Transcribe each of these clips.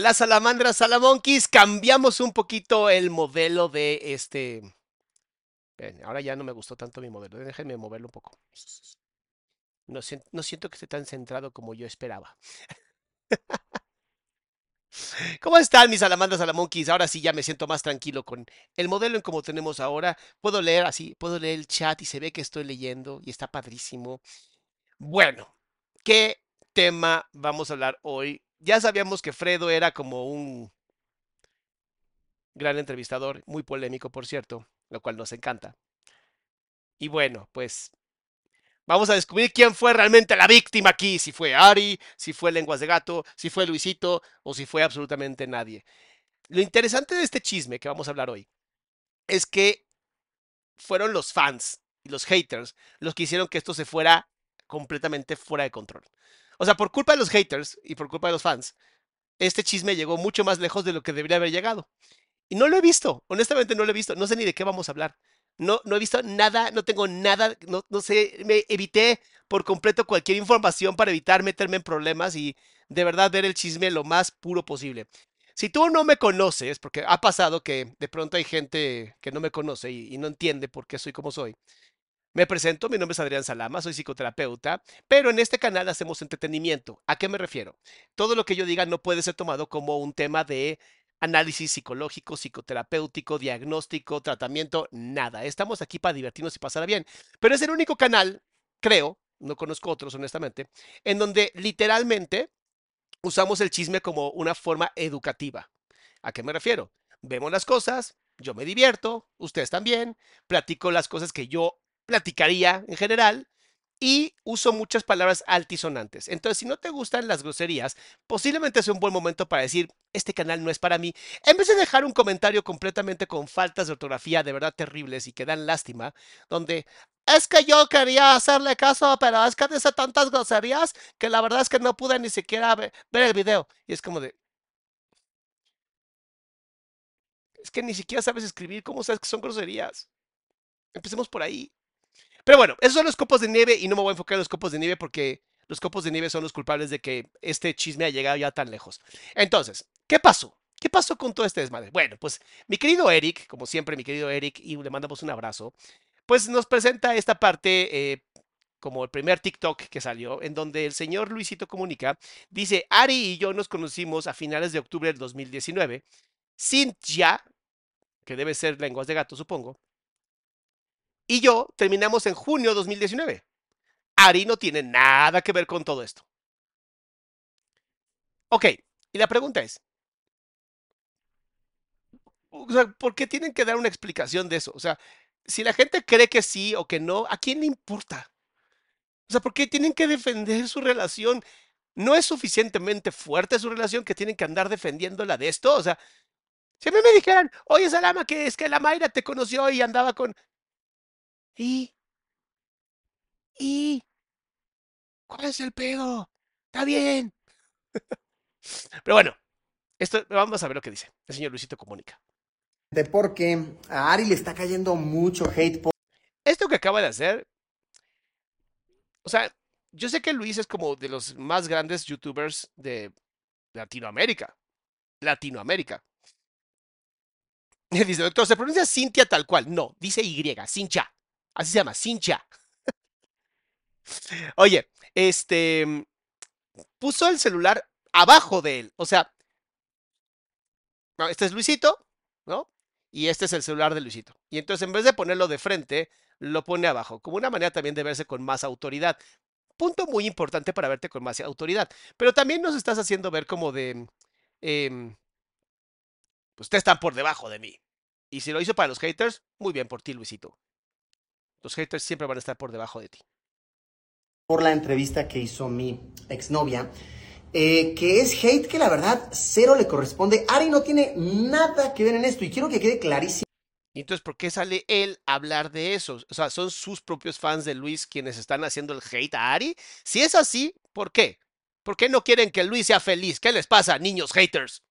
Hola salamandras, salamonquis, cambiamos un poquito el modelo de este... ahora ya no me gustó tanto mi modelo, déjenme moverlo un poco. No, no siento que esté tan centrado como yo esperaba. ¿Cómo están mis salamandras, salamonquis? Ahora sí ya me siento más tranquilo con el modelo en como tenemos ahora. Puedo leer así, puedo leer el chat y se ve que estoy leyendo y está padrísimo. Bueno, ¿qué tema vamos a hablar hoy? Ya sabíamos que Fredo era como un gran entrevistador, muy polémico, por cierto, lo cual nos encanta. Y bueno, pues vamos a descubrir quién fue realmente la víctima aquí, si fue Ari, si fue Lenguas de Gato, si fue Luisito o si fue absolutamente nadie. Lo interesante de este chisme que vamos a hablar hoy es que fueron los fans y los haters los que hicieron que esto se fuera completamente fuera de control. O sea, por culpa de los haters y por culpa de los fans, este chisme llegó mucho más lejos de lo que debería haber llegado. Y no lo he visto, honestamente no lo he visto, no sé ni de qué vamos a hablar. No, no he visto nada, no tengo nada, no, no sé, me evité por completo cualquier información para evitar meterme en problemas y de verdad ver el chisme lo más puro posible. Si tú no me conoces, porque ha pasado que de pronto hay gente que no me conoce y, y no entiende por qué soy como soy, me presento, mi nombre es Adrián Salama, soy psicoterapeuta, pero en este canal hacemos entretenimiento. ¿A qué me refiero? Todo lo que yo diga no puede ser tomado como un tema de análisis psicológico, psicoterapéutico, diagnóstico, tratamiento, nada. Estamos aquí para divertirnos y pasar bien. Pero es el único canal, creo, no conozco otros honestamente, en donde literalmente usamos el chisme como una forma educativa. ¿A qué me refiero? Vemos las cosas, yo me divierto, ustedes también, platico las cosas que yo platicaría en general y uso muchas palabras altisonantes. Entonces, si no te gustan las groserías, posiblemente sea un buen momento para decir, este canal no es para mí, en vez de dejar un comentario completamente con faltas de ortografía de verdad terribles y que dan lástima, donde es que yo quería hacerle caso, pero es que dice tantas groserías que la verdad es que no pude ni siquiera ver, ver el video. Y es como de... Es que ni siquiera sabes escribir, ¿cómo sabes que son groserías? Empecemos por ahí. Pero bueno, esos son los copos de nieve y no me voy a enfocar en los copos de nieve porque los copos de nieve son los culpables de que este chisme haya llegado ya tan lejos. Entonces, ¿qué pasó? ¿Qué pasó con todo este desmadre? Bueno, pues mi querido Eric, como siempre, mi querido Eric, y le mandamos un abrazo, pues nos presenta esta parte eh, como el primer TikTok que salió, en donde el señor Luisito Comunica dice, Ari y yo nos conocimos a finales de octubre del 2019. Cintia, que debe ser lenguas de gato, supongo, y yo terminamos en junio de 2019. Ari no tiene nada que ver con todo esto. Ok, y la pregunta es, ¿por qué tienen que dar una explicación de eso? O sea, si la gente cree que sí o que no, ¿a quién le importa? O sea, ¿por qué tienen que defender su relación? ¿No es suficientemente fuerte su relación que tienen que andar defendiéndola de esto? O sea, si a mí me dijeran, oye, Salama, que es que la Mayra te conoció y andaba con... ¿Y? ¿Y? ¿Cuál es el pedo? Está bien. Pero bueno, esto vamos a ver lo que dice el señor Luisito Comunica. Porque a Ari le está cayendo mucho hate por Esto que acaba de hacer, o sea, yo sé que Luis es como de los más grandes youtubers de Latinoamérica. Latinoamérica. Dice, doctor, ¿se pronuncia Cintia tal cual? No, dice Y, Cincha. Así se llama, Cincha. Oye, este puso el celular abajo de él. O sea, este es Luisito, ¿no? Y este es el celular de Luisito. Y entonces en vez de ponerlo de frente, lo pone abajo, como una manera también de verse con más autoridad. Punto muy importante para verte con más autoridad. Pero también nos estás haciendo ver como de... Eh, ustedes están por debajo de mí. Y si lo hizo para los haters, muy bien por ti, Luisito. Los haters siempre van a estar por debajo de ti. por la entrevista que hizo mi exnovia, eh, que es hate que la verdad cero le corresponde. Ari no tiene nada que ver en esto y quiero que quede clarísimo. Y entonces, ¿por qué sale él a hablar de eso? O sea, ¿son sus propios fans de Luis quienes están haciendo el hate a Ari? Si es así, ¿por qué? ¿Por qué no quieren que Luis sea feliz? ¿Qué les pasa, niños haters?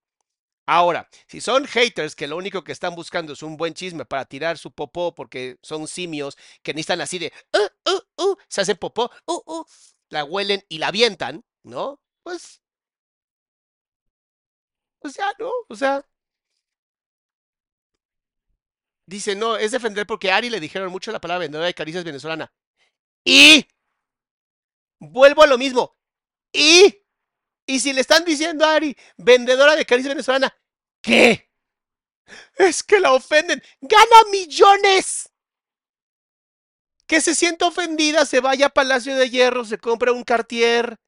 Ahora, si son haters que lo único que están buscando es un buen chisme para tirar su popó porque son simios que necesitan así de, uh, uh, uh, se hacen popó, uh, uh, la huelen y la avientan, ¿no? Pues, pues ya, ¿no? O sea, dice, no, es defender porque a Ari le dijeron mucho la palabra vendedora de caricias venezolana. Y vuelvo a lo mismo. Y y si le están diciendo a Ari, vendedora de caricias venezolana, ¿qué? Es que la ofenden. ¡Gana millones! Que se sienta ofendida, se vaya a Palacio de Hierro, se compra un Cartier.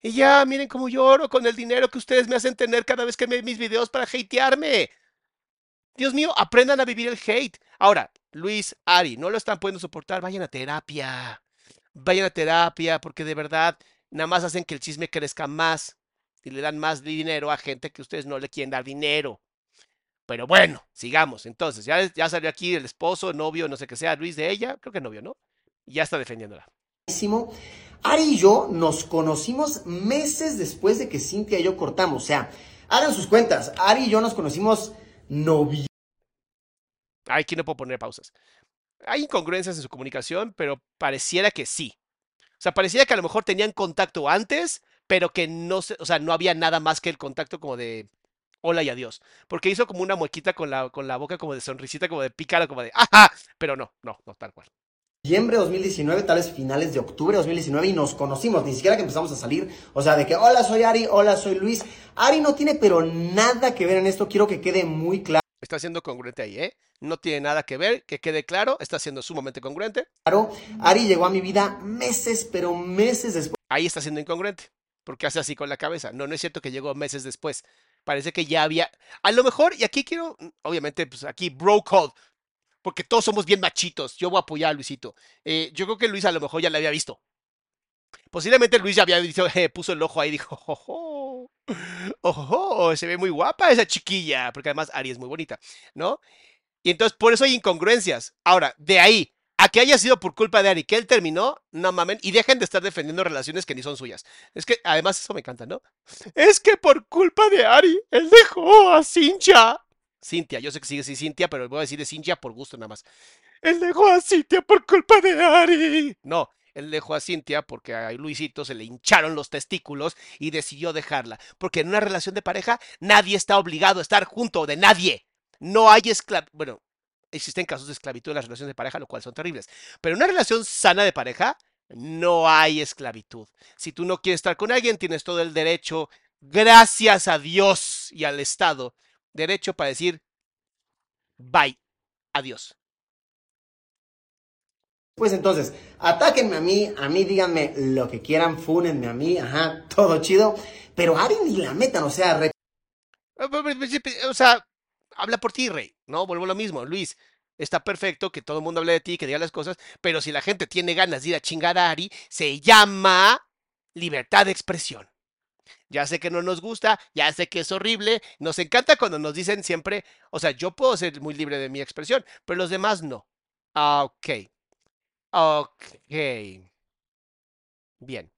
Y ya, miren cómo lloro con el dinero que ustedes me hacen tener cada vez que ven mis videos para hatearme. Dios mío, aprendan a vivir el hate. Ahora, Luis, Ari, no lo están pudiendo soportar, vayan a terapia. Vayan a terapia, porque de verdad nada más hacen que el chisme crezca más y le dan más dinero a gente que ustedes no le quieren dar dinero. Pero bueno, sigamos. Entonces, ya, ya salió aquí el esposo, novio, no sé qué sea, Luis de ella, creo que novio, ¿no? Y ya está defendiéndola. Ari y yo nos conocimos meses después de que Cintia y yo cortamos. O sea, hagan sus cuentas. Ari y yo nos conocimos novio. Ay, aquí no puedo poner pausas. Hay incongruencias en su comunicación, pero pareciera que sí. O sea, parecía que a lo mejor tenían contacto antes, pero que no se, o sea, no había nada más que el contacto como de hola y adiós. Porque hizo como una muequita con la, con la boca como de sonrisita, como de pícara, como de ajá, pero no, no, no, tal cual. Noviembre de 2019, tal vez finales de octubre de 2019 y nos conocimos, ni siquiera que empezamos a salir, o sea, de que hola soy Ari, hola soy Luis. Ari no tiene pero nada que ver en esto, quiero que quede muy claro. Está siendo congruente ahí, ¿eh? No tiene nada que ver, que quede claro, está siendo sumamente congruente. Claro, Ari llegó a mi vida meses, pero meses después. Ahí está siendo incongruente, porque hace así con la cabeza. No, no es cierto que llegó meses después. Parece que ya había. A lo mejor, y aquí quiero, obviamente, pues aquí, bro code, porque todos somos bien machitos. Yo voy a apoyar a Luisito. Eh, yo creo que Luis a lo mejor ya la había visto. Posiblemente Luis ya había visto, eh, puso el ojo ahí y dijo, ojo, ojo, se ve muy guapa esa chiquilla, porque además Ari es muy bonita, ¿no? Y entonces por eso hay incongruencias. Ahora, de ahí a que haya sido por culpa de Ari que él terminó, no mamen, y dejen de estar defendiendo relaciones que ni son suyas. Es que además eso me encanta, ¿no? Es que por culpa de Ari, él dejó a Cintia. Cintia, yo sé que sigue así Cintia, pero voy a decir de Cintia por gusto nada más. Él dejó a Cintia por culpa de Ari. No, él dejó a Cintia porque a Luisito se le hincharon los testículos y decidió dejarla. Porque en una relación de pareja nadie está obligado a estar junto de nadie. No hay esclavitud. Bueno, existen casos de esclavitud en las relaciones de pareja, lo cual son terribles. Pero en una relación sana de pareja, No hay esclavitud. Si tú no quieres estar con alguien, tienes todo el derecho, gracias a Dios y al Estado, derecho para decir, bye, adiós. Pues entonces, atáquenme a mí, a mí díganme lo que quieran, fúnenme a mí, ajá, todo chido. Pero Ari ni la metan, o sea, re- O sea, habla por ti, Rey. No, vuelvo a lo mismo, Luis. Está perfecto que todo el mundo hable de ti, que diga las cosas, pero si la gente tiene ganas de ir a chingar a Ari, se llama libertad de expresión. Ya sé que no nos gusta, ya sé que es horrible, nos encanta cuando nos dicen siempre, o sea, yo puedo ser muy libre de mi expresión, pero los demás no. Ah, Ok. Ok. Bien.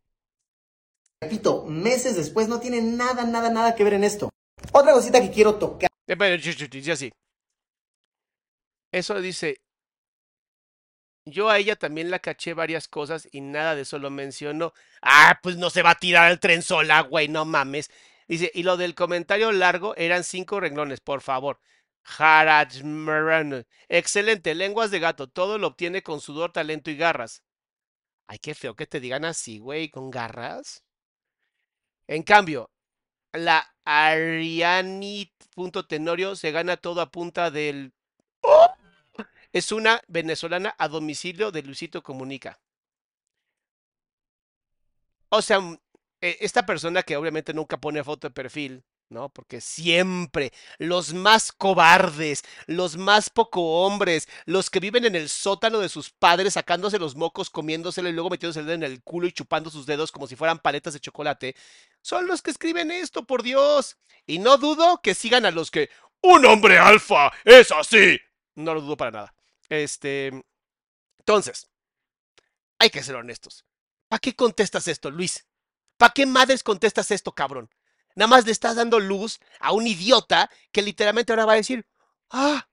repito, meses después no tiene nada, nada, nada que ver en esto. Otra cosita que quiero tocar. Eh, pero, ch- ya sí. Eso dice. Yo a ella también la caché varias cosas y nada de eso lo mencionó. Ah, pues no se va a tirar al tren sola, güey, no mames. Dice, y lo del comentario largo eran cinco renglones, por favor. Harajmaran. Excelente, lenguas de gato. Todo lo obtiene con sudor, talento y garras. Ay, qué feo que te digan así, güey, con garras. En cambio, la Ariani.tenorio se gana todo a punta del. Es una venezolana a domicilio de Luisito Comunica. O sea, mm, e- esta persona que obviamente nunca pone foto de perfil, ¿no? Porque siempre los más cobardes, los más poco hombres, los que viven en el sótano de sus padres sacándose los mocos, comiéndoselo y luego metiéndose el dedo en el culo y chupando sus dedos como si fueran paletas de chocolate, son los que escriben esto, por Dios. Y no dudo que sigan a los que un hombre alfa es así. No lo dudo para nada. Este, entonces, hay que ser honestos. ¿Para qué contestas esto, Luis? ¿Para qué madres contestas esto, cabrón? Nada más le estás dando luz a un idiota que literalmente ahora va a decir, ah,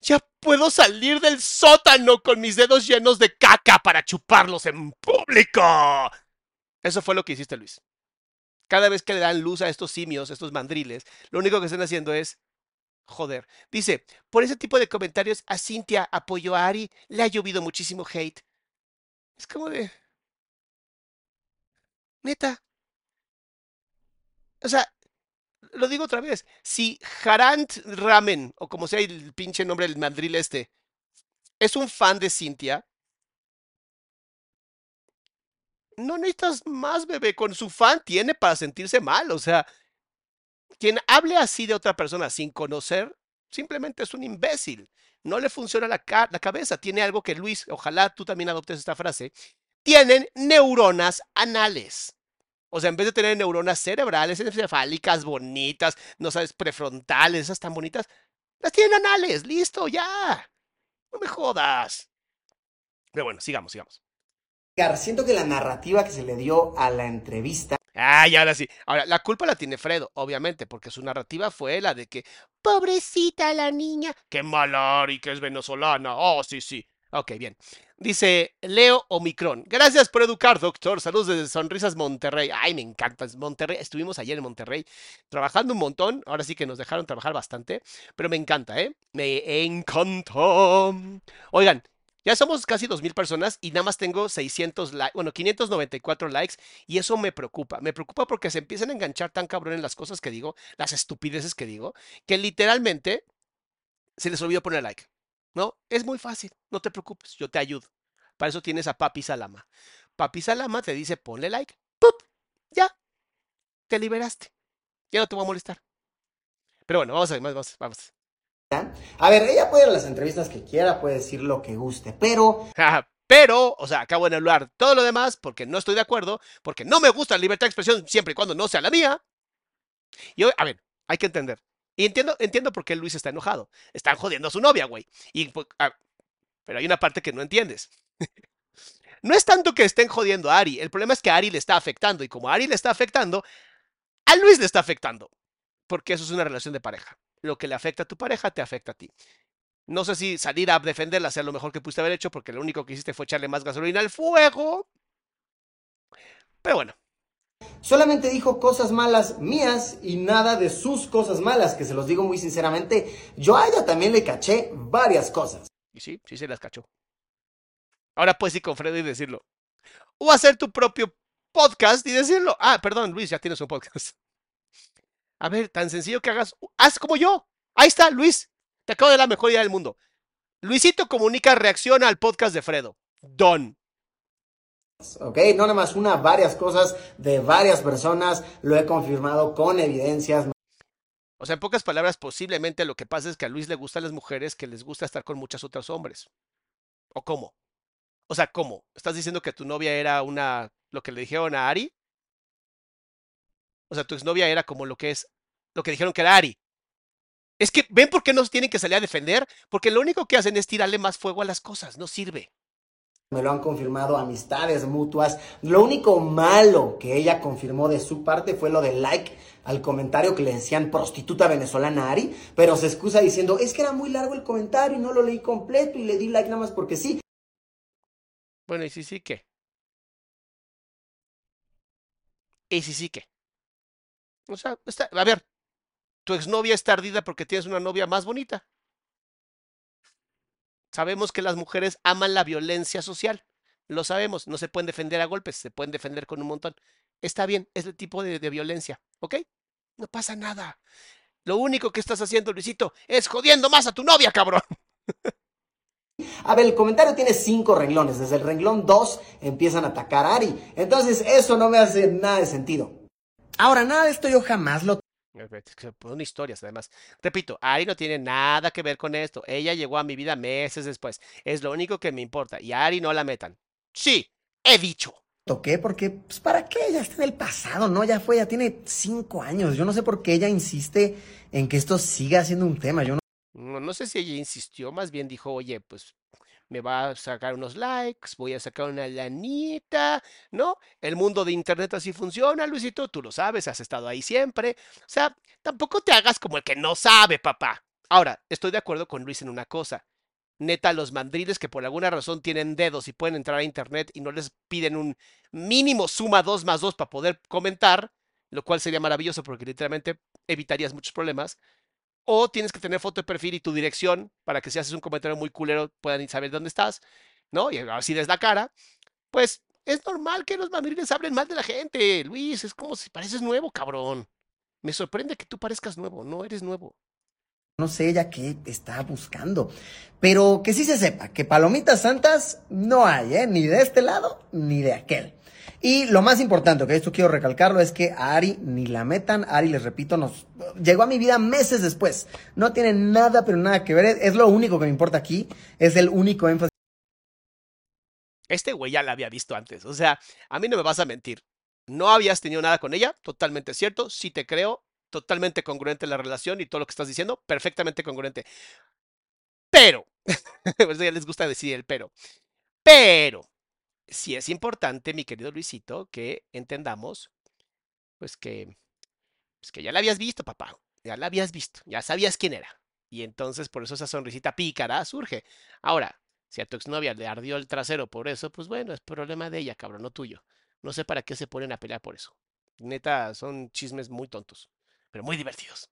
ya puedo salir del sótano con mis dedos llenos de caca para chuparlos en público. Eso fue lo que hiciste, Luis. Cada vez que le dan luz a estos simios, estos mandriles, lo único que están haciendo es joder. Dice, por ese tipo de comentarios a Cintia apoyó a Ari, le ha llovido muchísimo hate. Es como de... Neta. O sea, lo digo otra vez. Si Harant Ramen, o como sea el pinche nombre del mandril este, es un fan de Cintia, no necesitas más, bebé. Con su fan tiene para sentirse mal. O sea, quien hable así de otra persona sin conocer, simplemente es un imbécil. No le funciona la, la cabeza. Tiene algo que Luis, ojalá tú también adoptes esta frase. Tienen neuronas anales. O sea, en vez de tener neuronas cerebrales, encefálicas, bonitas, no sabes, prefrontales, esas tan bonitas, las tienen anales. Listo, ya. No me jodas. Pero bueno, sigamos, sigamos. Siento que la narrativa que se le dio a la entrevista Ah, y ahora sí. Ahora, la culpa la tiene Fredo, obviamente, porque su narrativa fue la de que, pobrecita la niña, qué mala Ari, que es venezolana. Oh, sí, sí. Ok, bien. Dice Leo Omicron. Gracias por educar, doctor. Saludos desde Sonrisas Monterrey. Ay, me encanta Monterrey. Estuvimos ayer en Monterrey trabajando un montón. Ahora sí que nos dejaron trabajar bastante. Pero me encanta, ¿eh? Me encantó. Oigan, ya somos casi 2.000 personas y nada más tengo 600 likes, bueno, 594 likes y eso me preocupa. Me preocupa porque se empiezan a enganchar tan cabrón en las cosas que digo, las estupideces que digo, que literalmente se les olvidó poner like. ¿No? Es muy fácil, no te preocupes, yo te ayudo. Para eso tienes a Papi Salama. Papi Salama te dice ponle like, ¡pup! Ya, te liberaste. Ya no te voy a molestar. Pero bueno, vamos a ver, vamos, vamos. A ver, ella puede ir a las entrevistas que quiera, puede decir lo que guste, pero Pero, o sea, acabo de anular todo lo demás porque no estoy de acuerdo, porque no me gusta la libertad de expresión siempre y cuando no sea la mía. Y, hoy- a ver, hay que entender. Y entiendo, entiendo por qué Luis está enojado. Están jodiendo a su novia, güey. Y, pues, ah, pero hay una parte que no entiendes. no es tanto que estén jodiendo a Ari. El problema es que a Ari le está afectando. Y como a Ari le está afectando, a Luis le está afectando. Porque eso es una relación de pareja. Lo que le afecta a tu pareja te afecta a ti. No sé si salir a defenderla sea lo mejor que pudiste haber hecho, porque lo único que hiciste fue echarle más gasolina al fuego. Pero bueno, solamente dijo cosas malas mías y nada de sus cosas malas, que se los digo muy sinceramente. Yo a ella también le caché varias cosas. y sí, sí se las cachó. Ahora puedes ir con Fredo y decirlo. O hacer tu propio podcast y decirlo. Ah, perdón, Luis, ya tienes un podcast. A ver, tan sencillo que hagas. Haz como yo. Ahí está, Luis. Te acabo de la mejor idea del mundo. Luisito comunica, reacciona al podcast de Fredo. Don. ¿Ok? No nada más una, varias cosas de varias personas, lo he confirmado con evidencias. O sea, en pocas palabras, posiblemente lo que pasa es que a Luis le gustan las mujeres que les gusta estar con muchos otros hombres. ¿O cómo? O sea, ¿cómo? ¿Estás diciendo que tu novia era una, lo que le dijeron a Ari? O sea, tu exnovia era como lo que es, lo que dijeron que era Ari. Es que, ¿ven por qué no tienen que salir a defender? Porque lo único que hacen es tirarle más fuego a las cosas, no sirve. Me lo han confirmado amistades mutuas. Lo único malo que ella confirmó de su parte fue lo del like al comentario que le decían prostituta venezolana Ari, pero se excusa diciendo, es que era muy largo el comentario y no lo leí completo y le di like nada más porque sí. Bueno, ¿y si sí qué? ¿Y si sí qué? O sea, está, a ver, tu exnovia está ardida porque tienes una novia más bonita. Sabemos que las mujeres aman la violencia social. Lo sabemos, no se pueden defender a golpes, se pueden defender con un montón. Está bien, es el tipo de, violencia, ¿ok? No pasa nada. Lo único que estás haciendo, Luisito, es jodiendo más a tu novia, cabrón. A ver, el comentario tiene cinco renglones. Desde el renglón 2 empiezan a atacar a Ari. Entonces, eso no me hace nada de sentido. Ahora, nada de esto yo jamás lo Son historias, además. Repito, Ari no tiene nada que ver con esto. Ella llegó a mi vida meses después. Es lo único que me importa. Y a Ari no la metan. Sí, he dicho. toqué porque, pues, ¿para qué? Ya está en el pasado, ¿no? Ya fue, ya tiene cinco años. Yo no sé por qué ella insiste en que esto siga siendo un tema. Yo no No, no sé si ella insistió, más bien dijo, oye, pues me va a sacar unos likes, voy a sacar una lanita, ¿no? El mundo de Internet así funciona, Luisito, tú lo sabes, has estado ahí siempre. O sea, tampoco te hagas como el que no sabe, papá. Ahora, estoy de acuerdo con Luis en una cosa. Neta, los mandriles que por alguna razón tienen dedos y pueden entrar a Internet y no les piden un mínimo suma 2 más 2 para poder comentar, lo cual sería maravilloso porque literalmente evitarías muchos problemas. O tienes que tener foto de perfil y tu dirección para que si haces un comentario muy culero puedan saber dónde estás, ¿no? Y así des la cara. Pues es normal que los mandriles hablen mal de la gente, Luis. Es como si pareces nuevo, cabrón. Me sorprende que tú parezcas nuevo, no eres nuevo. no sé ella qué está buscando. Pero que sí se sepa que palomitas santas no hay, ¿eh? Ni de este lado ni de aquel. Y lo más importante, que esto quiero recalcarlo, es que a Ari ni la metan. Ari, les repito, nos llegó a mi vida meses después. No tiene nada, pero nada que ver. Es lo único que me importa aquí. Es el único énfasis Este güey ya la había visto antes. O sea, a mí no me vas a mentir. No habías tenido nada con ella, totalmente cierto. Sí te creo, totalmente congruente la relación y todo lo que estás diciendo, perfectamente congruente. Pero, pues ya les gusta decir el pero. Pero, sí es importante, mi querido Luisito, que entendamos, pues que, pues que ya la habías visto, papá. Ya la habías visto, ya sabías quién era. Y entonces por eso esa sonrisita pícara surge. Ahora, si a tu exnovia le ardió el trasero por eso, pues bueno, es problema de ella, cabrón, no tuyo. No sé para qué se ponen a pelear por eso. Neta, son chismes muy tontos, pero muy divertidos.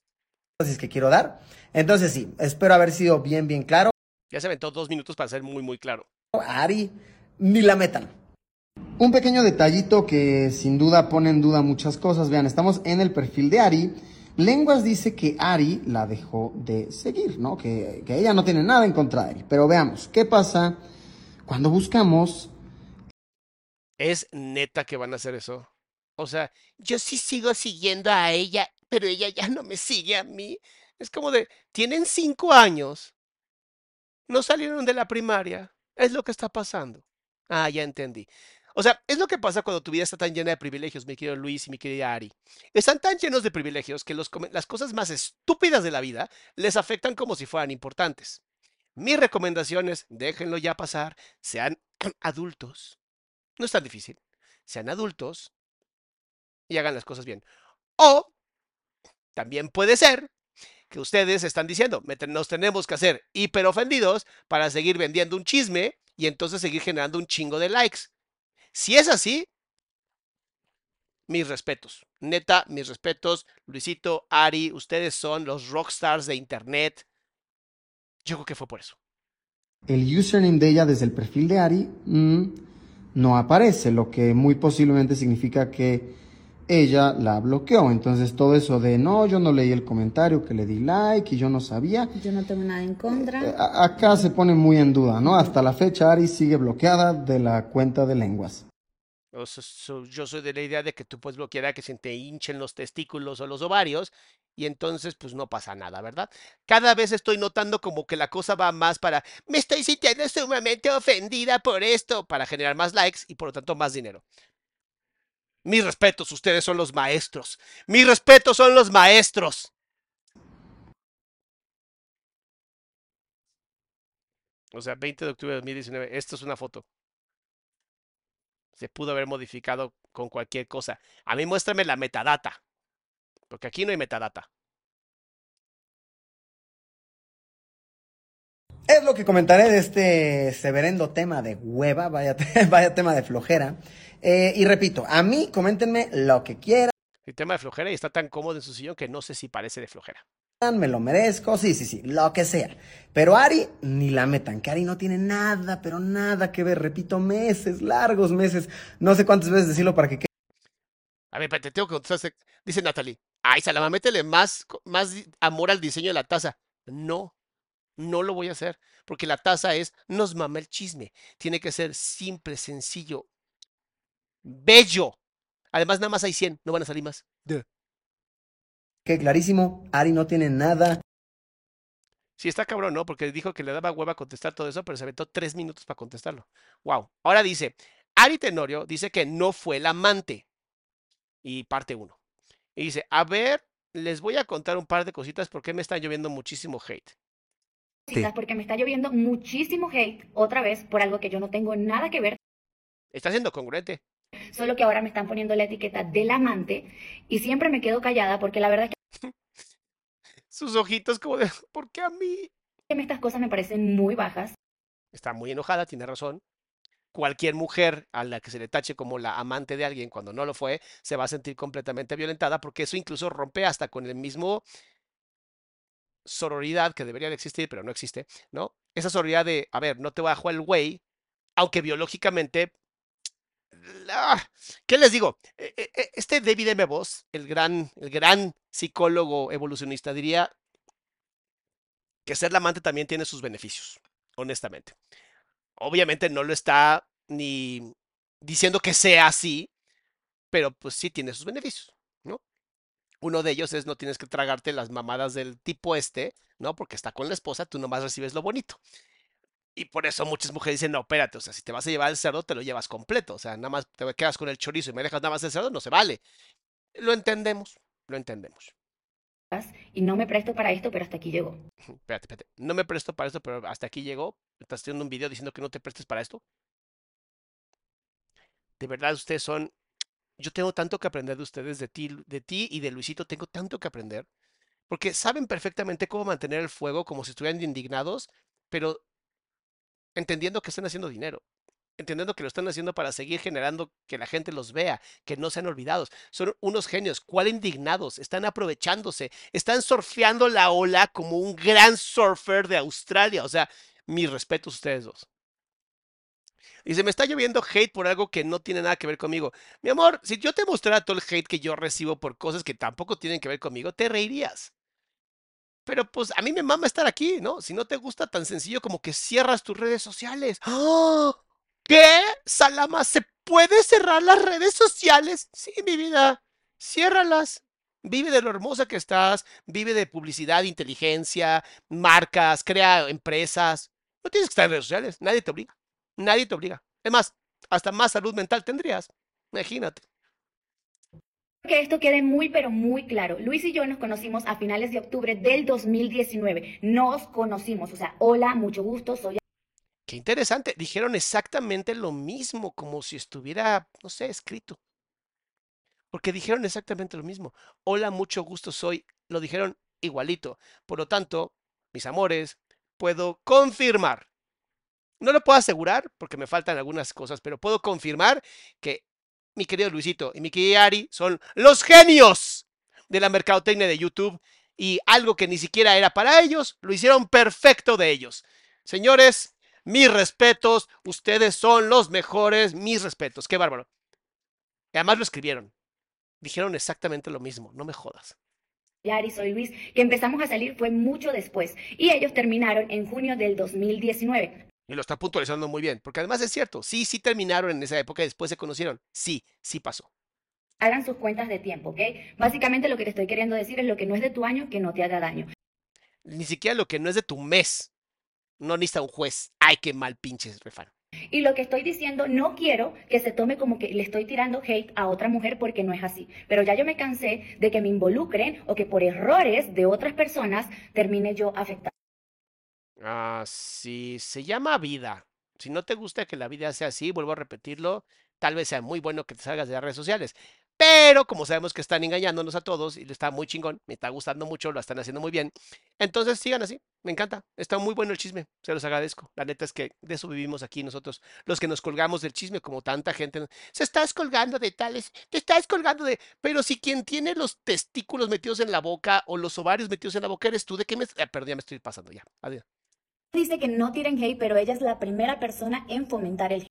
que quiero dar. Entonces sí, espero haber sido bien, bien claro. Ya se aventó dos minutos para ser muy, muy claro. Ari ni la metan. Un pequeño detallito que sin duda pone en duda muchas cosas. Vean, estamos en el perfil de Ari. Lenguas dice que Ari la dejó de seguir, ¿no? Que, que ella no tiene nada en contra de él. Pero veamos, ¿qué pasa cuando buscamos ¿Es neta que van a hacer eso? O sea, yo sí sigo siguiendo a ella, pero ella ya no me sigue a mí. Es como de, tienen cinco años. No salieron de la primaria. Es lo que está pasando. Ah, ya entendí. O sea, es lo que pasa cuando tu vida está tan llena de privilegios, mi querido Luis y mi querida Ari. Están tan llenos de privilegios que los las cosas más estúpidas de la vida les afectan como si fueran importantes. Mi recomendación es, déjenlo ya pasar, sean adultos. No es tan difícil. Sean adultos y hagan las cosas bien. O también puede ser que ustedes están diciendo, "Me te- nos tenemos que hacer hiper ofendidos para seguir vendiendo un chisme y entonces seguir generando un chingo de likes. Si es así, mis respetos. Neta, mis respetos. Luisito, Ari, ustedes son los rockstars de Internet. Yo creo que fue por eso. el username de ella desde el perfil de Ari? Mm, no aparece, lo que muy posiblemente significa que ella la bloqueó. Entonces todo eso de no, yo no leí el comentario, que le di like y yo no sabía. Yo no tengo nada en contra. Eh, acá se pone muy en duda, ¿no? Hasta la fecha Ari sigue bloqueada de la cuenta de lenguas. yo soy de la idea de que tú puedes bloquear a que se te hinchen los testículos o los ovarios y entonces pues no pasa nada, ¿verdad? Cada vez estoy notando como que la cosa va más para me estoy sintiendo sumamente ofendida por esto para generar más likes y por lo tanto más dinero. Mis respetos, ustedes son los maestros. Mis respetos son los maestros. O sea, 20 de octubre de 2019. Esto es una foto. Se pudo haber modificado con cualquier cosa. A mí muéstrame la metadata. Porque aquí no hay metadata. Es lo que comentaré de este severendo tema de hueva, vaya, vaya tema de flojera. Eh, y repito, a mí coméntenme lo que quieran. El tema de flojera y está tan cómodo en su sillón que no sé si parece de flojera. Me lo merezco, sí, sí, sí, lo que sea. Pero Ari, ni la metan, que Ari no tiene nada, pero nada que ver. Repito, meses, largos meses. No sé cuántas veces decirlo para que A ver, te tengo que contestar. Dice Natalie. Ay, Salama, métele más, más amor al diseño de la taza. No, no lo voy a hacer. Porque la taza es, nos mama el chisme. Tiene que ser simple, sencillo, bello. Además, nada más hay 100, no van a salir más. Que clarísimo, Ari no tiene nada. Sí, está cabrón, ¿no? Porque dijo que le daba hueva contestar todo eso, pero se aventó tres minutos para contestarlo. Wow. Ahora dice, Ari Tenorio dice que no fue el amante. Y parte uno. Y dice, a ver, les voy a contar un par de cositas porque me está lloviendo muchísimo hate. Porque me está lloviendo muchísimo hate otra vez por algo que yo no tengo nada que ver. Está siendo congruente. Solo que ahora me están poniendo la etiqueta del amante y siempre me quedo callada porque la verdad es que... Sus ojitos como de, ¿por qué a mí? Estas cosas me parecen muy bajas. Está muy enojada, tiene razón. Cualquier mujer a la que se le tache como la amante de alguien cuando no lo fue, se va a sentir completamente violentada porque eso incluso rompe hasta con el mismo sororidad que debería de existir, pero no existe, ¿no? Esa sororidad de, a ver, no te jugar el güey, aunque biológicamente ¿Qué les digo? E, e, e, este David M. Voss, el gran, el gran psicólogo evolucionista, diría que ser la amante también tiene sus beneficios, honestamente. Obviamente no lo está ni diciendo que sea así, pero pues sí tiene sus beneficios, ¿no? Uno de ellos es no tienes que tragarte las mamadas del tipo este, ¿no? Porque está con la esposa, tú nomás recibes lo bonito. Y por eso muchas mujeres dicen, no, espérate, o sea, si te vas a llevar el cerdo, te lo llevas completo. O sea, nada más te quedas con el chorizo y me dejas nada más el cerdo, no se vale. Lo entendemos, lo entendemos. Y no me presto para esto, pero hasta aquí llegó. Espérate, espérate. No me presto para esto, pero hasta aquí llegó. Estás haciendo un video diciendo que no te prestes para esto. De verdad, ustedes son. Yo tengo tanto que aprender de ustedes, de ti, de ti y de Luisito, tengo tanto que aprender. Porque saben perfectamente cómo mantener el fuego como si estuvieran indignados, pero entendiendo que están haciendo dinero, entendiendo que lo están haciendo para seguir generando que la gente los vea, que no sean olvidados. Son unos genios, cuál indignados, están aprovechándose, están surfeando la ola como un gran surfer de Australia. O sea, mis respetos a ustedes dos. Dice, me está lloviendo hate por algo que no tiene nada que ver conmigo. Mi amor, si yo te mostrara todo el hate que yo recibo por cosas que tampoco tienen que ver conmigo, te reirías. Pero pues a mí me mama estar aquí, ¿no? Si no te gusta tan sencillo como que cierras tus redes sociales. ¡Ah! ¿Qué? Salama, ¿se puede cerrar las redes sociales? Sí, mi vida. Ciérralas. Vive de lo hermosa que estás, vive de publicidad, inteligencia, marcas, crea empresas. No tienes que estar en redes sociales, nadie te obliga. Nadie te obliga. Es más, hasta más salud mental tendrías. Imagínate que esto quede muy, pero muy claro. Luis y yo nos conocimos a finales de octubre del 2019. Nos conocimos, o sea, hola, mucho gusto, soy... Qué interesante. Dijeron exactamente lo mismo, como si estuviera, no sé, escrito. Porque dijeron exactamente lo mismo. Hola, mucho gusto, soy. Lo dijeron igualito. Por lo tanto, mis amores, puedo confirmar. No lo puedo asegurar porque me faltan algunas cosas, pero puedo confirmar que mi querido Luisito y mi querida Ari son los genios de la mercadotecnia de YouTube y algo que ni siquiera era para ellos, lo hicieron perfecto de ellos. Señores, Mis respetos, ustedes son los mejores, mis respetos. Qué bárbaro. Y además lo escribieron. Dijeron exactamente lo mismo, no me jodas. Yari, soy Luis, que empezamos a salir fue mucho después y ellos terminaron en junio del 2019. Y lo está puntualizando muy bien, porque además es cierto, sí, sí terminaron en esa época y después se conocieron. Sí, sí pasó. Hagan sus cuentas de tiempo, ¿ok? Básicamente lo que te estoy queriendo decir es lo que no es de tu año, que no te haga daño. Ni siquiera lo que no es de tu mes. No necesita un juez. Ay, qué mal pinches, refán. Y lo que estoy diciendo, no quiero que se tome como que le estoy tirando hate a otra mujer porque no es así. Pero ya yo me cansé de que me involucren o que por errores de otras personas termine yo afectando. Ah, sí, se llama vida. Si no te gusta que la vida sea así, vuelvo a repetirlo, tal vez sea muy bueno que te salgas de las redes sociales. Pero como sabemos que están engañándonos a todos y está muy chingón, me está gustando mucho, lo están haciendo muy bien. Entonces sigan así, me encanta. Está muy bueno el chisme, se los agradezco. La neta es que de eso vivimos aquí nosotros, los que nos colgamos del chisme, como tanta gente. Se está colgando de tales, te estás colgando de. Pero si quien tiene los testículos metidos en la boca o los ovarios metidos en la boca eres tú, ¿de qué me. Ah, perdón, ya me estoy pasando ya. Adiós. Dice que no tiren hate, pero ella es la primera persona en fomentar el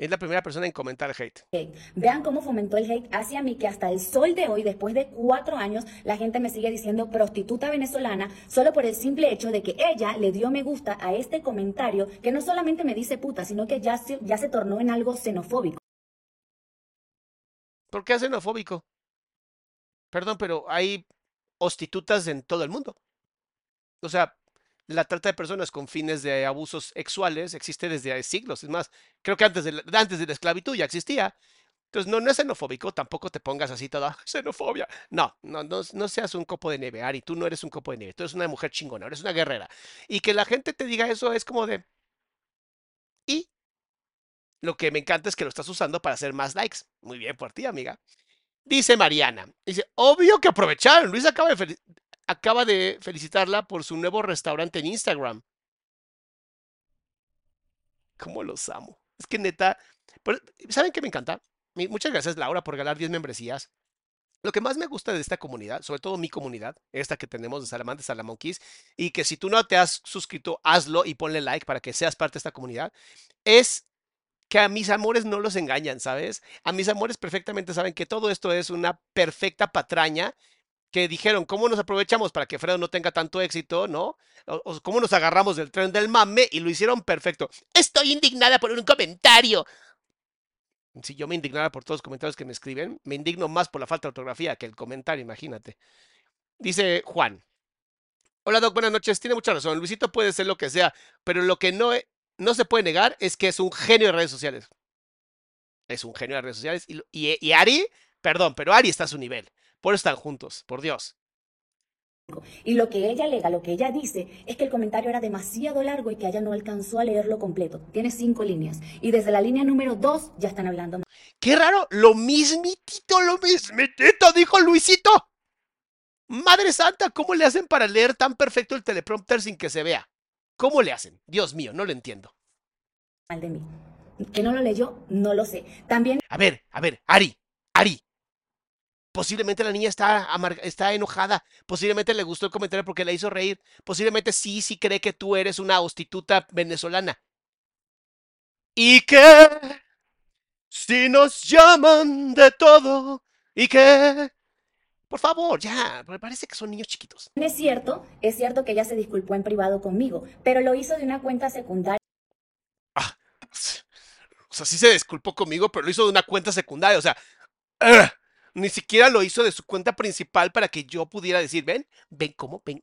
es la primera persona en comentar hate. hate. Vean cómo fomentó el hate hacia mí, que hasta el sol de hoy, después de cuatro años, la gente me sigue diciendo prostituta venezolana, solo por el simple hecho de que ella le dio me gusta a este comentario, que no solamente me dice puta, sino que ya se, ya se tornó en algo xenofóbico. ¿Por qué es xenofóbico? Perdón, pero hay prostitutas en todo el mundo. O sea, la trata de personas con fines de abusos sexuales existe desde siglos. Es más, creo que antes de la, antes de la esclavitud ya existía. Entonces, no, es xenofóbico, tampoco te pongas así toda xenofobia. No, no, no, no seas un copo de nieve, Ari. Tú no eres un copo de nieve. Tú eres una mujer chingona, eres una guerrera. Y que la gente te diga eso es como de. Y lo que me encanta es que lo estás usando para hacer más likes. Muy bien por ti, amiga. Dice Mariana. Dice, obvio que aprovecharon. Luis acaba de, acaba de felicitarla por su nuevo restaurante en Instagram. ¿Cómo los amo? Es que neta, ¿saben qué me encanta? Muchas gracias Laura por ganar 10 membresías. Lo que más me gusta de esta comunidad, sobre todo mi comunidad, esta que tenemos de Salamandra Salamonquis, y que si tú no te has suscrito, hazlo y ponle like para que seas parte de esta comunidad, es que a mis amores no los engañan, ¿sabes? A mis amores perfectamente saben que todo esto es una perfecta patraña que dijeron, ¿cómo nos aprovechamos para que Fredo no tenga tanto éxito, no? O, cómo nos agarramos del tren del mame y lo hicieron perfecto. Estoy indignada por un comentario. Si yo me indignara por todos los comentarios que me escriben, me indigno más por la falta de ortografía que el comentario, imagínate. Dice Juan. Hola Doc, buenas noches. Tiene mucha razón. Luisito puede ser lo que sea, pero lo que no, no se puede negar es que es un genio de redes sociales. Es un genio de redes sociales. Y Ari, perdón, pero Ari está a su nivel. Por eso están juntos, por Dios. Y lo que ella alega, lo que ella dice, es que el comentario era demasiado largo y que ella no alcanzó a leerlo completo. Tiene cinco líneas. Y desde la línea número dos ya están hablando. Qué raro, lo mismitito, lo mismitito, dijo Luisito. Madre Santa, ¿cómo le hacen para leer tan perfecto el teleprompter sin que se vea? ¿Cómo le hacen? Dios mío, no lo entiendo. Mal de mí. Que no lo leyó, no lo sé. También. A ver, a ver, Ari, Ari, Posiblemente la niña está, está enojada. Posiblemente le gustó el comentario porque la hizo reír. Posiblemente sí, sí cree que tú eres una hostituta venezolana. ¿Y qué? Si nos llaman de todo. ¿Y qué? Por favor, ya, me parece que son niños chiquitos. Es cierto, es cierto que ella se disculpó en privado conmigo, pero lo hizo de una cuenta secundaria. Ah, o sea, sí se disculpó conmigo, pero lo hizo de una cuenta secundaria. O sea, ¡ah! Ni siquiera lo hizo de su cuenta principal para que yo pudiera decir, ven, ven, ¿cómo? Ven,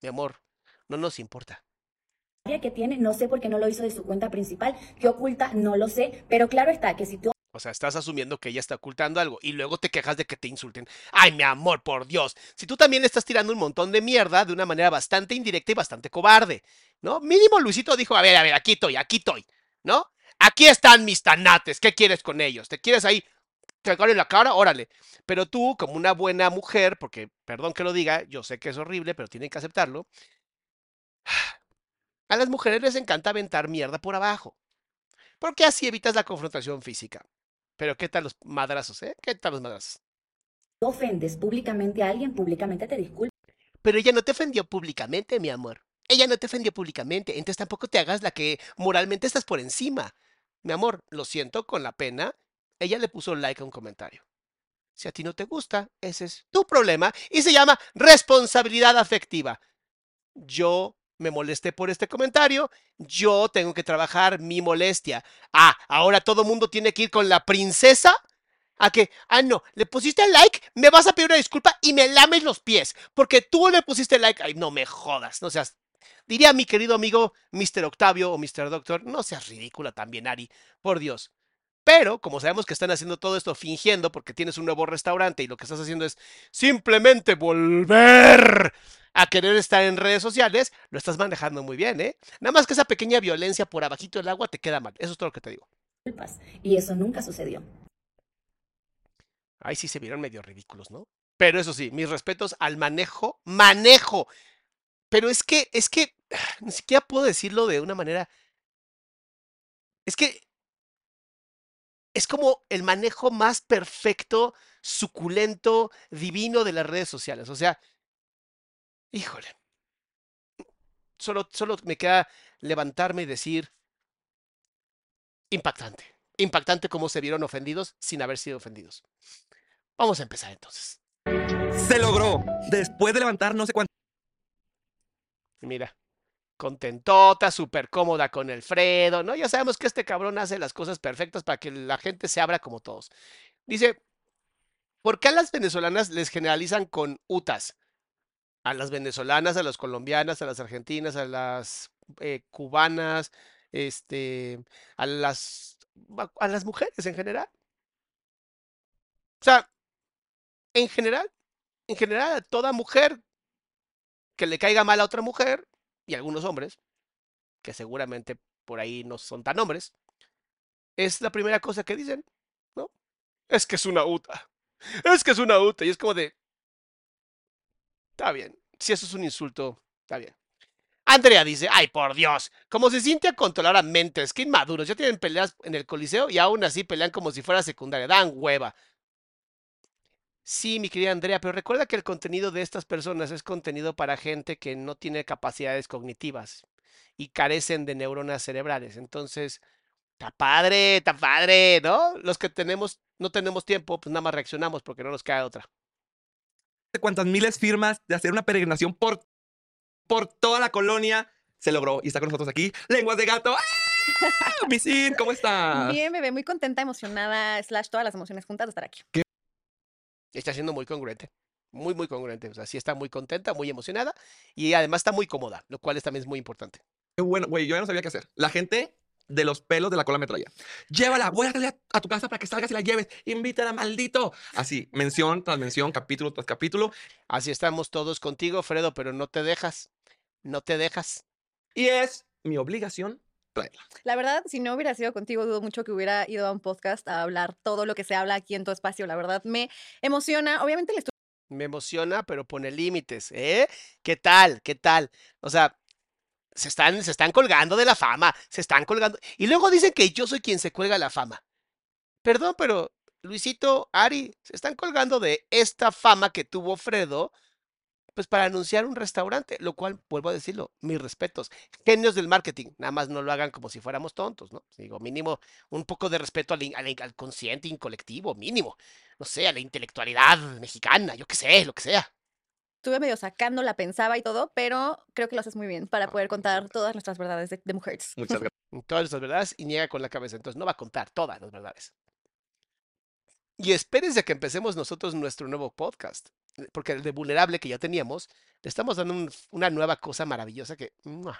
mi amor, no nos importa que tiene, no sé por qué no lo hizo de su cuenta principal, que oculta, no lo sé, pero claro está que si tú... O sea, estás asumiendo que ella está ocultando algo y luego te quejas de que te insulten. Ay, mi amor, por Dios. Si tú también le estás tirando un montón de mierda de una manera bastante indirecta y bastante cobarde, ¿no? Mínimo Luisito dijo, a ver, a ver, aquí estoy, aquí estoy, ¿no? Aquí están mis tanates, ¿qué quieres con ellos? ¿Te quieres ahí en la cara, órale. Pero tú, como una buena mujer, porque, perdón que lo diga, yo sé que es horrible, pero tienen que aceptarlo. A las mujeres les encanta aventar mierda por abajo. Porque así evitas la confrontación física. Pero ¿qué tal los madrazos, eh? ¿Qué tal los madrazos? ofendes públicamente a alguien, públicamente te disculpas. Pero ella no te ofendió públicamente, mi amor. ella no te ofendió públicamente, entonces tampoco te hagas la que moralmente estás por encima. Mi amor, lo siento con la pena. Ella le puso like a un comentario. Si a ti no te gusta, ese es tu problema y se llama responsabilidad afectiva. Yo me molesté por este comentario, yo tengo que trabajar mi molestia. Ah, ahora todo mundo tiene que ir con la princesa a que, ah, no, le pusiste like, me vas a pedir una disculpa y me lames los pies, porque tú le pusiste like. Ay, no me jodas, no seas. Diría mi querido amigo Mr. Octavio o Mr. Doctor, no seas ridícula también, Ari, por Dios. Pero, como sabemos que están haciendo todo esto fingiendo porque tienes un nuevo restaurante y lo que estás haciendo es simplemente volver a querer estar en redes sociales, lo estás manejando muy bien, ¿eh? Nada más que esa pequeña violencia por abajito del agua te queda mal. Eso es todo lo que te digo. Y eso nunca sucedió. Ahí sí se vieron medio ridículos, ¿no? Pero eso sí, mis respetos al manejo, manejo. Pero es que, es que, ni siquiera puedo decirlo de una manera. Es que es como el manejo más perfecto, suculento, divino de las redes sociales. O sea, híjole. Solo, solo me queda levantarme y decir, impactante. Impactante cómo se vieron ofendidos sin haber sido ofendidos. Vamos a empezar entonces. Se logró. Después de levantar no sé cuánto. Mira, contentota, súper cómoda con el Fredo, ¿no? Ya sabemos que este cabrón hace las cosas perfectas para que la gente se abra como todos. Dice, ¿por qué a las venezolanas les generalizan con UTAS? A las venezolanas, a las colombianas, a las argentinas, a las eh, cubanas, este, a las, a las mujeres en general. O sea, en general, en general, a toda mujer que le caiga mal a otra mujer, y algunos hombres, que seguramente por ahí no son tan hombres, es la primera cosa que dicen, ¿no? Es que es una UTA. Es que es una UTA. Y es como de... Está bien. Si eso es un insulto, está bien. Andrea dice, ay por Dios, como se siente a controlar a mentes, que inmaduros, ya tienen peleas en el coliseo y aún así pelean como si fuera secundaria, dan hueva. Sí, mi querida Andrea, pero recuerda que el contenido de estas personas es contenido para gente que no tiene capacidades cognitivas y carecen de neuronas cerebrales. Entonces, está padre, está padre, ¿no? Los que tenemos, no tenemos tiempo, pues nada más reaccionamos porque no nos cae otra. cuántas miles firmas de hacer una peregrinación por, por toda la colonia se logró y está con nosotros aquí. Lenguas de gato. ¡Ah! Misin, ¿cómo estás? Bien, bebé, muy contenta, emocionada, slash todas las emociones juntas de estar aquí. ¿Qué? Está siendo muy congruente. Muy, muy congruente. O sea, sí está muy contenta, muy emocionada y además está muy cómoda, lo cual es, también es muy importante. Qué bueno, güey, yo ya no sabía qué hacer. La gente de los pelos de la cola me traía. Llévala, voy a salir a, tu casa para que salgas y la lleves. Invítala, maldito. Así, mención tras mención, capítulo tras capítulo. Así estamos todos contigo, Fredo, pero no te dejas. No te dejas. Y es mi obligación La verdad, si no hubiera sido contigo, dudo mucho que hubiera ido a un podcast a hablar todo lo que se habla aquí en tu espacio. La verdad, me emociona. Obviamente le estoy Me emociona, pero pone límites, ¿eh? ¿Qué tal? ¿Qué tal? O sea, se están, se están colgando de la fama, se están colgando. Y luego dicen que yo soy quien se cuelga la fama. Perdón, pero Luisito, Ari, se están colgando de esta fama que tuvo Fredo, pues para anunciar un restaurante, lo cual, vuelvo a decirlo, mis respetos. Genios del marketing, nada más no lo hagan como si fuéramos tontos, ¿no? Digo, mínimo, un poco de respeto al, al, al consciente y colectivo, mínimo. No sé, a la intelectualidad mexicana, yo qué sé, lo que sea estuve medio sacando, la pensaba y todo, pero creo que lo haces muy bien para Ah, poder contar todas nuestras verdades de, de mujeres. Muchas gracias. todas nuestras verdades y niega con la cabeza. Entonces no va a contar todas las verdades. Y espérense a que empecemos nosotros nuestro nuevo podcast. Porque el de vulnerable que ya teníamos, le estamos dando un- una nueva cosa maravillosa que... ¡mua!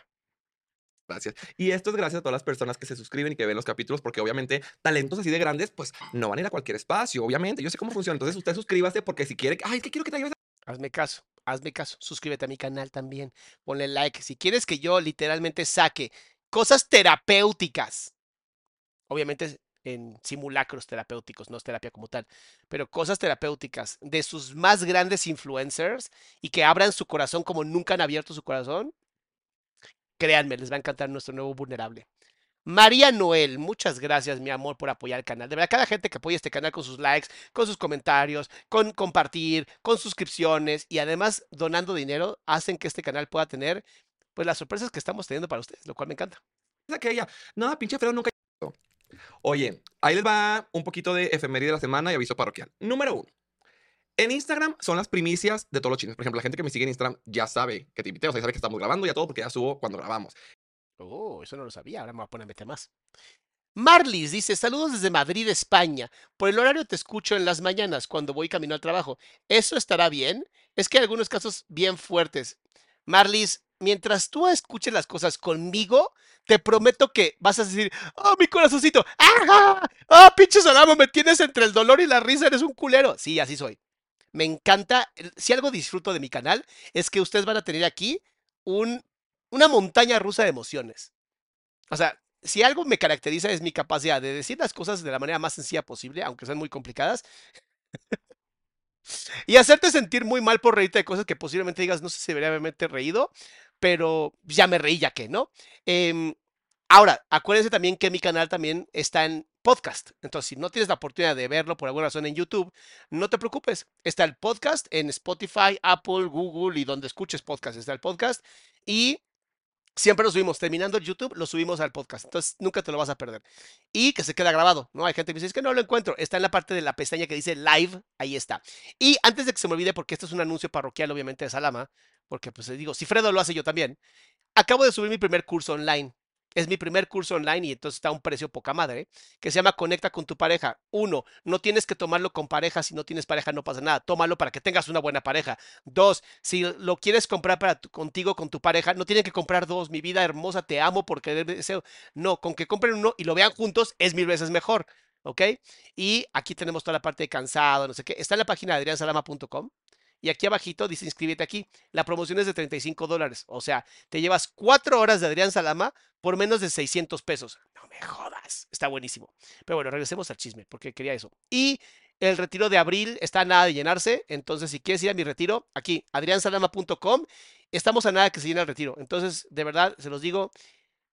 Gracias. Y esto es gracias a todas las personas que se suscriben y que ven los capítulos, porque obviamente talentos así de grandes, pues no van a ir a cualquier espacio, obviamente. Yo sé cómo funciona. Entonces usted suscríbase porque si quiere, ay, es que quiero que te ayudes. Hazme caso, hazme caso. Suscríbete a mi canal también. Ponle like. Si quieres que yo literalmente saque cosas terapéuticas, obviamente en simulacros terapéuticos, no es terapia como tal, pero cosas terapéuticas de sus más grandes influencers y que abran su corazón como nunca han abierto su corazón, créanme, les va a encantar nuestro nuevo vulnerable. María Noel, muchas gracias, mi amor, por apoyar el canal. De verdad, cada gente que apoya este canal con sus likes, con sus comentarios, con compartir, con suscripciones y además donando dinero, hacen que este canal pueda tener pues las sorpresas que estamos teniendo para ustedes, lo cual me encanta. que ella, no, pinche Fredo nunca. Oye, ahí les va un poquito de efeméride de la semana y aviso parroquial. Número uno. En Instagram son las primicias de todos los chismes. Por ejemplo, la gente que me sigue en Instagram ya sabe que te invité, o ya sabe que estamos grabando ya todo porque ya subo cuando grabamos. Oh, eso no lo sabía, ahora me voy a poner a meter más. Marlis dice, saludos desde Madrid, España. Por el horario te escucho en las mañanas cuando voy camino al trabajo. ¿Eso estará bien? Es que hay algunos casos bien fuertes. Marlis, mientras tú escuches las cosas conmigo, te prometo que vas a decir, oh, mi corazoncito, ¡ah! ¡Ah, pinche Solamo, me tienes entre el dolor y la risa, eres un culero! Sí, así soy. Me encanta, si algo disfruto de mi canal, es que ustedes van a tener aquí un, una montaña rusa de emociones. O sea, si algo me caracteriza es mi capacidad de decir las cosas de la manera más sencilla posible, aunque sean muy complicadas. y hacerte sentir muy mal por reírte de cosas que posiblemente digas, no sé si debería haberme reído, pero ya me reí ya que, ¿no? Em, ahora, acuérdense también que mi canal también está en podcast. Entonces, si no tienes la oportunidad de verlo por alguna razón en YouTube, no te preocupes. Está el podcast en Spotify, Apple, Google y donde escuches podcast. Está el podcast. Y siempre lo subimos. Terminando el YouTube, lo subimos al podcast. Entonces, nunca te lo vas a perder. Y que se queda grabado, ¿no? Hay gente que dice, que no lo encuentro. Está en la parte de la pestaña que dice live. Ahí está. Y antes de que se me olvide, porque esto es un anuncio parroquial, obviamente, de Salama, porque pues digo, si Fredo lo hace yo también, acabo de subir mi primer curso online. Es mi primer curso online y entonces está a un precio poca madre, que se llama Conecta con tu pareja. Uno, no tienes que tomarlo con pareja. Si no tienes pareja, no pasa nada. Tómalo para que tengas una buena pareja. Dos, si lo quieres comprar para contigo, con tu pareja, no tienen que comprar dos. Mi vida hermosa, te amo porque deseo. No, con que compren uno y lo vean juntos es mil veces mejor. ¿Ok? Y aquí tenemos toda la parte de cansado, no sé qué. Está en la página de adriansalama.com. Y aquí abajito dice inscríbete aquí. La promoción es de 35 dólares. O sea, te llevas cuatro horas de Adrián Salama por menos de 600 pesos. No me jodas. Está buenísimo. Pero bueno, regresemos al chisme porque quería eso. Y el retiro de abril está a nada de llenarse. Entonces, si quieres ir a mi retiro, aquí, adriansalama.com, estamos a nada que se llene el retiro. Entonces, de verdad, se los digo.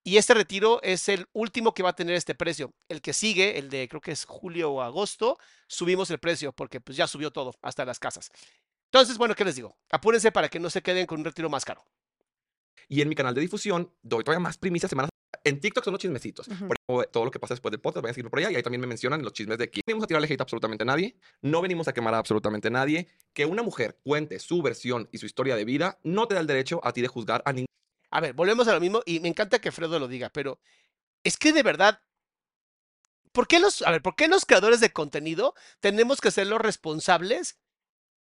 Y este retiro es el último que va a tener este precio. El que sigue, el de creo que es julio o agosto, subimos el precio porque pues ya subió todo, hasta las casas. Entonces, bueno, ¿qué les digo? Apúrense para que no se queden con un retiro más caro. Y en mi canal de difusión doy todavía más primicias semanas. En TikTok son los chismecitos. Por todo lo que pasa después del podcast, vayan a seguirlo por allá. Y ahí también me mencionan los chismes de que no venimos a tirarle hate a absolutamente nadie. No venimos a quemar a absolutamente nadie. Que una mujer cuente su versión y su historia de vida no te da el derecho a ti de juzgar a ningún. A ver, volvemos a lo mismo. Y me encanta que Fredo lo diga, pero es que de verdad ¿Por qué los, a ver, ¿por qué los creadores de contenido tenemos que ser los responsables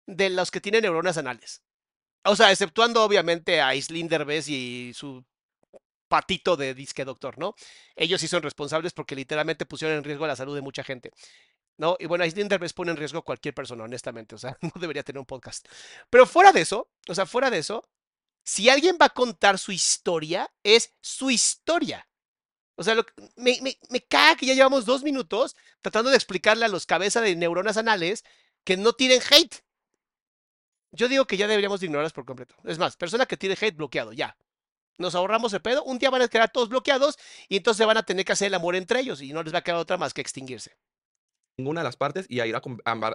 de los que tienen neuronas anales. O sea, exceptuando obviamente a Islinder Bess y su patito de disque doctor, ¿no? Ellos sí son responsables porque literalmente pusieron en riesgo la salud de mucha gente. ¿No? Y bueno, Islinder Bess pone en riesgo a cualquier persona, honestamente. O sea, no debería tener un podcast. Pero fuera de eso, o sea, fuera de eso, si alguien va a contar su historia, es su historia. O sea, me, me, me caga que ya llevamos dos minutos tratando de explicarle a los cabezas de neuronas anales que no tienen hate. Yo digo que ya deberíamos de ignorarlas por completo. Es más, persona que tiene hate bloqueado, ya. Nos ahorramos el pedo. Un día van a quedar todos bloqueados y entonces van a tener que hacer el amor entre ellos y no les va a quedar otra más que extinguirse ninguna de las partes y a ir a,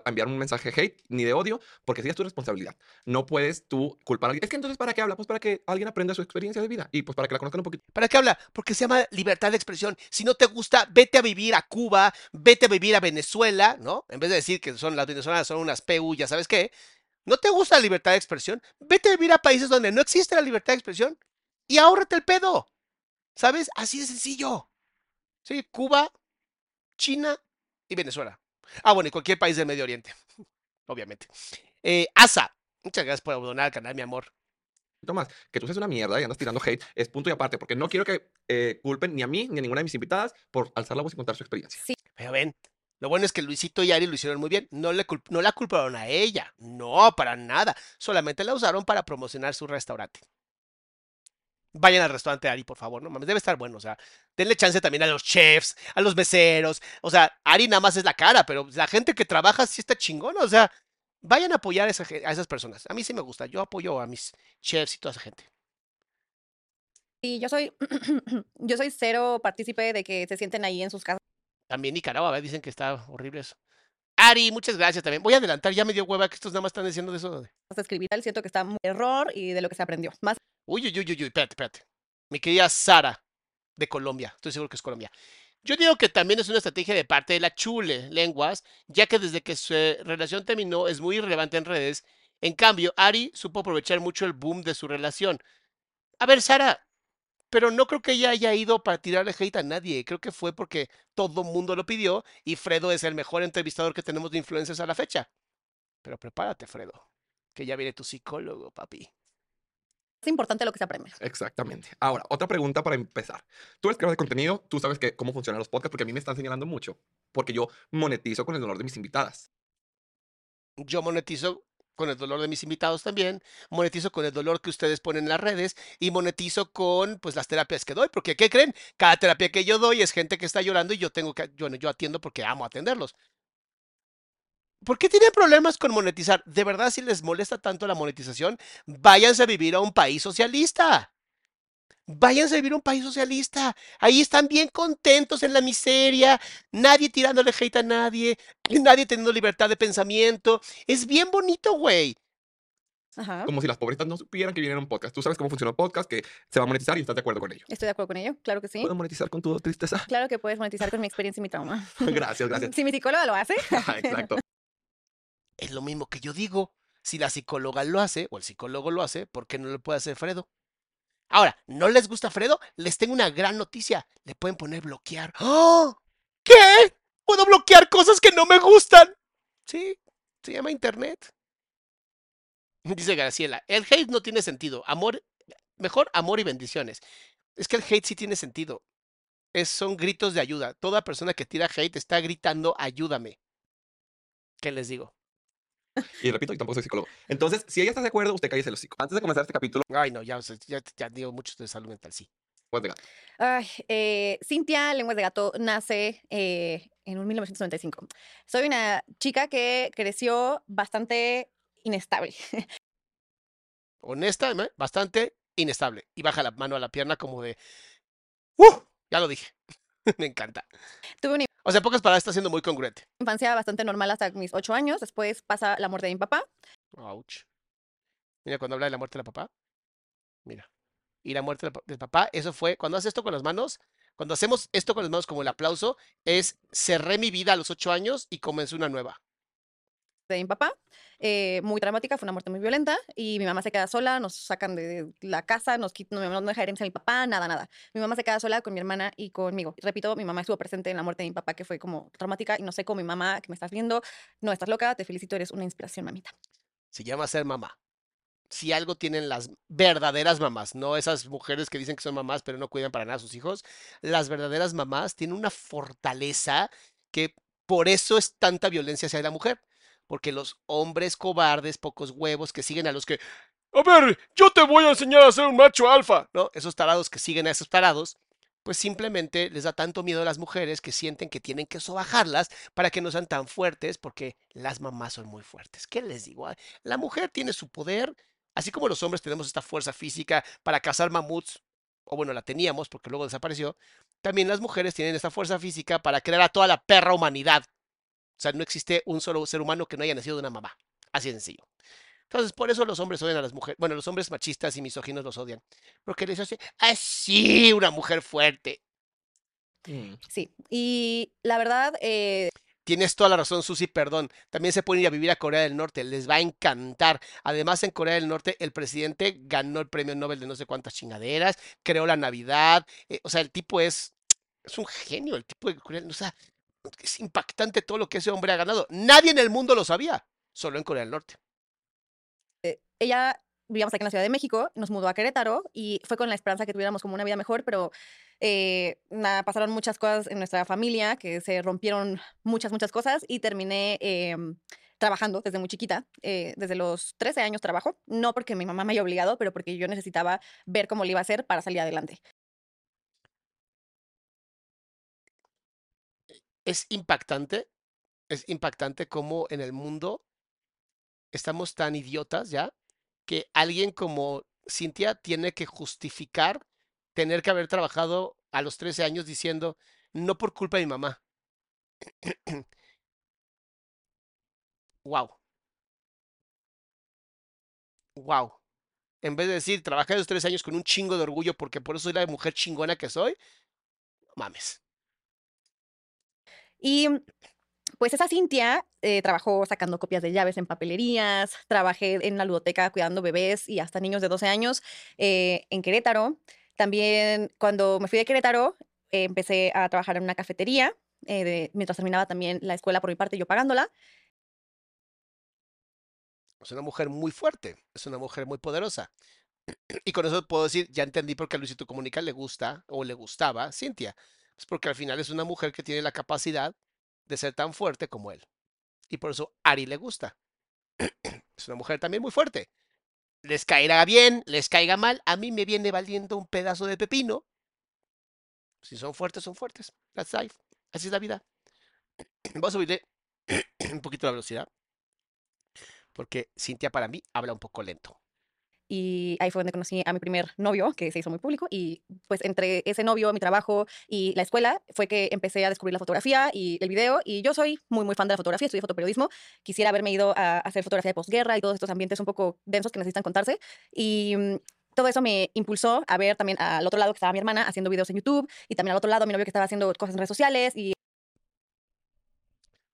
enviar un mensaje hate ni de odio, porque sí es tu responsabilidad. No puedes tú culpar a alguien. Es que entonces, ¿para qué habla? Pues para que alguien aprenda su experiencia de vida y pues para que la conozcan un poquito. ¿Para qué habla? Porque se llama libertad de expresión. Si no te gusta, vete a vivir a Cuba, vete a vivir a Venezuela, ¿no? En vez de decir que son las venezolanas son unas PU, ya sabes qué. ¿No te gusta la libertad de expresión? Vete a vivir a países donde no existe la libertad de expresión y ahórrate el pedo. ¿Sabes? Así de sencillo. Sí, Cuba, China y Venezuela. Ah, bueno, y cualquier país del Medio Oriente, obviamente. Eh, Asa, muchas gracias por abandonar el canal, mi amor. Tomás, que tú seas una mierda y andas tirando hate es punto y aparte, porque no quiero que eh, culpen ni a mí ni a ninguna de mis invitadas por alzar la voz y contar su experiencia. Sí. Pero ven, lo bueno es que Luisito y Ari lo hicieron muy bien. No, le no la culparon a ella. No, para nada. Solamente la usaron para promocionar su restaurante. Vayan al restaurante Ari, por favor. No mames, debe estar bueno. O sea, denle chance también a los chefs, a los meseros. O sea, Ari nada más es la cara, pero la gente que trabaja sí está chingona. O sea, vayan a apoyar a, a esas personas. A mí sí me gusta. Yo apoyo a mis chefs y toda esa gente. Y yo soy, yo soy cero partícipe de que se sienten ahí en sus casas también Nicaragua, dicen que está horrible eso. Ari, muchas gracias también. Voy a adelantar, ya me dio hueva que estos nada más están diciendo de eso. Escribir, siento que está muy error y de lo que se aprendió. Más Uy, uy, uy, uy, uy, espérate, espérate. Mi querida Sara, de Colombia, estoy seguro que es Colombia. Yo digo que también es una estrategia de parte de la Chule Lenguas, ya que desde que su relación terminó es muy irrelevante en redes. En cambio, Ari supo aprovechar mucho el boom de su relación. A ver, Sara, pero no creo que ella haya ido para tirarle hate a nadie. Creo que fue porque todo el mundo lo pidió y Fredo es el mejor entrevistador que tenemos de influencers a la fecha. Pero prepárate, Fredo, que ya viene tu psicólogo, papi. Es importante lo que se aprende. Exactamente. Ahora, otra pregunta para empezar. Tú eres creador de contenido, tú sabes que, cómo funcionan los podcasts, porque a mí me están señalando mucho, porque yo monetizo con el dolor de mis invitadas. Yo monetizo con el dolor de mis invitados también, monetizo con el dolor que ustedes ponen en las redes y monetizo con pues las terapias que doy, porque ¿qué creen? Cada terapia que yo doy es gente que está llorando y yo tengo que, bueno, yo atiendo porque amo atenderlos. ¿Por qué tienen problemas con monetizar? De verdad, si les molesta tanto la monetización, váyanse a vivir a un país socialista. Váyanse a vivir a un país socialista. Ahí están bien contentos en la miseria, nadie tirándole hate a nadie, nadie teniendo libertad de pensamiento. Es bien bonito, güey. Ajá. Como si las pobrecitas no supieran que vienen a un podcast. Tú sabes cómo funciona un podcast, que se va a monetizar y estás de acuerdo con ello. Estoy de acuerdo con ello, claro que sí. ¿Puedo monetizar con tu tristeza? Claro que puedes monetizar con mi experiencia y mi trauma. gracias, gracias. Si mi psicóloga lo hace. Ajá, Exacto. Es lo mismo que yo digo. Si la psicóloga lo hace o el psicólogo lo hace, ¿por qué no lo puede hacer Fredo? Ahora, ¿no les gusta Fredo? Les tengo una gran noticia. Le pueden poner bloquear. ¡Oh! ¿Qué? ¿Puedo bloquear cosas que no me gustan? Sí, se llama Internet. Dice Graciela, el hate no tiene sentido. Amor, mejor amor y bendiciones. Es que el hate sí tiene sentido. Es, son gritos de ayuda. Toda persona que tira hate está gritando ayúdame. ¿Qué les digo? Y repito, yo tampoco soy psicólogo. Entonces, si ella está de acuerdo, usted cállese el hocico. Antes de comenzar este capítulo, Ay, no, ya, ya, ya digo mucho de salud mental, sí. pues de gato. Ay, eh, Cintia Lenguas de Gato nace eh, en un 1995. Soy una chica que creció bastante inestable. Honesta, ¿eh? bastante inestable. Y baja la mano a la pierna como de. ¡Uh! Ya lo dije. Me encanta. Tuve una O sea, pocas palabras, está siendo muy congruente. infancia bastante normal hasta mis ocho años. Después pasa la muerte de mi papá. Ouch. Mira, cuando habla de la muerte de la papá. Mira. Y la muerte del pa- del papá, eso fue. Cuando haces esto con las manos, cuando hacemos esto con las manos como el aplauso, es cerré mi vida a los ocho años y comencé una nueva. De mi papá, eh, muy dramática, fue una muerte muy violenta y mi mamá se queda sola, nos sacan de la casa, nos quitan, no, no deja herencia a mi papá, nada, nada. Mi mamá se queda sola con mi hermana y conmigo. Repito, mi mamá estuvo presente en la muerte de mi papá, que fue como traumática y no sé cómo mi mamá, que me estás viendo, no estás loca, te felicito, eres una inspiración, mamita. Se llama ser mamá. Si algo tienen las verdaderas mamás, no esas mujeres que dicen que son mamás pero no cuidan para nada a sus hijos, las verdaderas mamás tienen una fortaleza que por eso es tanta violencia hacia la mujer. Porque los hombres cobardes, pocos huevos, que siguen a los que, a ver, yo te voy a enseñar a ser un macho alfa, ¿no? Esos tarados que siguen a esos tarados, pues simplemente les da tanto miedo a las mujeres que sienten que tienen que sobajarlas para que no sean tan fuertes, porque las mamás son muy fuertes. ¿Qué les digo? La mujer tiene su poder, así como los hombres tenemos esta fuerza física para cazar mamuts, o bueno, la teníamos porque luego desapareció, también las mujeres tienen esta fuerza física para crear a toda la perra humanidad. O sea, no existe un solo ser humano que no haya nacido de una mamá. Así de sencillo. Entonces, por eso los hombres odian a las mujeres. Bueno, los hombres machistas y misóginos los odian. Porque les hace así una mujer fuerte. Mm. Sí, y la verdad, eh, Tienes toda la razón, Susi, perdón. También se pueden ir a vivir a Corea del Norte, les va a encantar. Además, en Corea del Norte, el presidente ganó el premio Nobel de no sé cuántas chingaderas, creó la Navidad. eh, o sea, el tipo es, es un genio, el tipo de Corea, o sea, es impactante todo lo que ese hombre ha ganado. Nadie en el mundo lo sabía, solo en Corea del Norte. ella vivíamos aquí en la Ciudad de México, nos mudó a Querétaro y fue con la esperanza que tuviéramos como una vida mejor, pero eh, nada, pasaron muchas cosas en nuestra familia, que se rompieron muchas, muchas cosas y terminé em, trabajando desde muy chiquita. eh, desde los 13 años trabajo, no porque mi mamá me haya obligado, pero porque yo necesitaba ver cómo le iba a hacer para salir adelante. Es impactante, es impactante cómo en el mundo estamos tan idiotas ya que alguien como Cintia tiene que justificar tener que haber trabajado a los 13 años diciendo, no por culpa de mi mamá. wow. Wow. En vez de decir, trabajé esos tres años con un chingo de orgullo porque por eso soy la mujer chingona que soy, mames. Y pues esa Cintia eh, trabajó sacando copias de llaves en papelerías, trabajé en la ludoteca cuidando bebés y hasta niños de 12 años eh, en Querétaro. También cuando me fui de Querétaro eh, empecé a trabajar en una cafetería, eh, mientras terminaba también la escuela por mi parte, yo pagándola. Es una mujer muy fuerte, es una mujer muy poderosa. Y con eso puedo decir, ya entendí por qué a Luisito Comunica le gusta o le gustaba Cintia. Porque al final es una mujer que tiene la capacidad de ser tan fuerte como él. Y por eso Ari le gusta. Es una mujer también muy fuerte. Les caerá bien, les caiga mal, a mí me viene valiendo un pedazo de pepino. Si son fuertes, son fuertes. That's life. Así es la vida. Voy a subirle un poquito la velocidad. Porque Cintia para mí habla un poco lento. Y ahí fue donde conocí a mi primer novio, que se hizo muy público. Y pues entre ese novio, mi trabajo y la escuela, fue que empecé a descubrir la fotografía y el video. Y yo soy muy, muy fan de la fotografía, estudié fotoperiodismo. Quisiera haberme ido a hacer fotografía de posguerra y todos estos ambientes un poco densos que necesitan contarse. Y mm, todo eso me impulsó a ver también al otro lado que estaba mi hermana haciendo videos en YouTube y también al otro lado mi novio que estaba haciendo cosas en redes sociales y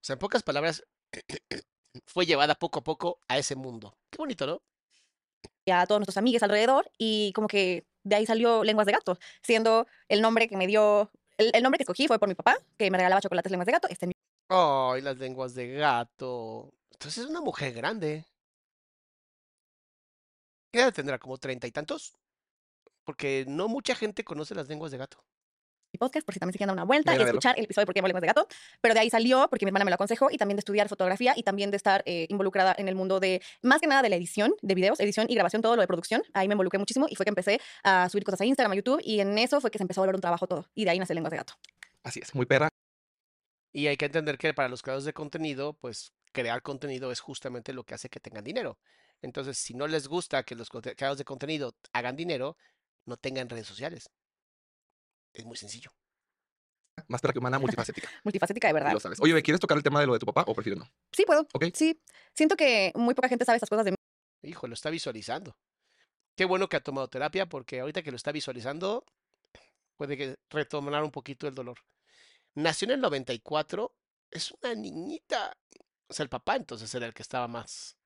O sea, en pocas palabras, fue llevada poco a poco a ese mundo. Qué bonito, ¿no? A todos nuestros amigos alrededor y como que de ahí salió Lenguas de Gato, siendo el nombre que me dio, el, el nombre que escogí fue por mi papá, que me regalaba chocolates Lenguas de Gato. Este, Ay, las lenguas de gato. Entonces es una mujer grande. ¿Qué edad tendrá? ¿Como treinta y tantos? Porque no mucha gente conoce las lenguas de gato. Mi podcast, por si también se quieren dar una vuelta Vayan y escuchar el episodio de por qué Lenguas de Gato. Pero de ahí salió porque mi hermana me lo aconsejó y también de estudiar fotografía y también de estar eh, involucrada en el mundo de, más que nada de la edición de videos, edición y grabación, todo lo de producción. Ahí me involucré muchísimo y fue que empecé a subir cosas a Instagram, a YouTube y en eso fue que se empezó a volver un trabajo todo. Y de ahí nace Lenguas de Gato. Así es, muy perra. Y hay que entender que para los creadores de contenido, pues crear contenido es justamente lo que hace que tengan dinero. Entonces, si no les gusta que los creadores de contenido hagan dinero, no tengan redes sociales. Es muy sencillo. Más que humana, multifacética. Multifacética de verdad. lo sabes. Oye, ¿quieres tocar el tema de lo de tu papá o prefieres no? Sí, puedo. Ok. Sí. Siento que muy poca gente sabe estas cosas de mí. Hijo, lo está visualizando. Qué bueno que ha tomado terapia porque ahorita que lo está visualizando puede que retomar un poquito el dolor. Nació en el 94, es una niñita. O sea, el papá entonces era el que estaba más.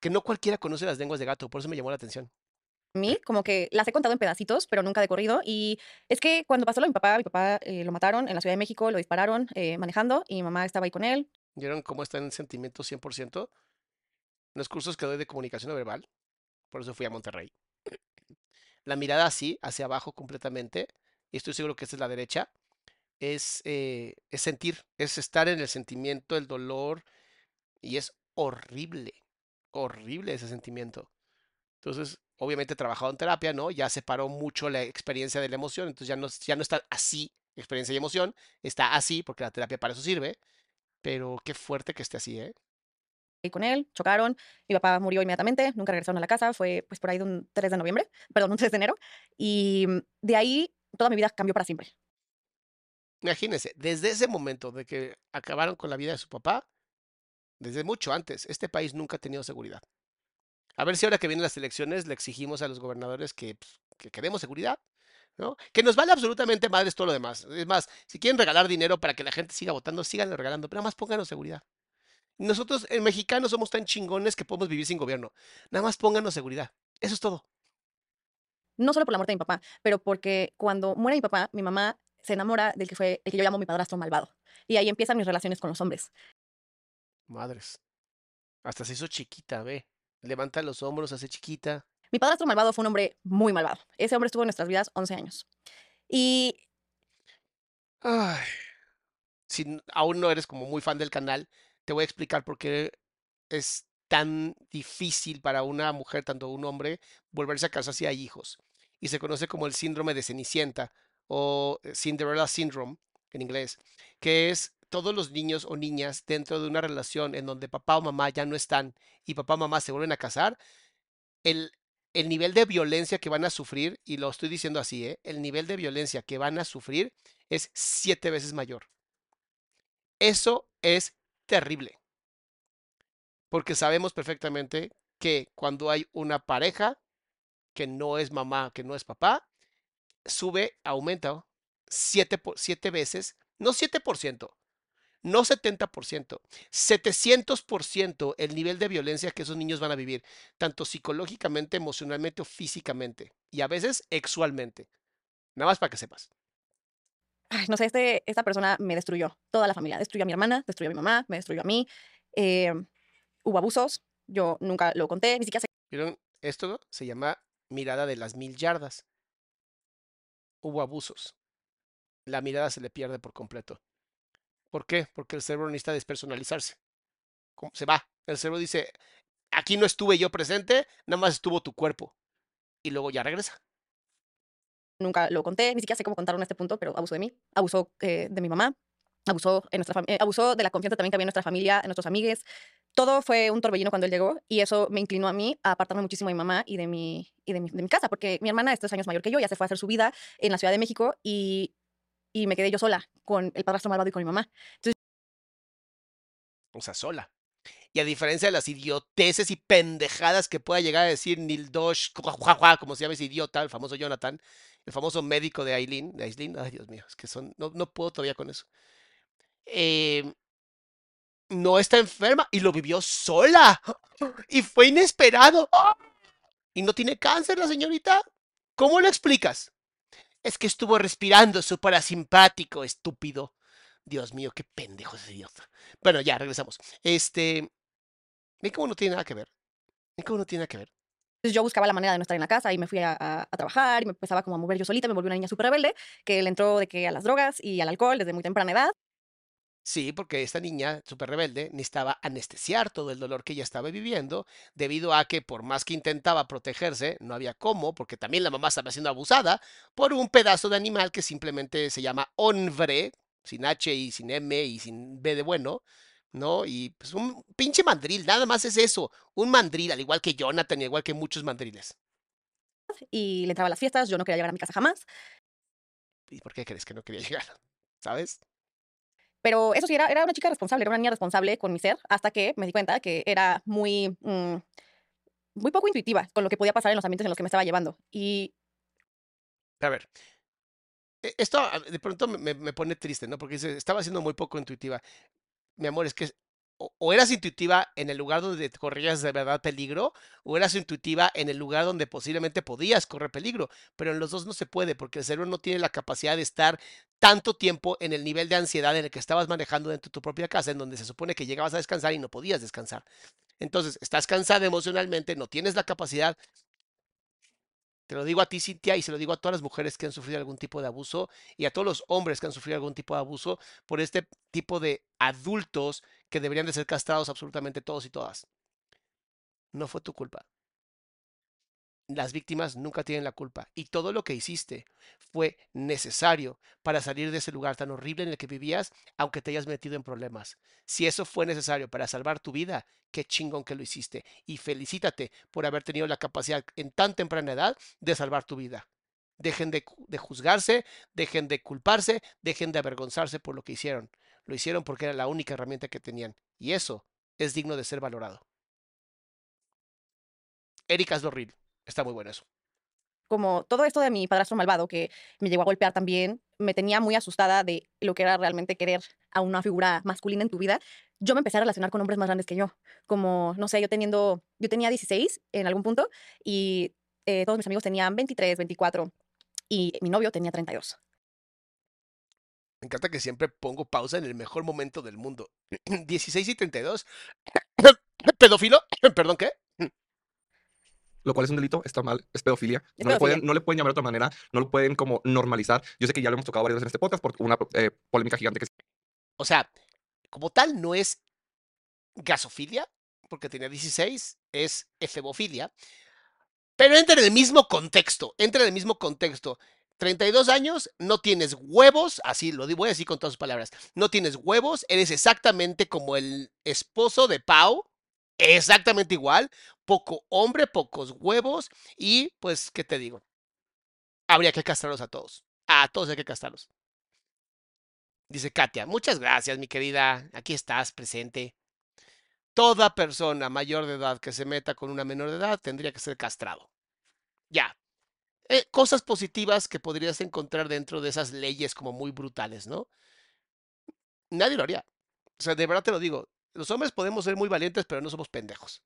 Que no cualquiera conoce las lenguas de gato, por eso me llamó la atención. Mí, como que las he contado en pedacitos, pero nunca de corrido. Y es que cuando pasó lo de mi papá, mi papá eh, lo mataron en la Ciudad de México, lo dispararon eh, manejando y mi mamá estaba ahí con él. ¿Vieron cómo está en sentimiento 100%? En los cursos que doy de comunicación verbal, por eso fui a Monterrey. La mirada así, hacia abajo completamente, y estoy seguro que esta es la derecha, es, eh, es sentir, es estar en el sentimiento, el dolor, y es horrible, horrible ese sentimiento. Entonces, obviamente trabajado en terapia, ¿no? Ya separó mucho la experiencia de la emoción, entonces ya no, ya no está así, experiencia y emoción, está así, porque la terapia para eso sirve, pero qué fuerte que esté así, ¿eh? ahí con él, chocaron, mi papá murió inmediatamente, nunca regresaron a la casa, fue pues por ahí de un 3 de noviembre, perdón, un 3 de enero, y mm, de ahí toda mi vida cambió para siempre. Imagínense, desde ese momento de que acabaron con la vida de su papá, desde mucho antes, este país nunca ha tenido seguridad. A ver si ahora que vienen las elecciones le exigimos a los gobernadores que, pues, que queremos seguridad, ¿no? Que nos vale absolutamente madres todo lo demás. Es más, si quieren regalar dinero para que la gente siga votando, síganlo regalando, pero nada más pónganos seguridad. Nosotros, en mexicanos, somos tan chingones que podemos vivir sin gobierno. Nada más pónganos seguridad. Eso es todo. No solo por la muerte de mi papá, pero porque cuando muere mi papá, mi mamá se enamora del que fue el que yo llamo mi padrastro malvado. Y ahí empiezan mis relaciones con los hombres. Madres. Hasta se hizo chiquita, ve. Levanta los hombros, hace chiquita. Mi padrastro malvado fue un hombre muy malvado. Ese hombre estuvo en nuestras vidas 11 años. Y Ay, si aún no eres como muy fan del canal, te voy a explicar por qué es tan difícil para una mujer, tanto un hombre, volverse a casar si hay hijos. Y se conoce como el síndrome de Cenicienta o eh, Cinderella Syndrome en inglés, que es todos los niños o niñas dentro de una relación en donde papá o mamá ya no están y papá o mamá se vuelven a casar, el, el nivel de violencia que van a sufrir, y lo estoy diciendo así, ¿eh? el nivel de violencia que van a sufrir es siete veces mayor. Eso es terrible. Porque sabemos perfectamente que cuando hay una pareja, que no es mamá, que no es papá, sube, aumenta 7, por, 7 veces, no 7%, no 70%, 700% el nivel de violencia que esos niños van a vivir, tanto psicológicamente, emocionalmente o físicamente, y a veces sexualmente. Nada más para que sepas. Ay, no sé, este, esta persona me destruyó, toda la familia. Destruyó a mi hermana, destruyó a mi mamá, me destruyó a mí. Eh, hubo abusos, yo nunca lo conté, ni siquiera sé. ¿Vieron? Esto se llama mirada de las mil yardas. Hubo abusos. La mirada se le pierde por completo. ¿Por qué? Porque el cerebro necesita despersonalizarse. Se va. El cerebro dice, aquí no estuve yo presente, nada más estuvo tu cuerpo. Y luego ya regresa. Nunca lo conté, ni siquiera sé cómo contarlo en este punto, pero abusó de mí, abusó eh, de mi mamá, abusó, en nuestra eh, abusó de la confianza también que había en nuestra familia, en nuestros amigues. Todo fue un torbellino cuando él llegó y eso me inclinó a mí a apartarme muchísimo de mi mamá y de mi, y de mi casa, porque mi hermana es tres años mayor que yo, ya se fue a hacer su vida en la Ciudad de México y, y me quedé yo sola con el padrastro malvado y con mi mamá. O sea, sola. Y a diferencia de las idioteces y pendejadas que pueda llegar a decir Neil Dosh, como se llama ese idiota, el famoso Jonathan, el famoso médico de Aileen, de Aileen, ay Dios mío, es que son, no, no puedo todavía con eso. Eh, no está enferma y lo vivió sola. Y fue inesperado. Y no tiene cáncer la señorita. ¿Cómo lo explicas? Es que estuvo respirando su parasimpático, estúpido. Dios mío, qué pendejo ese idiota. Bueno, ya, regresamos. Este. Ven cómo no tiene nada que ver. Ven cómo no tiene nada que ver. Entonces yo buscaba la manera de no estar en la casa y me fui a, trabajar y me empezaba como a mover yo solita, me volví una niña súper rebelde que le entró de que a las drogas y al alcohol desde muy temprana edad. Sí, porque esta niña súper rebelde necesitaba anestesiar todo el dolor que ella estaba viviendo, debido a que por más que intentaba protegerse, no había cómo, porque también la mamá estaba siendo abusada por un pedazo de animal que simplemente se llama hombre, sin H y sin M y sin B de bueno, ¿no? Y pues un pinche mandril, nada más es eso, un mandril, al igual que Jonathan, igual que muchos mandriles. Y le entraba a las fiestas, yo no quería llegar a mi casa jamás. ¿Y por qué crees que no quería llegar? ¿Sabes? Pero eso sí, era, era una chica responsable, era una niña responsable con mi ser, hasta que me di cuenta que era muy, mmm, muy poco intuitiva con lo que podía pasar en los ambientes en los que me estaba llevando. Y... A ver, esto de pronto me, me, pone triste, ¿no? Porque estaba siendo muy poco intuitiva. Mi amor, es que o, eras intuitiva en el lugar donde corrías de verdad peligro, o eras intuitiva en el lugar donde posiblemente podías correr peligro, pero en los dos no se puede porque el cerebro no tiene la capacidad de estar tanto tiempo en el nivel de ansiedad en el que estabas manejando dentro de tu propia casa, en donde se supone que llegabas a descansar y no podías descansar. Entonces, estás cansada emocionalmente, no tienes la capacidad te lo digo a ti, Cintia, y se lo digo a todas las mujeres que han sufrido algún tipo de abuso y a todos los hombres que han sufrido algún tipo de abuso por este tipo de adultos que deberían de ser castrados absolutamente todos y todas. No fue tu culpa. Las víctimas nunca tienen la culpa y todo lo que hiciste fue necesario para salir de ese lugar tan horrible en el que vivías, aunque te hayas metido en problemas. Si eso fue necesario para salvar tu vida, qué chingón que lo hiciste y felicítate por haber tenido la capacidad en tan temprana edad de salvar tu vida. Dejen de, juzgarse, dejen de culparse, dejen de avergonzarse por lo que hicieron. Lo hicieron porque era la única herramienta que tenían y eso es digno de ser valorado. Erika Asdorril. Está muy bueno eso. Como todo esto de mi padrastro malvado, que me llegó a golpear también, me tenía muy asustada de lo que era realmente querer a una figura masculina en tu vida. Yo me empecé a relacionar con hombres más grandes que yo. Como, no sé, yo teniendo, yo tenía 16 en algún punto y eh, todos mis amigos tenían 23, 24 y mi novio tenía 32. Me encanta que siempre pongo pausa en el mejor momento del mundo. 16 y 32. ¿Pedófilo? ¿Perdón qué? Lo cual es un delito, está mal, es pedofilia. Es no, pedofilia. Le pueden, no, Le pueden, llamar de otra manera, no lo pueden como normalizar. Yo sé que ya lo hemos tocado varias veces en este podcast por una eh, polémica gigante que... O sea, como tal, no es gasofilia, porque tenía 16, es efebofilia, pero entra en el mismo contexto, entra en el mismo contexto. 32 años, no tienes huevos, así lo voy a decir con todas sus palabras, no tienes huevos, eres exactamente como el esposo de Pau, exactamente igual, poco hombre, pocos huevos y pues, ¿qué te digo? Habría que castrarlos a todos. A todos hay que castrarlos. Dice Katia, muchas gracias, mi querida. Aquí estás presente. Toda persona mayor de edad que se meta con una menor de edad tendría que ser castrado. Ya. Eh, cosas positivas que podrías encontrar dentro de esas leyes como muy brutales, ¿no? Nadie lo haría. O sea, de verdad te lo digo. Los hombres podemos ser muy valientes, pero no somos pendejos.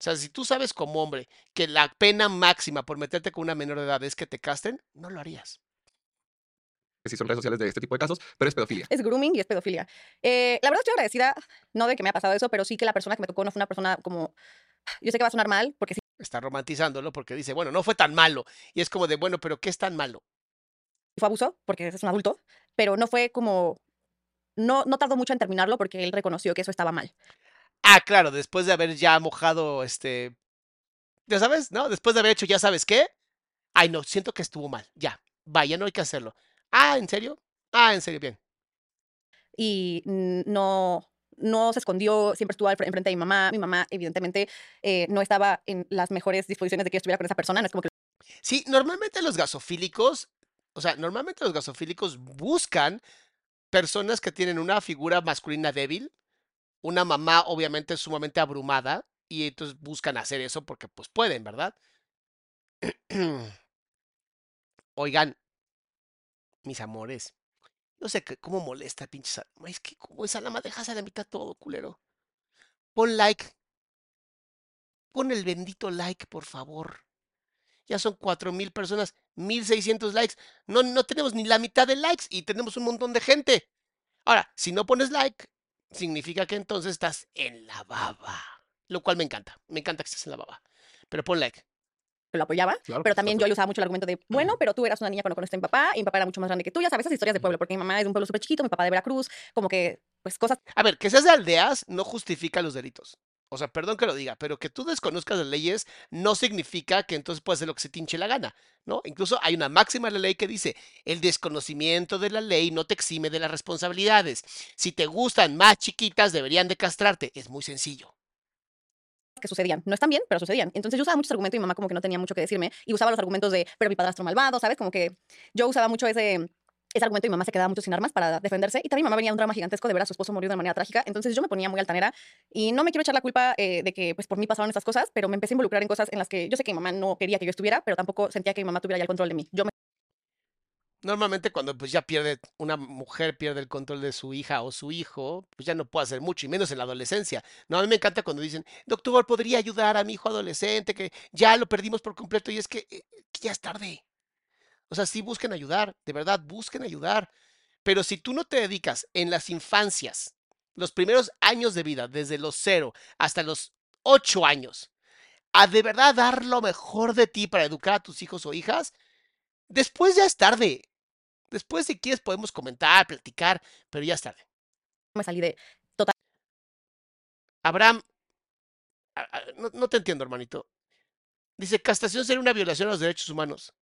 O sea, si tú sabes como hombre que la pena máxima por meterte con una menor de edad es que te casten, no lo harías. que sí son redes sociales de este tipo de casos, pero es pedofilia. Es grooming y es pedofilia. Eh, la verdad estoy agradecida, no de que me ha pasado eso, pero sí que la persona que me tocó no fue una persona como... Yo sé que va a sonar mal, porque sí Está romantizándolo porque dice, bueno, no fue tan malo. Y es como de, bueno, pero ¿qué es tan malo? fue abuso, porque es un adulto, pero no fue como... No, no tardó mucho en terminarlo porque él reconoció que eso estaba mal. Ah, claro, después de haber ya mojado, este, ya sabes, ¿no? Después de haber hecho, ya sabes qué. Ay, no, siento que estuvo mal. Ya, vaya, no hay que hacerlo. Ah, ¿en serio? Ah, en serio, bien. y no, no se escondió, siempre estuvo enfrente de mi mamá. Mi mamá, evidentemente, eh, no estaba en las mejores disposiciones de que yo estuviera con esa persona. No es como que Sí, normalmente los gasofílicos, o sea, normalmente los gasofílicos buscan personas que tienen una figura masculina débil, una mamá obviamente sumamente abrumada, y entonces buscan hacer eso porque pues pueden, ¿verdad? Oigan, mis amores, no sé cómo molesta, pinche Salama. Es que como esa lama dejas a la mitad todo, culero. Pon like. Pon el bendito like, por favor. Ya son cuatro mil personas, 1600 likes. No, no tenemos ni la mitad de likes y tenemos un montón de gente. Ahora, si no pones like, significa que entonces estás en la baba. Lo cual me encanta. Me encanta que estés en la baba. Pero pon like. lo apoyaba, Claro, pero también yo le usaba mucho el argumento de, bueno, pero tú eras una niña cuando conociste a mi papá, y mi papá era mucho más grande que tú, ya sabes, esas historias de pueblo, porque mi mamá es de un pueblo súper chiquito, mi papá de Veracruz, como que, pues, cosas A ver, que seas de aldeas no justifica los delitos. O sea, perdón que lo diga, pero que tú desconozcas las leyes no significa que entonces puedes hacer lo que se te hinche la gana, ¿no? Incluso hay una máxima en la ley que dice, el desconocimiento de la ley no te exime de las responsabilidades. Si te gustan más chiquitas, deberían de castrarte. Es muy sencillo. que sucedían. No están bien, pero sucedían. Entonces yo usaba muchos argumentos y mi mamá como que no tenía mucho que decirme y usaba los argumentos de, pero mi padrastro malvado, ¿sabes? Como que yo usaba mucho ese, ese argumento mi mamá se quedaba mucho sin armas para defenderse. Y también mi mamá venía de un drama gigantesco de ver a su esposo morir de manera trágica. Entonces yo me ponía muy altanera y no me quiero echar la culpa eh, de que pues por mí pasaron estas cosas, pero me empecé a involucrar en cosas en las que yo sé que mi mamá no quería que yo estuviera, pero tampoco sentía que mi mamá tuviera ya el control de mí. Yo me Normalmente cuando pues ya pierde, una mujer pierde el control de su hija o su hijo, pues ya no puede hacer mucho, y menos en la adolescencia. No, a mí me encanta cuando dicen, doctor, ¿podría ayudar a mi hijo adolescente que ya lo perdimos por completo? Y es que, eh, que ya es tarde. O sea, sí busquen ayudar, de verdad, busquen ayudar. Pero si tú no te dedicas en las infancias, los primeros años de vida, desde los cero hasta los ocho años, a de verdad dar lo mejor de ti para educar a tus hijos o hijas, después ya es tarde. Después, si quieres, podemos comentar, platicar, pero ya es tarde. me salí de Abraham, a- a- no, no te entiendo, hermanito. Dice, castración sería una violación a los derechos humanos.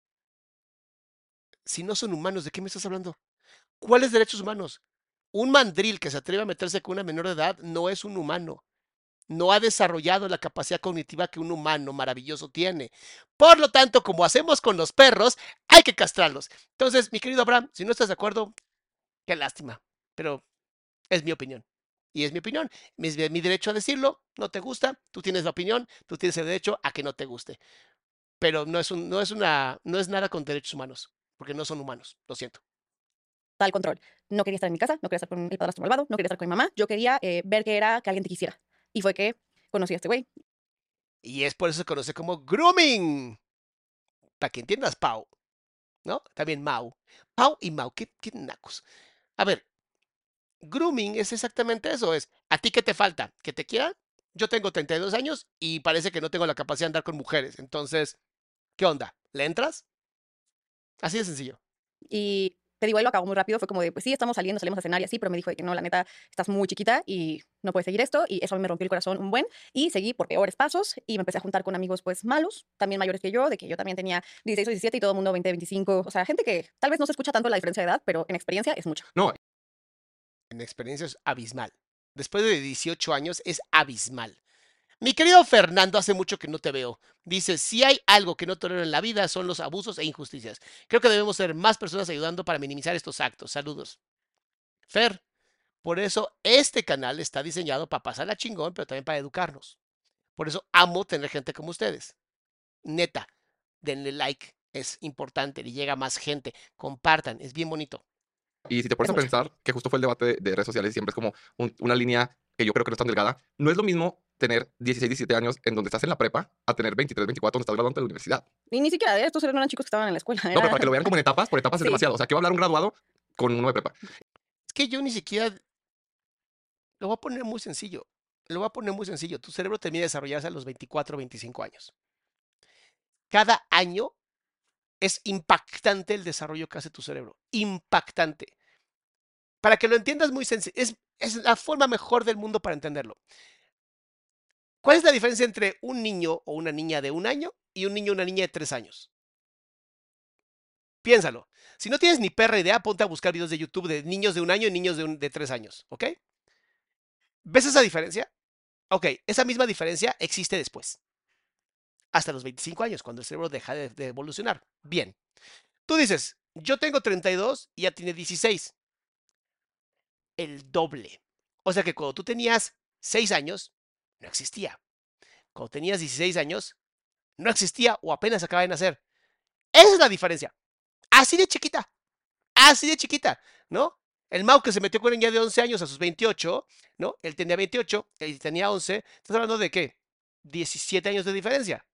Si no son humanos, ¿de qué me estás hablando? ¿Cuáles derechos humanos? Un mandril que se atreve a meterse con una menor de edad no es un humano. No ha desarrollado la capacidad cognitiva que un humano maravilloso tiene. Por lo tanto, como hacemos con los perros, hay que castrarlos. Entonces, mi querido Abraham, si no estás de acuerdo, qué lástima. Pero es mi opinión. Y es mi opinión. Mi mi derecho a decirlo. No te gusta, tú tienes la opinión, tú tienes el derecho a que no te guste. Pero no es, un, no es, una, no es nada con derechos humanos, porque no son humanos. Lo siento. total control. No quería estar en mi casa, no quería estar con el padrastro malvado, no quería estar con mi mamá. Yo quería eh, ver que era que alguien te quisiera. Y fue que conocí a este güey. Y es por eso se conoce como grooming. Para que entiendas, Pau. ¿No? También Mau. Pau y Mau, qué, qué nacos. A ver, grooming es exactamente eso. Es, ¿a ti qué te falta? ¿Que te quieran? Yo tengo 32 años y parece que no tengo la capacidad de andar con mujeres. Entonces, ¿qué onda? ¿Le entras? Así de sencillo. Y te digo, él lo acabó muy rápido. Fue como de, pues sí, estamos saliendo, salimos a cenar y así, pero me dijo de que no, la neta, estás muy chiquita y no puedes seguir esto. Y eso a mí me rompió el corazón un buen. Y seguí por peores pasos y me empecé a juntar con amigos, pues malos, también mayores que yo, de que yo también tenía 16 o 17 y todo el mundo 20, 25. O sea, gente que tal vez no se escucha tanto la diferencia de edad, pero en experiencia es mucho. No, En experiencia es abismal. Después de 18 años es abismal. Mi querido Fernando, hace mucho que no te veo. Dice, si hay algo que no tolero en la vida son los abusos e injusticias. Creo que debemos ser más personas ayudando para minimizar estos actos. Saludos. Fer, por eso este canal está diseñado para pasarla chingón, pero también para educarnos. Por eso amo tener gente como ustedes. Neta, denle like, es importante, le llega más gente, compartan, es bien bonito. Y si te pones a pensar, que justo fue el debate de, de redes sociales, siempre es como un- una línea que yo creo que no es tan delgada. No es lo mismo tener 16, 17 años en donde estás en la prepa a tener 23, 24 donde estás graduando de la universidad. Y ni siquiera, ¿eh? estos eran eran chicos que estaban en la escuela. No, pero para que lo vean como en etapas, por etapas es demasiado. O sea, que va a hablar un graduado con uno de prepa. Es que yo ni siquiera lo voy a poner muy sencillo. Lo voy a poner muy sencillo. Tu cerebro termina de desarrollarse a los 24 o 25 años. Cada año es impactante el desarrollo que hace tu cerebro. Impactante. Para que lo entiendas muy sencillo, es, es la forma mejor del mundo para entenderlo. ¿Cuál es la diferencia entre un niño o una niña de un año y un niño o una niña de tres años? Piénsalo. Si no tienes ni perra idea, ponte a buscar videos de YouTube de niños de un año y niños de, tres años, ¿ok? ¿Ves esa diferencia? Ok, esa misma diferencia existe después. Hasta los 25 años, cuando el cerebro deja de, de evolucionar. Bien. Tú dices, yo tengo 32 y ya tiene 16. El doble. O sea que cuando tú tenías 6 años, no existía. Cuando tenías 16 años, no existía o apenas acaba de nacer. Esa es la diferencia. Así de chiquita. Así de chiquita, ¿no? El Mau que se metió con ella de 11 años a sus 28, ¿no? Él tenía 28, él tenía 11. Estás hablando de qué? 17 años de diferencia.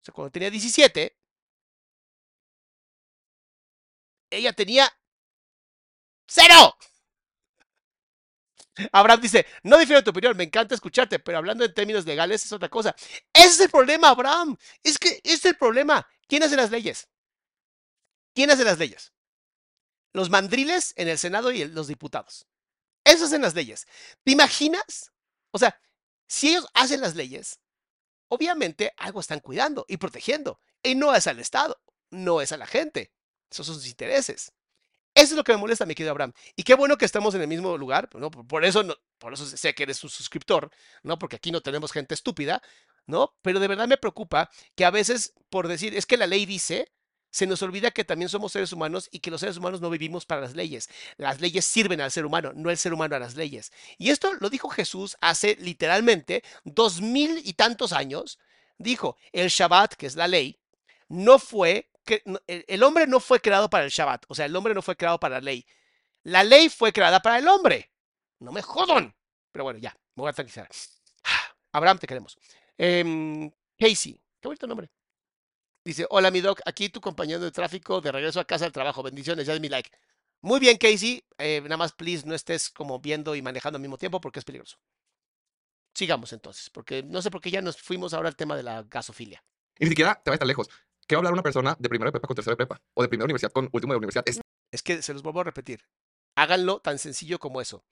O sea, cuando tenía 17, ella tenía cero. Abraham dice, no difiero de tu opinión, me encanta escucharte, pero hablando en términos legales es otra cosa. Ese es el problema, Abraham. Es que ese es el problema. ¿Quién hace las leyes? ¿Quién hace las leyes? Los mandriles en el Senado y los diputados. Esos hacen las leyes. ¿Te imaginas? O sea, si ellos hacen las leyes, obviamente algo están cuidando y protegiendo. Y no es al Estado, no es a la gente. Esos son sus intereses. Eso es lo que me molesta, mi querido Abraham. Y qué bueno que estamos en el mismo lugar, ¿no? Por eso, no- por eso sé que eres un suscriptor, ¿no? Porque aquí no tenemos gente estúpida, ¿no? Pero de verdad me preocupa que a veces, por decir, es que la ley dice, se nos olvida que también somos seres humanos y que los seres humanos no vivimos para las leyes. Las leyes sirven al ser humano, no el ser humano a las leyes. Y esto lo dijo Jesús hace literalmente dos mil y tantos años. Dijo, el Shabbat, que es la ley, no fue, que, no- el, hombre no fue creado para el Shabbat, o sea, el hombre no fue creado para la ley. La ley fue creada para el hombre. No me jodan. Pero bueno, ya, me voy a tranquilizar. Abraham, te queremos. Em, Casey, qué bonito nombre. Dice, hola mi doc, aquí tu compañero de tráfico de regreso a casa del trabajo. Bendiciones, ya es mi like. Muy bien, Casey. eh, nada más, please, no estés como viendo y manejando al mismo tiempo porque es peligroso. Sigamos entonces, porque no sé por qué ya nos fuimos ahora al tema de la gasofilia. Y ni siquiera te vayas tan lejos. ¿Qué va a hablar una persona de primero de prepa con tercero de prepa? O de primera universidad con último de universidad. Es Es que se los vuelvo a repetir. Háganlo tan sencillo como eso.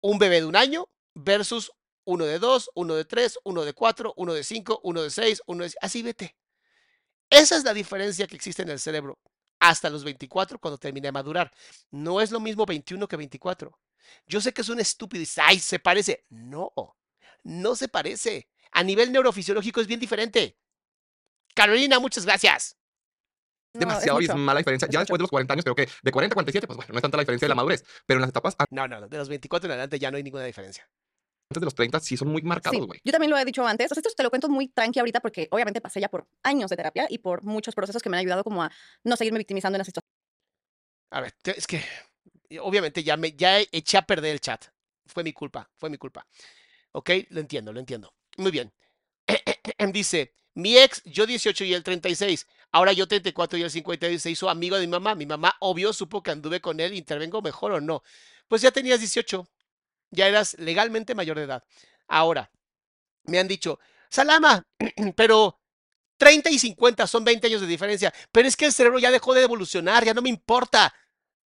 Un bebé de un año versus uno de dos, uno de tres, uno de cuatro, uno de cinco, uno de seis, uno de... Así vete. Esa es la diferencia que existe en el cerebro hasta los 24 cuando termine de madurar. No es lo mismo 21 que 24. Yo sé que es un estúpido y dice, ay, se parece. No, no se parece. A nivel neurofisiológico es bien diferente. Carolina, muchas gracias. No, es demasiado abismal la diferencia. Es Ya mucho. después de los 40 años, creo que de 40 a 47, pues bueno, no es tanta la diferencia de la madurez. Pero en las etapas No, no, no, de los 24 en adelante ya no hay ninguna diferencia. antes de los 30 sí son muy Sí, marcados, güey. yo también lo he dicho antes. O sea, esto te lo cuento muy tranqui ahorita porque obviamente pasé ya por años de terapia y por muchos procesos que me han ayudado como a no seguirme victimizando en las situaciones. A ver, es que obviamente ya me ya eché a perder el chat. Fue mi culpa, fue mi culpa. Ok, lo entiendo, lo entiendo. Muy bien. Dice, mi ex, yo 18 y él 36. Ahora yo 34 y él 52 se hizo amigo de mi mamá. Mi mamá, obvio, supo que anduve con él. ¿Intervengo mejor o no? Pues ya tenías 18. Ya eras legalmente mayor de edad. Ahora, me han dicho, Salama, pero 30 y 50 son 20 años de diferencia. Pero es que el cerebro ya dejó de evolucionar, ya no me importa.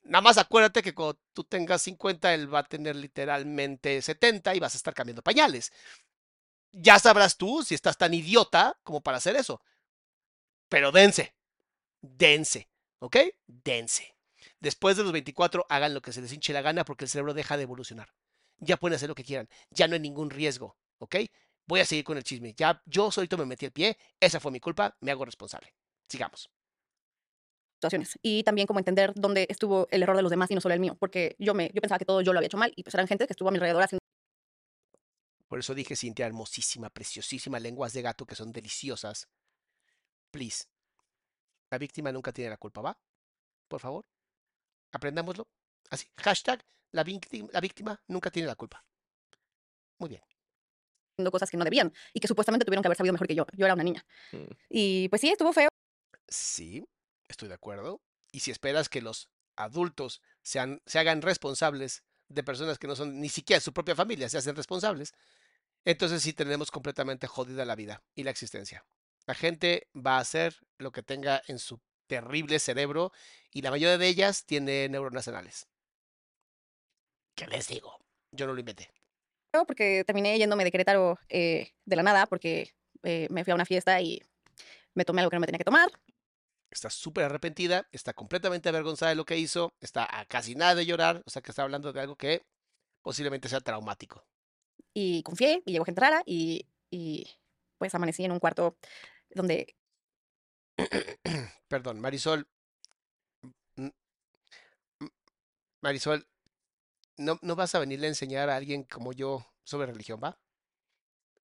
Nada más acuérdate que cuando tú tengas 50, él va a tener literalmente 70 y vas a estar cambiando pañales. Ya sabrás tú si estás tan idiota como para hacer eso. Pero dense, dense, ¿ok? Dense. Después de los 24, hagan lo que se les hinche la gana porque el cerebro deja de evolucionar. Ya pueden hacer lo que quieran, ya no hay ningún riesgo, ¿ok? Voy a seguir con el chisme. Ya yo solito me metí el pie, esa fue mi culpa, me hago responsable. Sigamos. Y también como entender dónde estuvo el error de los demás y no solo el mío. Porque yo, me, yo pensaba que todo yo lo había hecho mal y pues eran gente que estuvo a mi alrededor haciendo Por eso dije Cintia, hermosísima, preciosísima, lenguas de gato que son deliciosas. Please. La víctima nunca tiene la culpa, ¿va? Por favor. Aprendámoslo. Así. Hashtag, la víctima, la víctima nunca tiene la culpa. Muy bien. haciendo cosas que no debían y que supuestamente tuvieron que haber sabido mejor que yo. Yo era una niña. Mm. Y pues sí, estuvo feo. Sí, estoy de acuerdo. Y si esperas que los adultos sean, se hagan responsables de personas que no son ni siquiera su propia familia, se hacen responsables, entonces sí tenemos completamente jodida la vida y la existencia. La gente va a hacer lo que tenga en su terrible cerebro y la mayoría de ellas tiene neuronas anales. ¿Qué les digo? Yo no lo inventé. feo porque terminé yéndome de Querétaro eh, de la nada porque eh, me fui a una fiesta y me tomé algo que no me tenía que tomar. Está súper arrepentida, está completamente avergonzada de lo que hizo, está a casi nada de llorar, o sea que está hablando de algo que posiblemente sea traumático. Y confié y llegó gente rara y, y pues amanecí en un cuarto donde Perdón, Marisol. m- m- Marisol, no, no vas a venirle a enseñar a alguien como yo sobre religión, ¿va?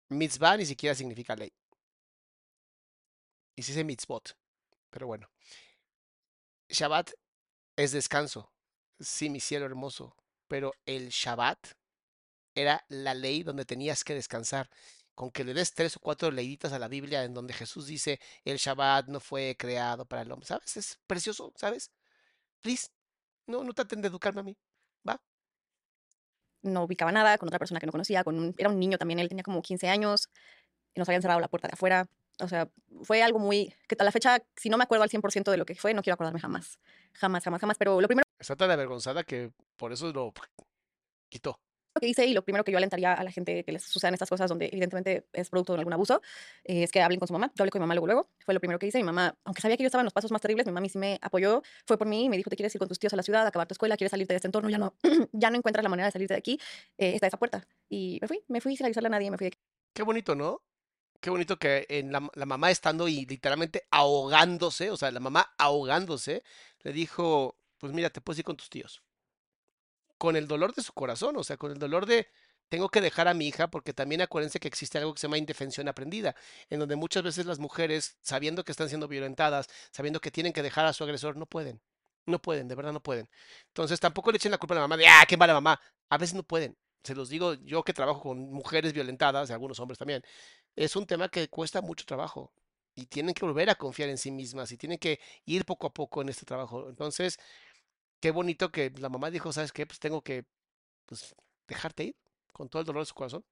Mitzvah ni siquiera significa ley. Y sí dice mitzvot, pero bueno. Shabbat es descanso. Sí, mi cielo hermoso. Pero el Shabbat era la ley donde tenías que descansar. Con que le des tres o cuatro leyitas a la Biblia en donde Jesús dice el Shabbat no fue creado para el hombre. ¿Sabes? Es precioso, ¿sabes? Please. No, no traten de educarme a mí. ¿Va? no ubicaba nada con otra persona que no conocía, con un, era un niño también, él tenía como 15 años y nos habían cerrado la puerta de afuera. O sea, fue algo muy, que a la fecha, si no me acuerdo al 100% de lo que fue, no quiero acordarme jamás. Jamás, jamás, jamás. Pero lo primero Está tan avergonzada que por eso lo quitó. Que hice y lo primero que yo alentaría a la gente que les sucedan estas cosas donde evidentemente es producto de algún abuso, eh, es que hablen con su mamá. Yo hablé con mi mamá luego, luego. Fue lo primero que hice. Mi mamá, aunque sabía que yo estaba en los pasos más terribles, mi mamá sí me apoyó. Fue por mí y me dijo, te quieres ir con tus tíos a la ciudad, acabar tu escuela, quieres salirte de este entorno, ya no, ya no encuentras la manera de salirte de aquí, eh, está esa puerta. Y me fui, me fui sin avisarle a nadie, me fui de Qué bonito, ¿no? Qué bonito que en la, la mamá estando y literalmente ahogándose, o sea, la mamá ahogándose, le dijo, pues mira, te puedes ir con tus tíos. Con el dolor de su corazón, o sea, con el dolor de, tengo que dejar a mi hija, porque también acuérdense que existe algo que se llama indefensión aprendida, en donde muchas veces las mujeres, sabiendo que están siendo violentadas, sabiendo que tienen que dejar a su agresor, no pueden. No pueden, de verdad no pueden. Entonces tampoco le echen la culpa a la mamá de, ah, qué mala mamá. A veces no pueden. Se los digo yo que trabajo con mujeres violentadas, y algunos hombres también. Es un tema que cuesta mucho trabajo y tienen que volver a confiar en sí mismas y tienen que ir poco a poco en este trabajo. Entonces, qué bonito que la mamá dijo, ¿sabes qué? Pues tengo que pues, dejarte ir con todo el dolor de su corazón.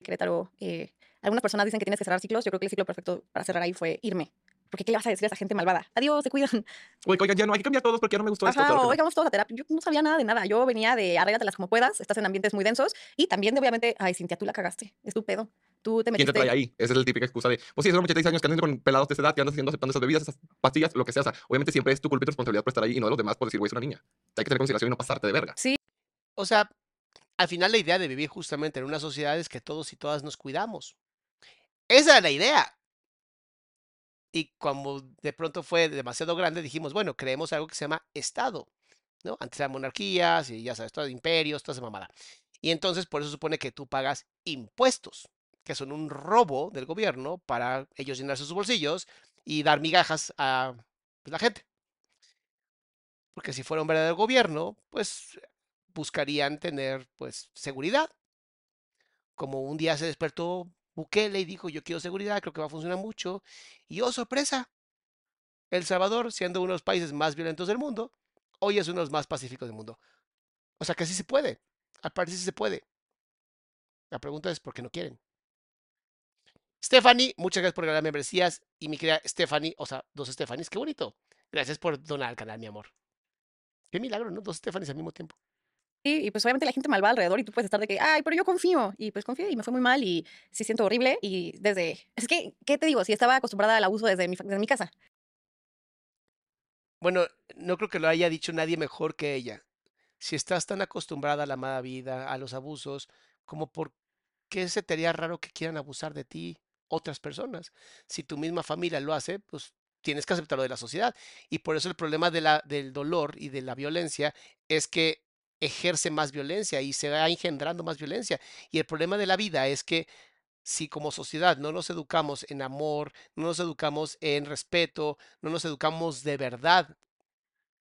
Querétaro. eh, algunas personas dicen que tienes que cerrar ciclos. Yo creo que el ciclo perfecto para cerrar ahí fue irme. Porque ¿qué le vas a decir a esa gente malvada? Adiós, se cuidan. Oye, oigan, ya no hay que cambiar todos porque ya no me gustó esto. Ajá, claro que o no. oigamos todos a terapia. Yo no sabía nada de nada. Yo venía de arréglatelas como puedas. Estás en ambientes muy densos. Y también, de, obviamente, ay, Cintia, tú la cagaste. Es tu pedo. Tú te ¿Quién metiste. te trae ahí? Esa es la típica excusa de, pues sí, son 86 años que andas con pelados de esa edad, que andas haciendo, aceptando esas bebidas, esas pastillas, lo que sea. O sea, obviamente siempre es tu culpa y tu responsabilidad por estar ahí y no de los demás por decir, güey, es una niña. Hay que tener consideración y no pasarte de verga. Sí, O sea, al final la idea de vivir justamente en una sociedad es que todos y todas nos cuidamos. Esa era la idea. Y cuando de pronto fue demasiado grande, dijimos, bueno, creemos algo que se llama Estado. ¿no? Antes eran monarquías y ya sabes, todo imperios, toda esa mamada. Y entonces por eso supone que tú pagas impuestos, que son un robo del gobierno para ellos llenarse sus bolsillos y dar migajas a pues, la gente. Porque si fuera un verdadero gobierno, pues buscarían tener pues seguridad. Como un día se despertó Bukele y dijo, yo quiero seguridad, creo que va a funcionar mucho. Y oh, sorpresa, El Salvador, siendo uno de los países más violentos del mundo, hoy es uno de los más pacíficos del mundo. O sea que sí se puede. Al parecer sí se puede. La pregunta es por qué no quieren. Stephanie, muchas gracias por regalar membresías. Y mi querida Stephanie, o sea, dos Stephanies, qué bonito. Gracias por donar al canal, mi amor. Qué milagro, ¿no? Dos Stephanies al mismo tiempo. Y pues obviamente la gente malvada alrededor y tú puedes estar de que, ay, pero yo confío. Y pues confié y me fue muy mal y sí siento horrible. Y desde. Es que, ¿qué te digo? Si estaba acostumbrada al abuso desde mi, desde mi casa. Bueno, no creo que lo haya dicho nadie mejor que ella. Si estás tan acostumbrada a la mala vida, a los abusos, como por qué se te haría raro que quieran abusar de ti otras personas. Si tu misma familia lo hace, pues tienes que aceptarlo de la sociedad. Y por eso el problema de la, del dolor y de la violencia es que ejerce más violencia y se va engendrando más violencia. Y el problema de la vida es que si como sociedad no nos educamos en amor, no nos educamos en respeto, no nos educamos de verdad,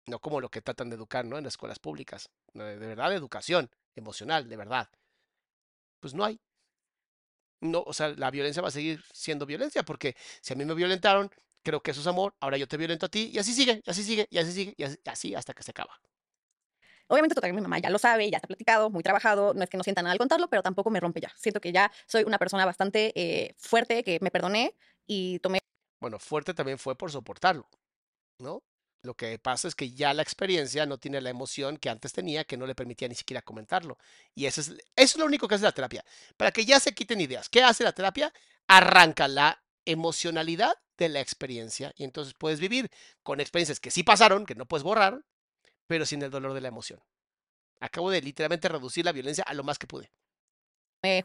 no como lo que tratan de educar, ¿no? En las escuelas públicas, de verdad educación emocional, de verdad, pues no hay. No, o sea, la violencia va a seguir siendo violencia, porque si a mí me violentaron, creo que eso es amor, ahora yo te violento a ti, y así sigue, así sigue, y así sigue, y así, hasta que se acaba. Obviamente, total, mi mamá ya lo sabe, ya está platicado, muy trabajado, no es que no sienta nada al contarlo, pero tampoco me rompe ya. Siento que ya soy una persona bastante eh, fuerte, que me perdoné y tomé. Bueno, fuerte también fue por soportarlo, ¿no? Lo que pasa es que ya la experiencia no tiene la emoción que antes tenía, que no le permitía ni siquiera comentarlo. Y eso es, eso es lo único que hace la terapia. Para que ya se quiten ideas. ¿Qué hace la terapia? Arranca la emocionalidad de la experiencia. Y entonces puedes vivir con experiencias que sí pasaron, que no puedes borrar, pero sin el dolor de la emoción. Acabo de literalmente reducir la violencia a lo más que pude.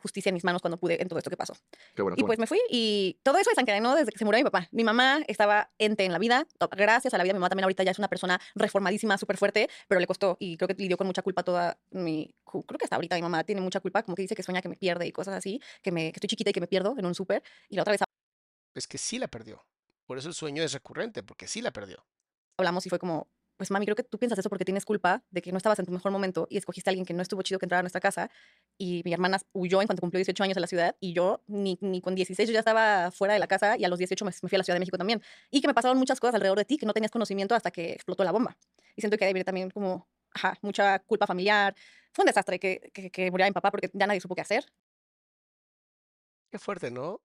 justicia en mis manos cuando pude en todo esto que pasó. Qué bueno, y pues me fui y todo eso desencadenó desde que se murió mi papá. Mi mamá estaba ente en la vida, gracias a la vida. Mi mamá también ahorita ya es una persona reformadísima, súper fuerte, pero le costó y creo que lidió con mucha culpa toda mi... Creo que hasta ahorita mi mamá tiene mucha culpa, como que dice que sueña que me pierde y cosas así, que, me, que estoy chiquita y que me pierdo en un súper y la otra vez... Es que sí la perdió. Por eso el sueño es recurrente, porque sí la perdió. Hablamos y fue como, pues mami, creo que tú piensas eso porque tienes culpa de que no estabas en tu mejor momento y escogiste a alguien que no estuvo chido que entrara a nuestra casa y mi hermana huyó en cuanto cumplió 18 años en la ciudad y yo ni, ni con 16 yo ya estaba fuera de la casa y a los 18 me, fui a la Ciudad de México también y que me pasaron muchas cosas alrededor de ti que no tenías conocimiento hasta que explotó la bomba. Y siento que debe también como, ajá, mucha culpa familiar. Fue un desastre que, que, que muriera mi papá porque ya nadie supo qué hacer. Qué fuerte, ¿no?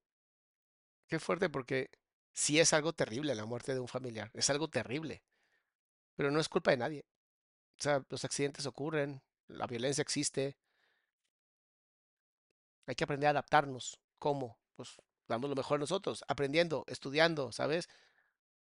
Qué fuerte porque sí es algo terrible la muerte de un familiar, es algo terrible. Pero no es culpa de nadie. O sea, los accidentes ocurren, la violencia existe. Hay que aprender a adaptarnos. ¿Cómo? Pues dando lo mejor a nosotros, aprendiendo, estudiando, ¿sabes?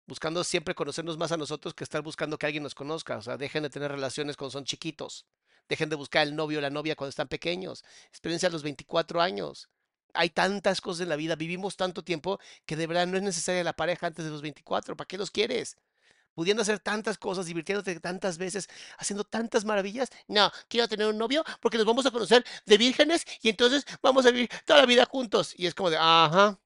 Buscando siempre conocernos más a nosotros que estar buscando que alguien nos conozca. O sea, dejen de tener relaciones cuando son chiquitos. Dejen de buscar el novio o la novia cuando están pequeños. Experiencia a los 24 años. Hay tantas cosas en la vida, vivimos tanto tiempo que de verdad no es necesaria la pareja antes de los 24. ¿Para qué los quieres? Pudiendo hacer tantas cosas, divirtiéndote tantas veces, haciendo tantas maravillas. No, quiero tener un novio porque nos vamos a conocer de vírgenes y entonces vamos a vivir toda la vida juntos. Y es como de, ajá.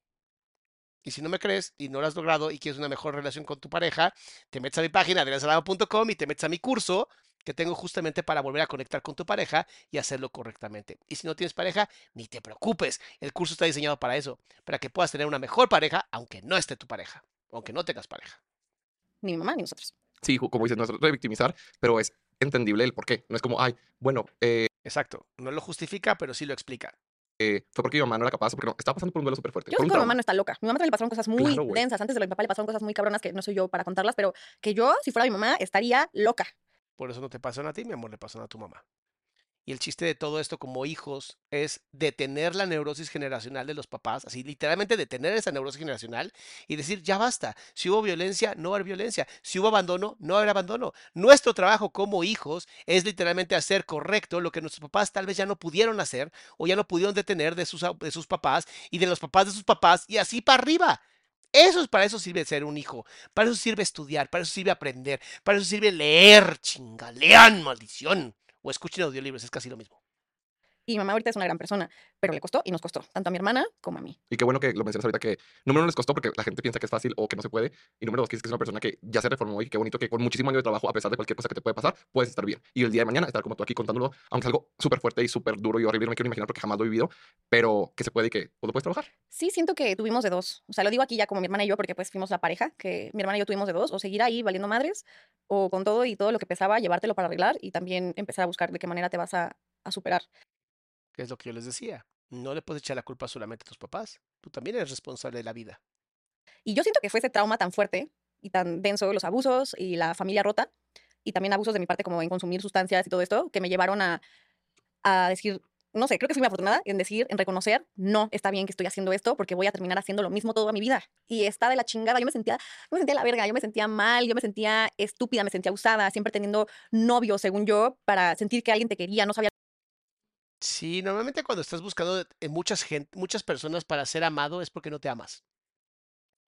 Y si no me crees y no lo has logrado y quieres una mejor relación con tu pareja, te metes a mi página adriansalama.com y te metes a mi curso que tengo justamente para volver a conectar con tu pareja y hacerlo correctamente. Y si no tienes pareja, ni te preocupes. El curso está diseñado para eso, para que puedas tener una mejor pareja aunque no esté tu pareja, aunque no tengas pareja ni mi mamá ni nosotros. Sí, como dices, no es revictimizar, pero es entendible el por qué. No es como, ay, bueno. Eh, Exacto. No lo justifica, pero sí lo explica. Eh, fue porque mi mamá no era capaz, porque no, estaba pasando por un duelo súper fuerte. Yo creo que mi mamá no está loca. Mi mamá también le pasaron cosas muy densas. Antes de lo de mi papá le pasaron cosas muy cabronas que no soy yo para contarlas, pero que yo, si fuera mi mamá, estaría loca. Por eso no te pasan a ti, mi amor, le pasan a tu mamá. Y el chiste de todo esto como hijos es detener la neurosis generacional de los papás, así literalmente detener esa neurosis generacional y decir, ya basta, si hubo violencia, no haber violencia, si hubo abandono, no haber abandono. Nuestro trabajo como hijos es literalmente hacer correcto lo que nuestros papás tal vez ya no pudieron hacer o ya no pudieron detener de sus, de sus papás y de los papás de sus papás y así para arriba. Eso es para eso sirve ser un hijo, para eso sirve estudiar, para eso sirve aprender, para eso sirve leer, chingalean, maldición o escuchen audiolibros, es casi lo mismo. Y mamá ahorita es una gran persona, pero le costó y nos costó, tanto a mi hermana como a mí. Y qué bueno que lo mencionas ahorita, que número uno les costó porque la gente piensa que es fácil o que no se puede. Y número dos, que es que es una persona que ya se reformó y qué bonito que con muchísimo año de trabajo, a pesar de cualquier cosa que te puede pasar, puedes estar bien. Y el día de mañana estar como tú aquí contándolo, aunque es algo súper fuerte y súper duro y horrible, no me quiero imaginar porque jamás lo he vivido, pero que se puede y que pues, lo puedes trabajar. Sí, siento que tuvimos de dos. O sea, lo digo aquí ya como mi hermana y yo porque pues fuimos la pareja, que mi hermana y yo tuvimos de dos, o seguir ahí valiendo madres, o con todo y todo lo que pesaba, llevártelo para arreglar y también empezar a buscar de qué manera te vas a, a superar es lo que yo les decía. No le puedes echar la culpa solamente a tus papás. Tú también eres responsable de la vida. Y yo siento que fue ese trauma tan fuerte y tan denso, los abusos y la familia rota, y también abusos de mi parte como en consumir sustancias y todo esto, que me llevaron a, a decir, no sé, creo que fui muy afortunada en decir, en reconocer, no, está bien que estoy haciendo esto porque voy a terminar haciendo lo mismo toda mi vida. Y está de la chingada, yo me sentía, me sentía la verga, yo me sentía mal, yo me sentía estúpida, me sentía usada, siempre teniendo novio, según yo, para sentir que alguien te quería, no sabía Sí, normalmente cuando estás buscando en muchas, gente, muchas personas para ser amado es porque no te amas.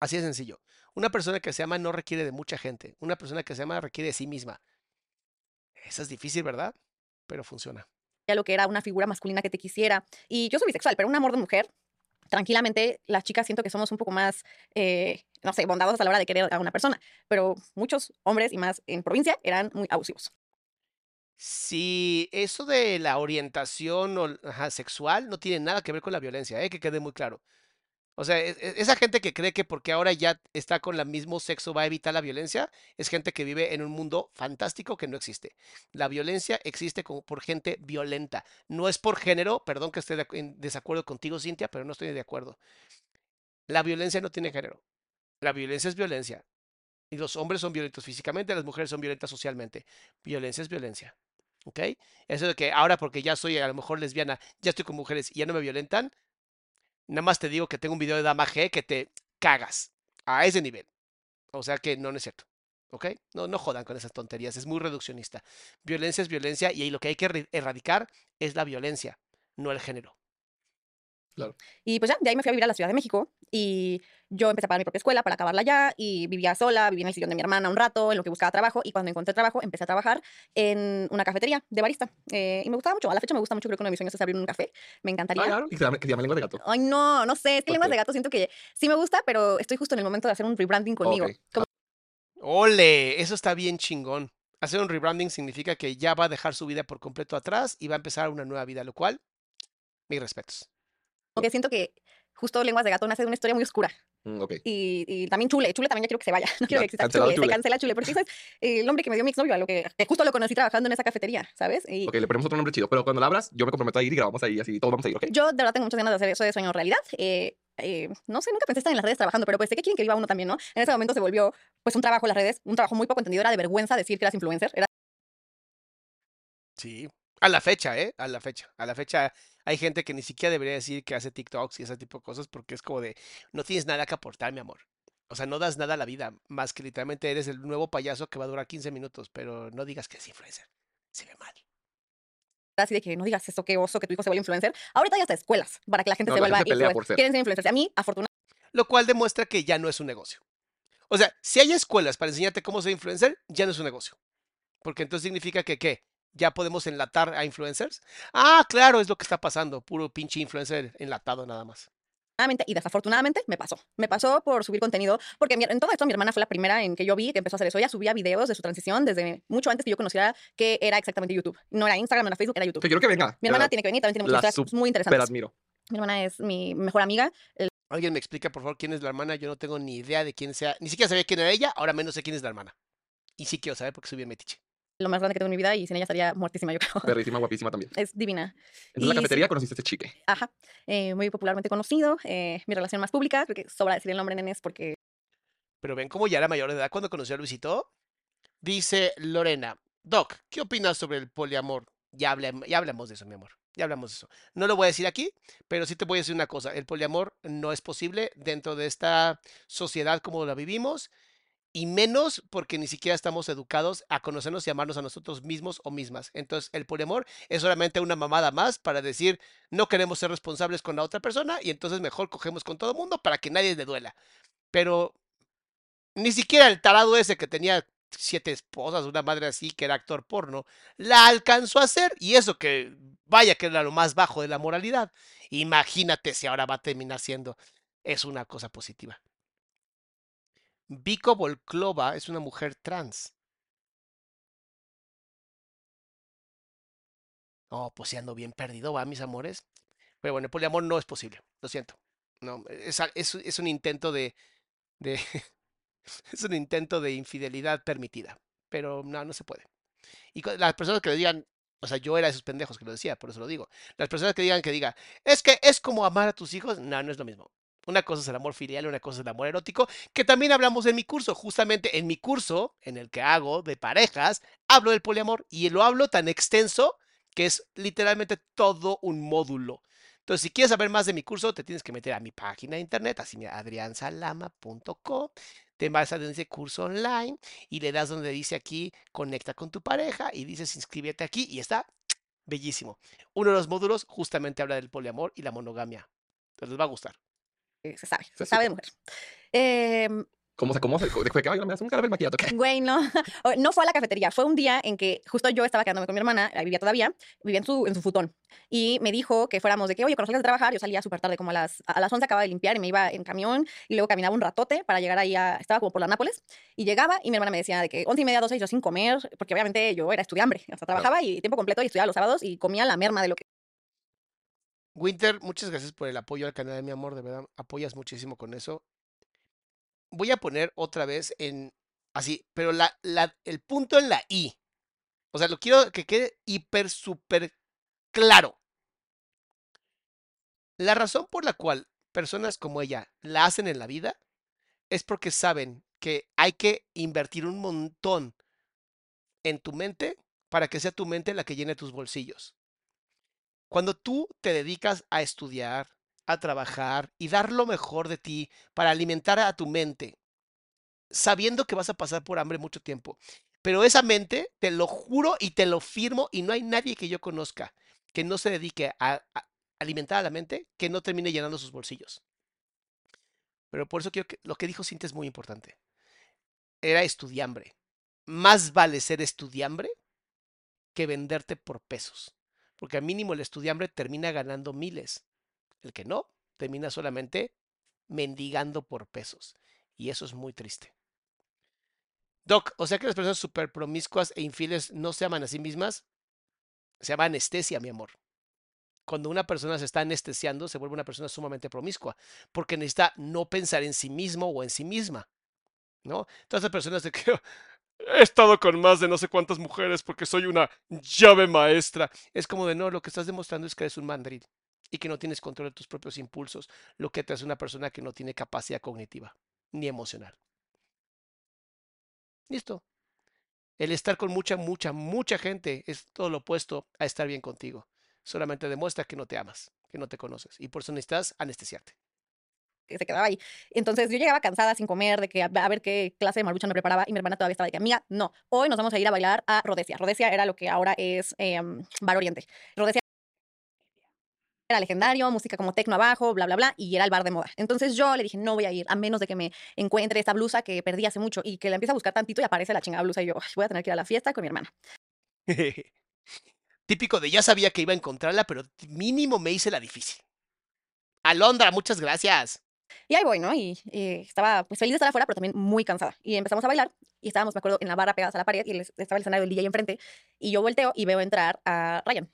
Así de sencillo. Una persona que se ama no requiere de mucha gente. Una persona que se ama requiere de sí misma. Eso es difícil, ¿verdad? Pero funciona. Ya lo que era una figura masculina que te quisiera. Y yo soy bisexual, pero un amor de mujer tranquilamente las chicas siento que somos un poco más, eh, no sé, bondadosas a la hora de querer a una persona, pero muchos hombres y más en provincia eran muy abusivos. Sí, eso de la orientación o, sexual no tiene nada que ver con la violencia, ¿eh? Que quede muy claro. O sea, e- e- esa gente que cree que porque ahora ya está con el mismo sexo va a evitar la violencia, es gente que vive en un mundo fantástico que no existe. La violencia existe por gente violenta. No es por género, perdón que esté en desacuerdo contigo, Cintia, pero no estoy de acuerdo. La violencia no tiene género. La violencia es violencia. Y los hombres son violentos físicamente, las mujeres son violentas socialmente. Violencia es violencia. ¿Ok? Eso de que ahora porque ya soy a lo mejor lesbiana, ya estoy con mujeres y ya no me violentan, Nada más te digo que tengo un video de Dama G que te cagas a ese nivel. O sea que no, no es cierto. ¿Ok? No, no jodan con esas tonterías. Es muy reduccionista. Violencia es violencia y ahí lo que hay que erradicar es la violencia, no el género. Y pues ya, de ahí me fui a vivir a la Ciudad de México y yo empecé a pagar mi propia escuela para acabarla ya y vivía sola, vivía en el sillón de mi hermana un rato en lo que buscaba trabajo y cuando encontré trabajo empecé a trabajar en una cafetería de barista eh, y me gustaba mucho, a la fecha me gusta mucho, creo que uno de mis sueños es abrir un café, me encantaría. Ah, claro. Y que se llama, lengua de gato. Ay, no, no sé, es que ¿Por lenguas de gato siento que sí me gusta, pero estoy justo en el momento de hacer un rebranding conmigo. Ok. Como ¡Ole! Eso está bien chingón. Hacer un rebranding significa que ya va a dejar su vida por completo atrás y va a empezar una nueva vida, lo cual, mis respetos. que siento que justo lenguas de gato nace de una historia muy oscura. Mm. Y, y también Chule, Chule también ya quiero que se vaya, no quiero Ya, que exista cancelado Chule, se Chule. cancela Chule, porque ¿sabes? el hombre que me dio mi exnovio, a lo que, que justo lo conocí trabajando en esa cafetería, ¿sabes? Y Ok, le ponemos otro nombre chido. Pero cuando la abras, yo me comprometo a ir y grabamos ahí, así todos vamos a ir, ¿ok? yo de verdad tengo muchas ganas de hacer eso de sueño realidad. Eh, eh, no sé, nunca pensé estar en las redes trabajando, pero pues sé que quieren que viva uno también, ¿no? En ese momento se volvió pues un trabajo en las redes, un trabajo muy poco entendido, era de vergüenza decir que eras influencer, era Sí. A la fecha, ¿eh? A la fecha. A la fecha hay gente que ni siquiera debería decir que hace TikToks y ese tipo de cosas porque es como de, no tienes nada que aportar, mi amor. O sea, no das nada a la vida, más que literalmente eres el nuevo payaso que va a durar 15 minutos, pero no digas que es influencer. Se ve mal. así de que no digas eso, qué oso, que tu hijo se vuelva influencer. Ahorita hay hasta escuelas para que la gente No, se vuelva gente influencer. ser. Quieren ser influencers. A mí, afortunadamente, Lo cual demuestra que ya no es un negocio. O sea, si hay escuelas para enseñarte cómo ser influencer, ya no es un negocio. Porque entonces significa que, ¿qué? ¿Ya podemos enlatar a influencers? Ah, claro, es lo que está pasando. Puro pinche influencer enlatado nada más. y desafortunadamente me pasó. Me pasó por subir contenido, porque mi- en todo esto mi hermana fue la primera en que yo vi que empezó a hacer eso. Ella subía videos de su transición desde mucho antes que yo conociera que era exactamente YouTube. No era Instagram, no era Facebook, era YouTube. Te quiero que venga. Mi hermana tiene que venir, también tiene muchas historias muy Pero interesantes. admiro. Mi hermana es mi mejor amiga. el- ¿Alguien me explica, por favor, quién es la hermana? Yo no tengo ni idea de quién sea. Ni siquiera sabía quién era ella, ahora menos sé quién es la hermana. Y sí quiero saber porque soy bien metiche. Lo más grande que tengo en mi vida y sin ella estaría muertísima, yo creo. Perrísima, guapísima también. Es divina. En la cafetería sí. conociste a este chique. Ajá. Eh, muy popularmente conocido. eh, mi relación más pública, creo que sobra decir el nombre, nenes, porque Pero ven cómo ya era mayor de edad cuando conoció a Luisito. Dice Lorena, Doc, ¿qué opinas sobre el poliamor? Ya, ya hablamos de eso, mi amor. Ya hablamos de eso. No lo voy a decir aquí, pero sí te voy a decir una cosa. El poliamor no es posible dentro de esta sociedad como la vivimos. Y menos porque ni siquiera estamos educados a conocernos y amarnos a nosotros mismos o mismas. Entonces, el poliamor es solamente una mamada más para decir no queremos ser responsables con la otra persona y entonces mejor cogemos con todo el mundo para que nadie le duela. Pero ni siquiera el tarado ese que tenía siete esposas, una madre así, que era actor porno, la alcanzó a hacer. Y eso que, vaya que era lo más bajo de la moralidad. Imagínate si ahora va a terminar siendo. Es una cosa positiva. Vico Volklova es una mujer trans. Oh, pues sí ando bien perdido, va, mis amores. Pero bueno, el poliamor no es posible, lo siento. No, es, un intento de, de es un intento de infidelidad permitida, pero no, no se puede. Y las personas que le digan, o sea, yo era de esos pendejos que lo decía, por eso lo digo. Las personas que digan que diga, es que es como amar a tus hijos, no, no es lo mismo. Una cosa es el amor filial, una cosa es el amor erótico, que también hablamos en mi curso. Justamente en mi curso, en el que hago de parejas, hablo del poliamor y lo hablo tan extenso que es literalmente todo un módulo. Entonces, si quieres saber más de mi curso, te tienes que meter a mi página de internet, así mira, adriansalama.com, te vas a dice curso online y le das donde dice aquí conecta con tu pareja y dices inscríbete aquí y está bellísimo. Uno de los módulos justamente habla del poliamor y la monogamia. Entonces les va a gustar. Eh, se sabe, se sabe de mujer. Em, ¿Cómo se cómo se que ay, me das un caramel maquillado? ¿qué? Güey, no. No fue a la cafetería. Fue un día en que justo yo estaba quedándome con mi hermana, vivía todavía, vivía en su, en su futón. Y me dijo que fuéramos de que, oye, cuando salgas de trabajar, yo salía súper tarde, como a las, a las 11 acababa de limpiar y me iba en camión y luego caminaba un ratote para llegar ahí a, estaba como por la Nápoles. Y llegaba y mi hermana me decía de que 11 y media, 12 yo sin comer, porque obviamente yo era estudiambre. O sea, trabajaba y tiempo completo y estudiaba los sábados y comía la merma de lo que Winter, muchas gracias por el apoyo al canal de mi amor, de verdad, apoyas muchísimo con eso. Voy a poner otra vez en así, pero la, la, el punto en la I. O sea, lo quiero que quede hiper, súper claro. La razón por la cual personas como ella la hacen en la vida es porque saben que hay que invertir un montón en tu mente para que sea tu mente la que llene tus bolsillos. Cuando tú te dedicas a estudiar, a trabajar y dar lo mejor de ti para alimentar a tu mente, sabiendo que vas a pasar por hambre mucho tiempo, pero esa mente, te lo juro y te lo firmo, y no hay nadie que yo conozca que no se dedique a, alimentar a la mente que no termine llenando sus bolsillos. Pero por eso que lo que dijo Cintia es muy importante. Era estudiambre. Más vale ser estudiambre que venderte por pesos. Porque al mínimo el estudiambre termina ganando miles. El que no, termina solamente mendigando por pesos. Y eso es muy triste. Doc, o sea que las personas súper promiscuas e infieles no se aman a sí mismas. Se llama anestesia, mi amor. Cuando una persona se está anestesiando, se vuelve una persona sumamente promiscua, porque necesita no pensar en sí mismo o en sí misma. ¿No? Todas las personas de que he estado con más de no sé cuántas mujeres porque soy una llave maestra. Es como de no, lo que estás demostrando es que eres un mandril y que no tienes control de tus propios impulsos, lo que te hace una persona que no tiene capacidad cognitiva ni emocional. Listo. El estar con mucha, mucha, mucha gente es todo lo opuesto a estar bien contigo. Solamente demuestra que no te amas, que no te conoces y por eso necesitas anestesiarte. Que se quedaba ahí. Entonces yo llegaba cansada sin comer, de que a, ver qué clase de marucha me preparaba y mi hermana todavía estaba de que, amiga, no, hoy nos vamos a ir a bailar a Rodesia. Rodesia era lo que ahora es em, Bar Oriente. Rodesia era legendario, música como tecno abajo, bla, bla, bla, y era el bar de moda. Entonces yo le dije, no voy a ir, a menos de que me encuentre esta blusa que perdí hace mucho y que la empiece a buscar tantito y aparece la chingada blusa y yo, "Ay, voy a tener que ir a la fiesta con mi hermana. Típico de ya sabía que iba a encontrarla, pero mínimo me hice la difícil. Alondra, muchas gracias. Y ahí voy, ¿no? Y, eh, estaba pues feliz de estar afuera, pero también muy cansada. Y empezamos a bailar y estábamos, me acuerdo, en la barra pegadas a la pared y estaba el escenario del DJ enfrente. Y yo volteo y veo entrar a Ryan.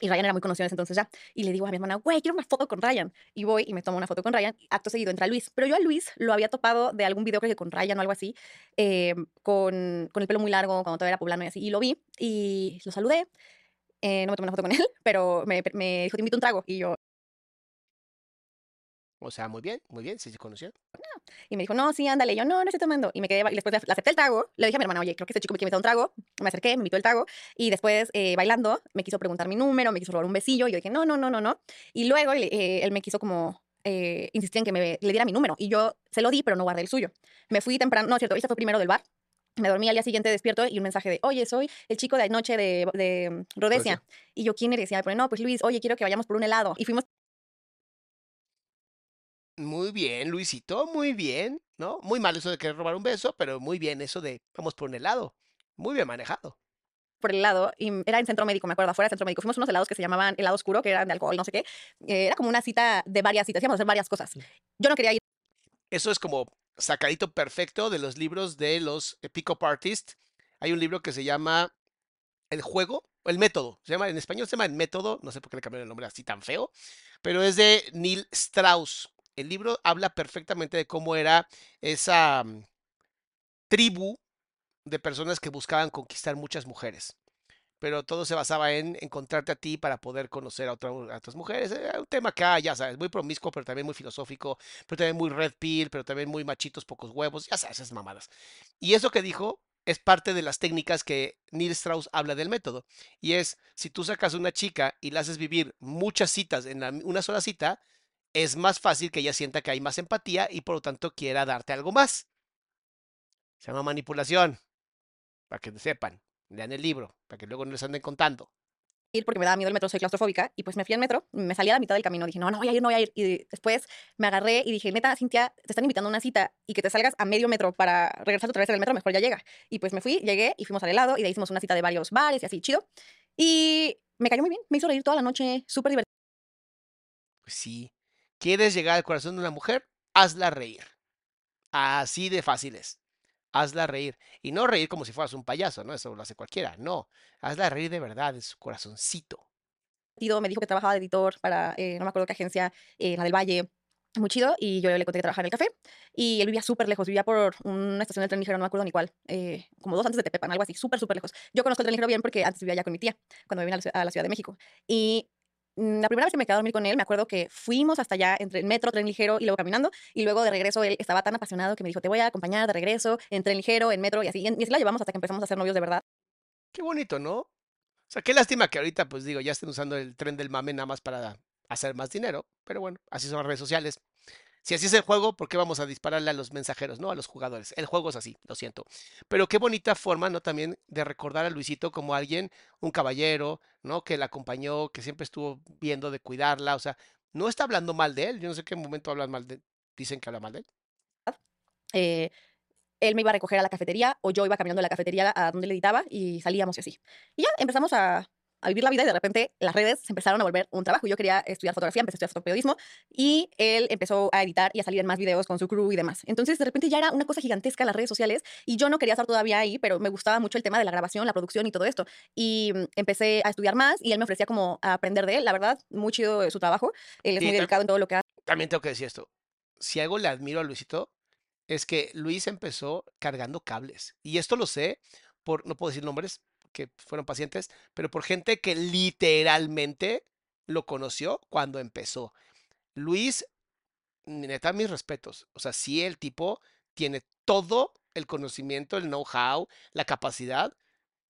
Y Ryan era muy conocido en ese entonces ya. Y le digo a mi hermana, güey, quiero una foto con Ryan. Y voy y me tomo una foto con Ryan. Acto seguido entra Luis. Pero yo a Luis lo había topado de algún video, creo que con Ryan o algo así, eh, con, con el pelo muy largo, cuando todavía era poblano y así. Y lo vi y lo saludé. Eh, no me tomé una foto con él, pero me, me dijo, te invito un trago. Y yo, O sea, muy bien, muy bien, sí se conocieron. Y me dijo, no, sí, ándale. Y yo, no, no estoy tomando. Y me quedé, y después le acepté el trago. Le dije a mi hermana, oye, creo que este chico me quiere invitar un trago. Me acerqué, me invitó el trago. Y después, eh, bailando, me quiso preguntar mi número, me quiso robar un besillo. Y yo dije, no, no, no, no, no. Y luego eh, él me quiso como eh, insistir en que me, le diera mi número. Y yo se lo di, pero no guardé el suyo. Me fui temprano, no, cierto, ella fue primero del bar. Me dormí al día siguiente despierto y un mensaje de, oye, soy el chico de anoche de, de Rodesia. Y yo, ¿quién eres? Y me pone, no, pues Luis, oye, quiero que vayamos por un helado. Y fuimos Muy bien, Luisito, muy bien, ¿no? Muy mal eso de querer robar un beso, pero muy bien eso de vamos por un helado. Muy bien manejado. por el helado y era en centro médico, me acuerdo, afuera del centro médico. Fuimos unos helados que se llamaban helado oscuro, que eran de alcohol, no sé qué. Eh, era como una cita de varias citas, íbamos a hacer varias cosas. Yo no quería ir Eso es como sacadito perfecto de los libros de los eh, pick-up artists. Hay un libro que se llama El juego, o El método. Se llama, en español se llama El método, no sé por qué le cambiaron el nombre así tan feo, pero es de Neil Strauss. El libro habla perfectamente de cómo era esa mm, tribu de personas que buscaban conquistar muchas mujeres. Pero todo se basaba en encontrarte a ti para poder conocer a, otra- a otras mujeres. Era un tema acá, ya sabes, muy promiscuo, pero también muy filosófico, pero también muy red pill, pero también muy machitos, pocos huevos, ya sabes, esas mamadas. Y eso que dijo es parte de las técnicas que Neil Strauss habla del método. Y es, si tú sacas a una chica y la haces vivir muchas citas en una sola cita, es más fácil que ella sienta que hay más empatía y por lo tanto quiera darte algo más. Se llama manipulación, para que sepan. Lean el libro, para que luego no les anden contando. ir porque me daba miedo el metro, soy claustrofóbica, y pues me fui al metro, me salí a la mitad del camino, dije, no, no voy a ir, no voy a ir, y después me agarré y dije, neta, Cintia, te están invitando a una cita y que te salgas a medio metro para regresar otra vez en el metro, mejor ya llega. Y pues me fui, llegué y fuimos al helado y de ahí hicimos una cita de varios bares y así, chido. Y me cayó muy bien, me hizo reír toda la noche, súper divertido. Pues sí. ¿Quieres llegar al corazón de una mujer? Hazla reír. Así de fácil es. Hazla reír. Y no reír como si fueras un payaso, ¿no? Eso lo hace cualquiera. No. Hazla reír de verdad, en su corazoncito. Me dijo que trabajaba de editor para, eh, no me acuerdo qué agencia, la del Valle, muy chido y yo le conté que trabajaba en el café y él vivía súper lejos, vivía por una estación de tren ligero, no me acuerdo ni cuál, eh, como dos antes de Tepepan, algo así, súper, súper lejos. Yo conozco el tren ligero bien porque antes vivía allá con mi tía, cuando me a la, Ciudad de México. Y la primera vez que me quedé dormir con él, me acuerdo que fuimos hasta allá entre el metro, tren ligero y luego caminando. Y luego de regreso él estaba tan apasionado que me dijo, te voy a acompañar de regreso en tren ligero, en metro y así. Y así la llevamos hasta que empezamos a ser novios de verdad. Qué bonito, ¿no? O sea, qué lástima que ahorita, pues digo, ya estén usando el tren del mame nada más para hacer más dinero. Pero bueno, así son las redes sociales. Si así es el juego, ¿por qué vamos a dispararle a los mensajeros, no? A los jugadores. El juego es así, lo siento. Pero qué bonita forma, ¿no? También de recordar a Luisito como alguien, un caballero, ¿no? Que la acompañó, que siempre estuvo viendo de cuidarla. O sea, no está hablando mal de él. Yo no sé qué momento hablan mal de Dicen que habla mal de él. Eh, él me iba a recoger a la cafetería o yo iba caminando a la cafetería a donde le editaba y salíamos y así. Y ya empezamos a, a vivir la vida y de repente las redes se empezaron a volver un trabajo. Yo quería estudiar fotografía, empecé a estudiar fotoperiodismo y él empezó a editar y a salir en más videos con su crew y demás. Entonces de repente ya era una cosa gigantesca las redes sociales y yo no quería estar todavía ahí, pero me gustaba mucho el tema de la grabación, la producción y todo esto. Y mm, empecé a estudiar más y él me ofrecía como a aprender de él. La verdad, muy chido su trabajo. Él es Sí, muy dedicado en todo lo que hace. También tengo que decir esto. Si algo le admiro a Luisito, es que Luis empezó cargando cables. Y esto lo sé por, no puedo decir nombres, que fueron pacientes, pero por gente que literalmente lo conoció cuando empezó. Luis, neta, mis respetos. O sea, sí, el tipo tiene todo el conocimiento, el know-how, la capacidad,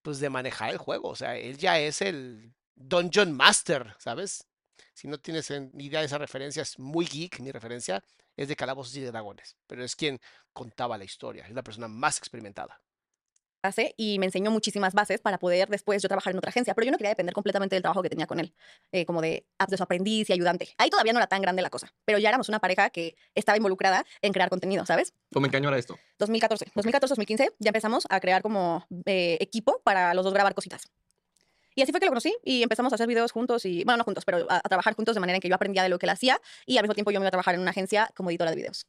pues, de manejar el juego. O sea, él ya es el Dungeon Master, ¿sabes? Si no tienes en- ni idea de esa referencia, es muy geek. Mi referencia es de Calabozos y de Dragones, pero es quien contaba la historia, es la persona más experimentada. Hace y me enseñó muchísimas bases para poder después yo trabajar en otra agencia, pero yo no quería depender completamente del trabajo que tenía con él, eh, como de de su aprendiz y ayudante. Ahí todavía no era tan grande la cosa, pero ya éramos una pareja que estaba involucrada en crear contenido, ¿sabes? ¿Cómo en qué año era esto? 2014, 2014-2015 ya empezamos a crear como eh, equipo para los dos grabar cositas. Y así fue que lo conocí y empezamos a hacer videos juntos y, bueno, no juntos, pero a, a trabajar juntos de manera en que yo aprendía de lo que él hacía y al mismo tiempo yo me iba a trabajar en una agencia como editora de videos.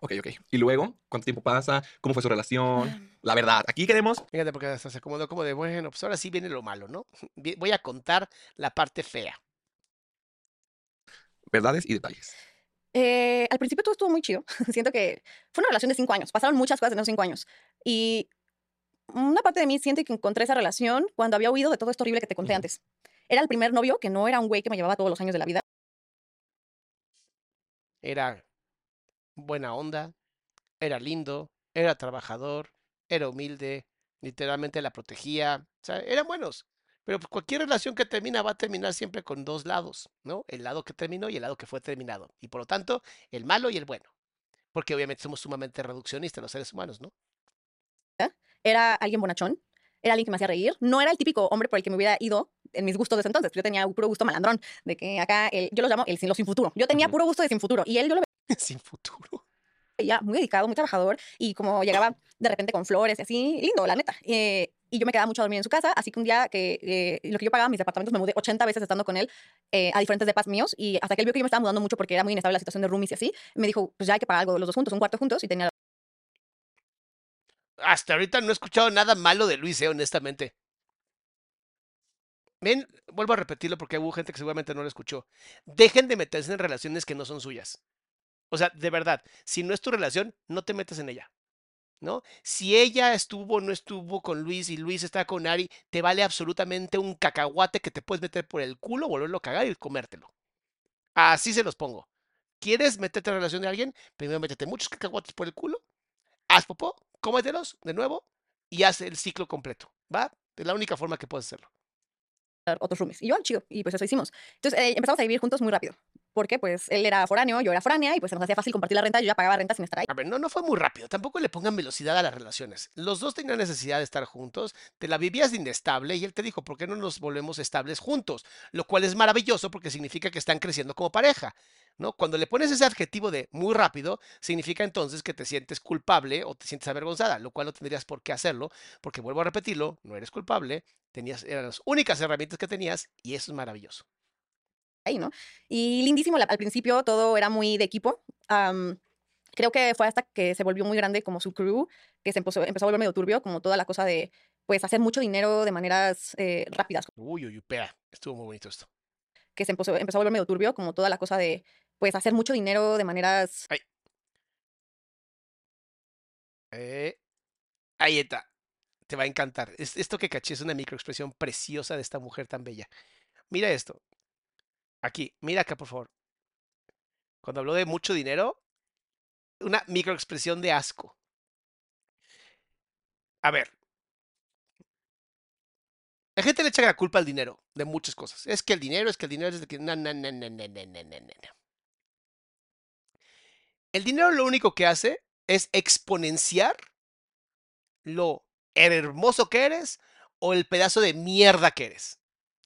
Ok, ok. ¿Y luego? ¿Cuánto tiempo pasa? ¿Cómo fue su relación? La verdad, aquí queremos Fíjate, porque hasta se acomodó como de, bueno, pues ahora sí viene lo malo, ¿no? Voy a contar la parte fea. verdades y detalles. Eh, al principio todo estuvo muy chido. Siento que fue una relación de cinco años. Pasaron muchas cosas en esos cinco años. Y una parte de mí siente que encontré esa relación cuando había huido de todo esto horrible que te conté antes. Era el primer novio que no era un güey que me llevaba todos los años de la vida. Era buena onda, era lindo, era trabajador, era humilde, literalmente la protegía, o sea, eran buenos. Pero pues, cualquier relación que termina va a terminar siempre con dos lados, ¿no? El lado que terminó y el lado que fue terminado. Y por lo tanto, el malo y el bueno. Porque obviamente somos sumamente reduccionistas los seres humanos, ¿no? Era alguien bonachón. Era alguien que me hacía reír. No era el típico hombre por el que me hubiera ido en mis gustos de ese entonces. Yo tenía un puro gusto malandrón. De que acá, el- yo lo llamo el sin, lo sin futuro. Yo tenía Ujú. puro gusto de sin futuro. Y él yo lo Sin futuro. veía muy dedicado, muy trabajador. Y como llegaba de repente con flores y así, lindo, la neta. Eh, y yo me quedaba mucho a dormir en su casa. Así que un día que eh, lo que yo pagaba mis departamentos me mudé 80 veces estando con él eh, a diferentes depas míos. Y hasta que él vio que yo me estaba mudando mucho porque era muy inestable la situación de roomies y así, me dijo, pues ya hay que pagar algo los dos juntos, un cuarto juntos. Y tenía Hasta ahorita no he escuchado nada malo de Luis, eh, honestamente. Ven, vuelvo a repetirlo porque hubo gente que seguramente no lo escuchó. Dejen de meterse en relaciones que no son suyas. O sea, de verdad, si no es tu relación, no te metas en ella. ¿No? Si ella estuvo o no estuvo con Luis y Luis está con Ari, te vale absolutamente un cacahuate que te puedes meter por el culo, volverlo a cagar y comértelo. Así se los pongo. ¿Quieres meterte en relación de alguien? Primero métete muchos cacahuates por el culo, haz popó, cómetelos de nuevo y haz el ciclo completo. ¿Va? Es la única forma que puedes hacerlo. otros roomies. Y yo, chido. Y pues eso hicimos. Entonces eh, empezamos a vivir juntos muy rápido. Porque pues él era foráneo, yo era foránea y pues se nos hacía fácil compartir la renta, yo ya pagaba renta sin estar ahí. A ver, no, no fue muy rápido. Tampoco le pongan velocidad a las relaciones. Los dos tenían necesidad de estar juntos. Te la vivías de inestable y él te dijo, ¿por qué no nos volvemos estables juntos? Lo cual es maravilloso porque significa que están creciendo como pareja. ¿no? Cuando le pones ese adjetivo de muy rápido, significa entonces que te sientes culpable o te sientes avergonzada, lo cual no tendrías por qué hacerlo, porque vuelvo a repetirlo, no eres culpable, tenías, eran las únicas herramientas que tenías y eso es maravilloso. Ahí, ¿no? Y lindísimo, al principio todo era muy de equipo. creo que fue hasta que se volvió muy grande como su crew, que se empezó, empezó a volver medio turbio, como toda la cosa de pues hacer mucho dinero de maneras eh, rápidas, Uy, uy, espera, estuvo muy bonito esto. que se empezó, empezó a volver medio turbio, como toda la cosa de pues hacer mucho dinero de maneras Eh, ahí está. Te va a encantar. Es- esto que caché es una microexpresión preciosa de esta mujer tan bella. Mira esto. Aquí, mira acá, por favor. Cuando habló de mucho dinero, una microexpresión de asco. A ver. La gente le echa la culpa al dinero de muchas cosas. Es que el dinero, es que el dinero es de que. No, no, no, no, no. El dinero lo único que hace es exponenciar lo hermoso que eres o el pedazo de mierda que eres.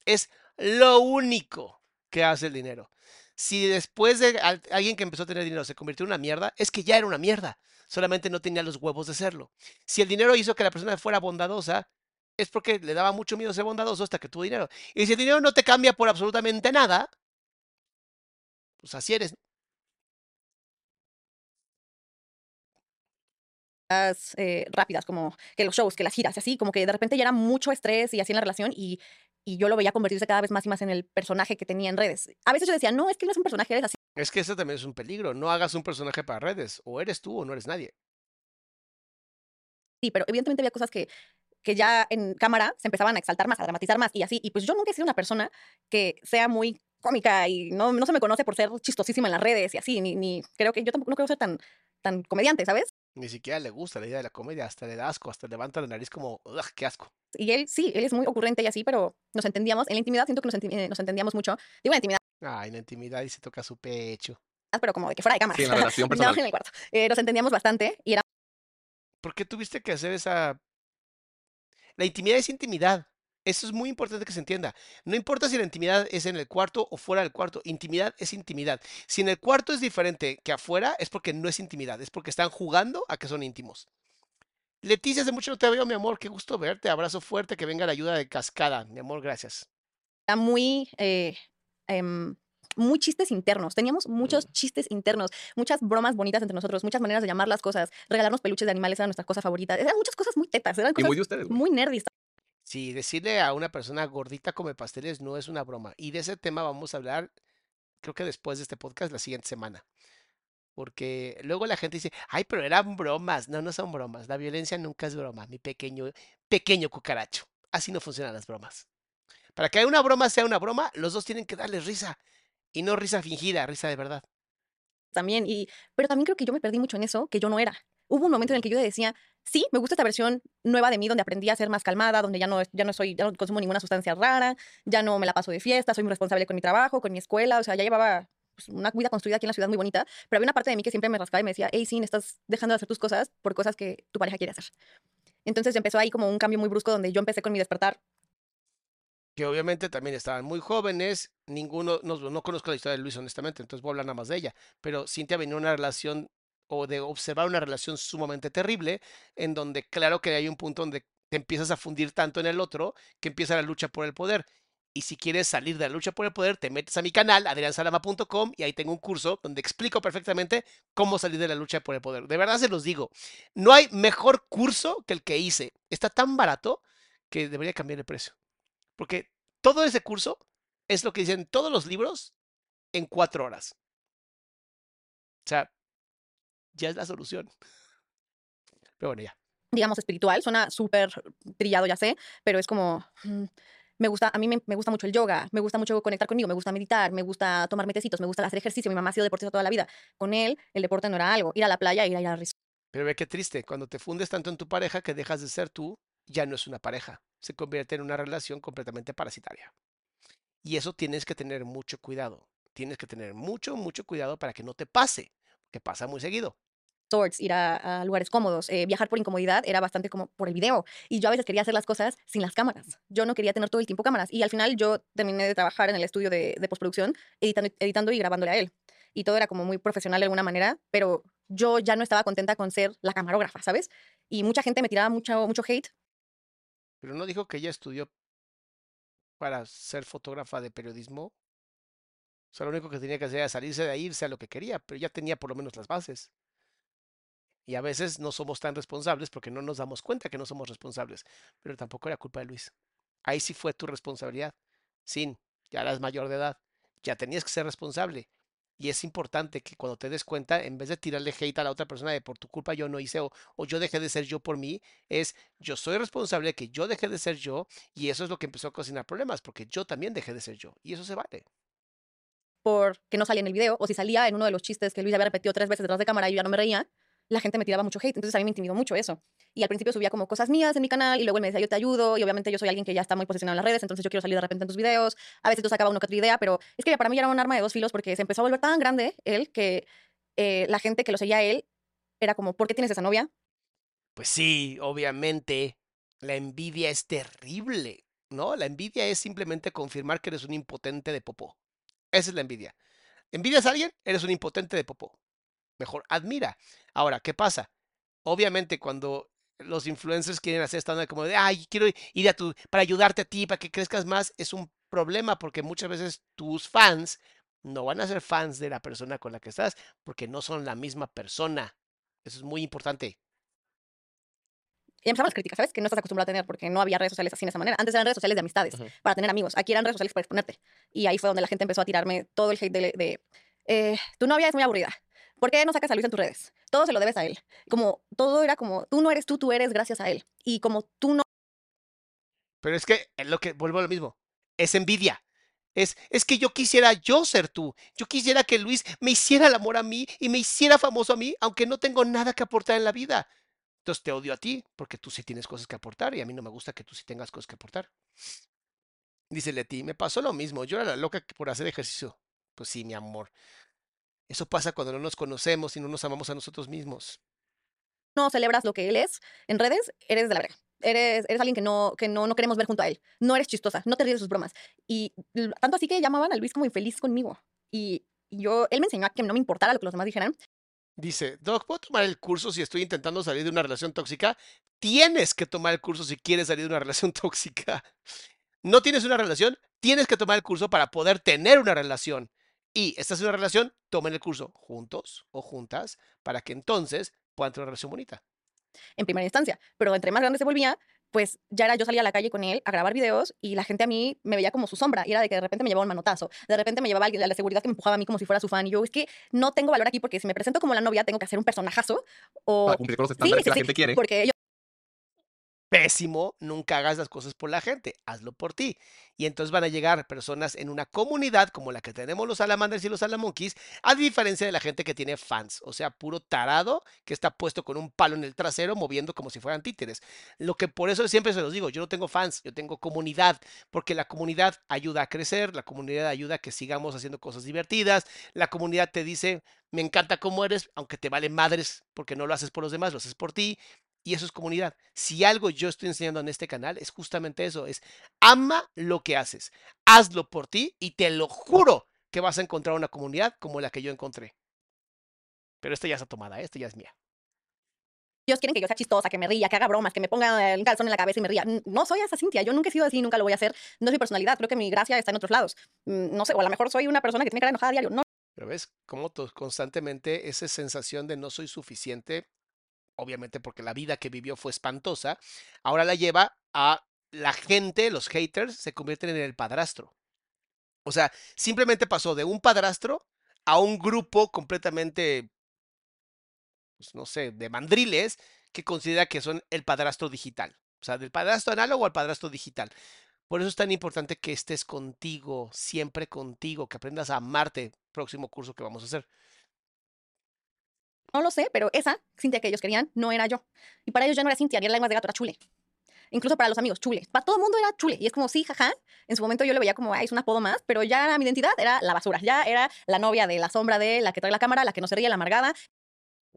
Es lo único que hace el dinero. Si después de al- alguien que empezó a tener dinero se convirtió en una mierda, es que ya era una mierda. Solamente no tenía los huevos de serlo. Si el dinero hizo que la persona fuera bondadosa, es porque le daba mucho miedo ser bondadoso hasta que tuvo dinero. Y si el dinero no te cambia por absolutamente nada, pues así eres. Eh, rápidas, como que los shows, que las giras, y así, como que de repente ya era mucho estrés y así en la relación y, y yo lo veía convertirse cada vez más y más en el personaje que tenía en redes. A veces yo decía, no, es que no es un personaje, eres así. Es que eso también es un peligro. No hagas un personaje para redes. O eres tú o no eres nadie. Sí, pero evidentemente había cosas que, que ya en cámara se empezaban a exaltar más, a dramatizar más y así. Y pues yo nunca he sido una persona que sea muy cómica y no, no se me conoce por ser chistosísima en las redes y así, ni, ni creo que yo tampoco no creo ser tan, tan comediante, ¿sabes? Ni siquiera le gusta la idea de la comedia. Hasta le da asco. Hasta levanta la nariz como, ugh, qué asco. Y él sí, él es muy ocurrente y así, pero nos entendíamos. En la intimidad siento que nos, enti- eh, nos entendíamos mucho. Digo en la intimidad, Ay, en la intimidad y se toca su pecho. pero como de que fuera de cámara. Sí, en la relación no, personal. en el cuarto. Eh, nos entendíamos bastante y era ¿Por qué tuviste que hacer esa... La intimidad es intimidad. Eso es muy importante que se entienda. No importa si la intimidad es en el cuarto o fuera del cuarto. Intimidad es intimidad. Si en el cuarto es diferente que afuera, es porque no es intimidad. Es porque están jugando a que son íntimos. Leticia, hace mucho no te veo, mi amor. Qué gusto verte. Abrazo fuerte. Que venga la ayuda de cascada. Mi amor, gracias. era muy, eh, em, muy chistes internos. Teníamos muchos Mm. chistes internos, muchas bromas bonitas entre nosotros, muchas maneras de llamar las cosas. Regalarnos peluches de animales era nuestra cosa favorita. Eran muchas cosas muy tetas, eran Y cosas muy de ustedes, muy nerdis. Sí, decirle a una persona gordita come pasteles no es una broma. Y de ese tema vamos a hablar, creo que después de este podcast, la siguiente semana. Porque luego la gente dice, ay, pero eran bromas. No, no son bromas. La violencia nunca es broma, mi pequeño, pequeño cucaracho. Así no funcionan las bromas. Para que una broma sea una broma, los dos tienen que darle risa. Y no risa fingida, risa de verdad. también. Y, pero también creo que yo me perdí mucho en eso, que yo no era. Hubo un momento en el que yo decía, sí, me gusta esta versión nueva de mí, donde aprendí a ser más calmada, donde ya no, ya no soy, ya no consumo ninguna sustancia rara, ya no me la paso de fiesta, soy muy responsable con mi trabajo, con mi escuela, o sea, ya llevaba pues, una vida construida aquí en la ciudad muy bonita, pero había una parte de mí que siempre me rascaba y me decía, hey, sí, estás dejando de hacer tus cosas por cosas que tu pareja quiere hacer. Entonces empezó ahí como un cambio muy brusco donde yo empecé con mi despertar Que obviamente también estaban muy jóvenes. Ninguno, no, no conozco la historia de Luis, honestamente, entonces voy a hablar nada más de ella. Pero Cintia venía una relación o de observar una relación sumamente terrible, en donde claro que hay un punto donde te empiezas a fundir tanto en el otro que empieza la lucha por el poder. Y si quieres salir de la lucha por el poder, te metes a mi canal, adriansalama.com, y ahí tengo un curso donde explico perfectamente cómo salir de la lucha por el poder. De verdad se los digo, no hay mejor curso que el que hice. Está tan barato que debería cambiar el precio. Porque todo ese curso es lo que dicen todos los libros en cuatro horas. O sea, ya es la solución. Pero bueno, ya. digamos, espiritual. Suena súper trillado, ya sé, pero es como... mm, Me gusta, a mí me, me gusta mucho el yoga, me gusta mucho conectar conmigo, me gusta meditar, me gusta tomar metecitos, me gusta hacer ejercicio. Mi mamá ha sido deportista toda la vida. Con él, el deporte no era algo. Ir a la playa, ir a ir a la resort. Pero ve qué triste, cuando te fundes tanto en tu pareja que dejas de ser tú, ya no es una pareja. Se convierte en una relación completamente parasitaria. Y eso tienes que tener mucho cuidado. tienes que tener mucho, mucho cuidado para que no te pase, que pasa muy seguido. Resorts, ir a, lugares cómodos, eh, viajar por incomodidad era bastante como por el video. Y yo a veces quería hacer las cosas sin las cámaras. Yo no quería tener todo el tiempo cámaras. Y al final yo terminé de trabajar en el estudio de, de postproducción, editando, editando y grabándole a él. Y todo era como muy profesional de alguna manera, pero yo ya no estaba contenta con ser la camarógrafa, ¿sabes? Y mucha gente me tiraba mucho, mucho hate. Pero no dijo que ella estudió para ser fotógrafa de periodismo. O sea, lo único que tenía que hacer era salirse de ahí, irse a lo que quería, pero ya tenía por lo menos las bases. Y a veces no somos tan responsables porque no nos damos cuenta que no somos responsables. Pero tampoco era culpa de Luis. Ahí sí fue tu responsabilidad. Sin, ya eras mayor de edad. Ya tenías que ser responsable. Y es importante que cuando te des cuenta, en vez de tirarle hate a la otra persona de por tu culpa yo no hice o, o yo dejé de ser yo por mí, es yo soy responsable de que yo dejé de ser yo y eso es lo que empezó a cocinar problemas, porque yo también dejé de ser yo. Y eso se vale. porque no salía en el video, o si salía en uno de los chistes que Luis había repetido tres veces detrás de cámara y yo ya no me reía, la gente me tiraba mucho hate. Entonces a mí me intimidó mucho eso. Y al principio subía como cosas mías en mi canal y luego él me decía, yo te ayudo. Y obviamente yo soy alguien que ya está muy posicionado en las redes, entonces yo quiero salir de repente en tus videos. A veces yo sacaba una que otra idea, pero es que para mí era un arma de dos filos porque se empezó a volver tan grande él que eh, la gente que lo seguía él era como, ¿por qué tienes esa novia? Pues sí, obviamente, la envidia es terrible, ¿no? La envidia es simplemente confirmar que eres un impotente de popó. Esa es la envidia. ¿Envidias a alguien? Eres un impotente de popó. Mejor admira. Ahora, ¿qué pasa? Obviamente, cuando los influencers quieren hacer esta onda como de, ay, quiero ir a tu, para ayudarte a ti, para que crezcas más, es un problema porque muchas veces tus fans no van a ser fans de la persona con la que estás porque no son la misma persona. Eso es muy importante. Y empezaron las críticas, ¿sabes? Que no estás acostumbrado a tener porque no había redes sociales así de esa manera. Antes eran redes sociales de amistades, para tener amigos. Aquí eran redes sociales para exponerte. Y ahí fue donde la gente empezó a tirarme todo el hate de, de, eh, tu novia es muy aburrida. ¿Por qué no sacas a Luis en tus redes? Todo se lo debes a él. Como todo era como, tú no eres tú, tú eres gracias a él. Y como tú no Pero es que es lo que vuelvo a lo mismo. Es envidia. Es, es que yo quisiera yo ser tú. Yo quisiera que Luis me hiciera el amor a mí y me hiciera famoso a mí, aunque no tengo nada que aportar en la vida. Entonces te odio a ti porque tú sí tienes cosas que aportar y a mí no me gusta que tú sí tengas cosas que aportar. Dice Leti, me pasó lo mismo. Yo era la loca por hacer ejercicio. Pues sí, mi amor. Eso pasa cuando no nos conocemos y no nos amamos a nosotros mismos. no celebras lo que él es en redes, eres de la verga. Eres, eres alguien que, no, que no, no queremos ver junto a él. No eres chistosa, no te ríes de sus bromas. Y tanto así que llamaban a Luis como infeliz conmigo. Y, y yo, él me enseñó a que no me importara lo que los demás dijeran. Dice, Doc, ¿puedo tomar el curso si estoy intentando salir de una relación tóxica? Tienes que tomar el curso si quieres salir de una relación tóxica. No tienes una relación, tienes que tomar el curso para poder tener una relación. Y estás en una relación, tomen el curso juntos o juntas para que entonces puedan tener una relación bonita. en primera instancia. Pero entre más grande se volvía, pues ya era yo salía a la calle con él a grabar videos y la gente a mí me veía como su sombra. Y era de que de repente me llevaba un manotazo, de repente me llevaba alguien de la seguridad que me empujaba a mí como si fuera su fan. Y yo, es que no tengo valor aquí porque si me presento como la novia tengo que hacer un personajazo o... Para cumplir con los estándares sí, que la sí, gente quiere. Porque ellos Pésimo, nunca hagas las cosas por la gente, hazlo por ti. Y entonces van a llegar personas en una comunidad como la que tenemos los salamanders y los salamonkeys, a diferencia de la gente que tiene fans, o sea, puro tarado que está puesto con un palo en el trasero moviendo como si fueran títeres. Lo que por eso siempre se los digo, yo no tengo fans, yo tengo comunidad, porque la comunidad ayuda a crecer, la comunidad ayuda a que sigamos haciendo cosas divertidas, la comunidad te dice, me encanta cómo eres, aunque te vale madres porque no lo haces por los demás, lo haces por ti. Y eso es comunidad. Si algo yo estoy enseñando en este canal es justamente eso, es ama lo que haces, hazlo por ti y te lo juro que vas a encontrar una comunidad como la que yo encontré. Pero esta ya está tomada, ¿eh? esta ya es mía. ellos quieren que yo sea chistosa, que me ría, que haga bromas, que me ponga el calzón en la cabeza y me ría. No soy esa Cintia, yo nunca he sido así, nunca lo voy a hacer. No es mi personalidad, creo que mi gracia está en otros lados. Mm, No sé, o a lo mejor soy una persona que tiene cara enojada a diario. No, Pero ves cómo to- constantemente esa sensación de no soy suficiente, obviamente porque la vida que vivió fue espantosa, ahora la lleva a la gente, los haters, se convierten en el padrastro. O sea, simplemente pasó de un padrastro a un grupo completamente, pues no sé, de mandriles que considera que son el padrastro digital. O sea, del padrastro análogo al padrastro digital. Por eso es tan importante que estés contigo, siempre contigo, que aprendas a amarte. Próximo curso que vamos a hacer. No lo sé, pero esa Cintia que ellos querían no era yo. Y para ellos ya no era Cintia, ni era lenguas de gato, era chule. incluso para los amigos, chule. Para todo el mundo era chule. Y es como, sí, jaja. En su momento yo le veía como, ay, es un apodo más, pero ya mi identidad era la basura. Ya era la novia de la sombra de la que trae la cámara, la que no se ríe, la amargada.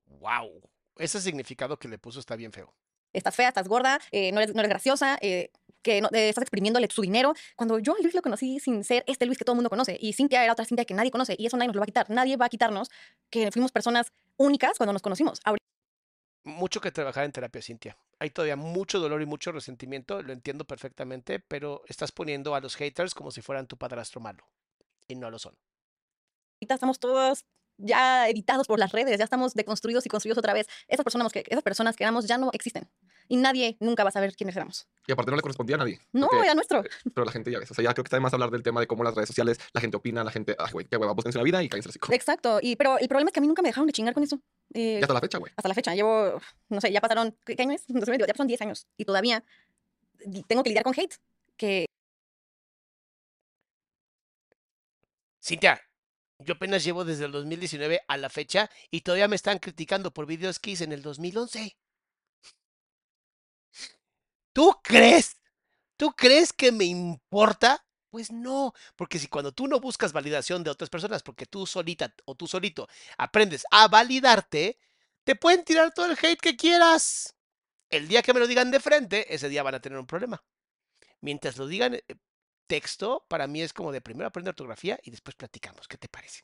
¡Wow! Ese significado que le puso está bien feo. Estás fea, estás gorda, eh, no, eres, no eres graciosa, eh, que no, eh, estás exprimiéndole su dinero. Cuando yo a Luis lo conocí sin ser este Luis que todo el mundo conoce, y Cintia era otra Cintia que nadie conoce, y eso nadie nos lo va a quitar. Nadie va a quitarnos que fuimos personas únicas cuando nos conocimos. Ahorita Mucho que trabajar en terapia, Cintia. Hay todavía mucho dolor y mucho resentimiento, lo entiendo perfectamente, pero estás poniendo a los haters como si fueran tu padrastro malo. Y no lo son. estamos todos ya editados por las redes, ya estamos deconstruidos y construidos otra vez. Esas personas que, esas personas que éramos ya no existen. Y nadie nunca va a saber quiénes éramos. Y aparte no le correspondía a nadie. No, porque- era nuestro. eh, Pero la gente ya ves. O sea, ya creo que está de más hablar del tema de cómo las redes sociales, la gente opina, la gente, ay, güey, qué hueva, búsquense la vida y cállense así. Exacto. Y, pero el problema es que a mí nunca me dejaron de chingar con eso. Eh, Y hasta la fecha, güey. hasta la fecha. Llevo, no sé, ya pasaron, ¿qué, qué año es? 2022, Ya pasaron 10 años. Y todavía tengo que lidiar con hate. Que Cintia, yo apenas llevo desde el 2019 a la fecha y todavía me están criticando por videos que hice en el 2011. ¿Tú crees? ¿Tú crees que me importa? Pues no, porque si cuando tú no buscas validación de otras personas, porque tú solita o tú solito aprendes a validarte, te pueden tirar todo el hate que quieras. El día que me lo digan de frente, ese día van a tener un problema. Mientras lo digan eh, texto, para mí es como de primero aprender ortografía y después platicamos. ¿Qué te parece?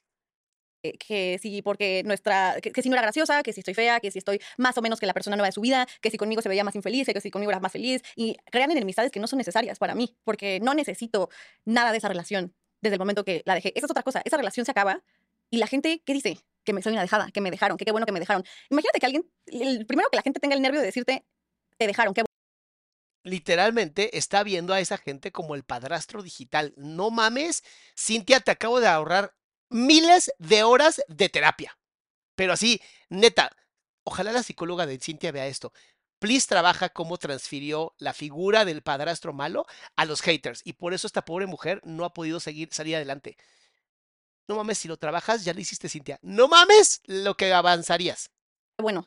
Eh, que si porque nuestra, que, que si no era graciosa, que si estoy fea, que si estoy más o menos que la persona nueva de su vida, que si conmigo se veía más infeliz, que si conmigo era más feliz, y crean enemistades que no son necesarias para mí, porque no necesito nada de esa relación desde el momento que la dejé. Esa es otra cosa, esa relación se acaba y la gente, ¿qué dice? Que me soy una dejada, que me dejaron, que qué bueno que me dejaron. Imagínate que alguien, el primero que la gente tenga el nervio de decirte, te dejaron, qué Literalmente está viendo a esa gente como el padrastro digital. No mames, Cintia, te acabo de ahorrar miles de horas de terapia. Pero así, neta, ojalá la psicóloga de Cintia vea esto. Please trabaja cómo transfirió la figura del padrastro malo a los haters. Y por eso esta pobre mujer no ha podido seguir, salir adelante. No mames, si lo trabajas, ya lo hiciste, Cintia. No mames lo que avanzarías. bueno.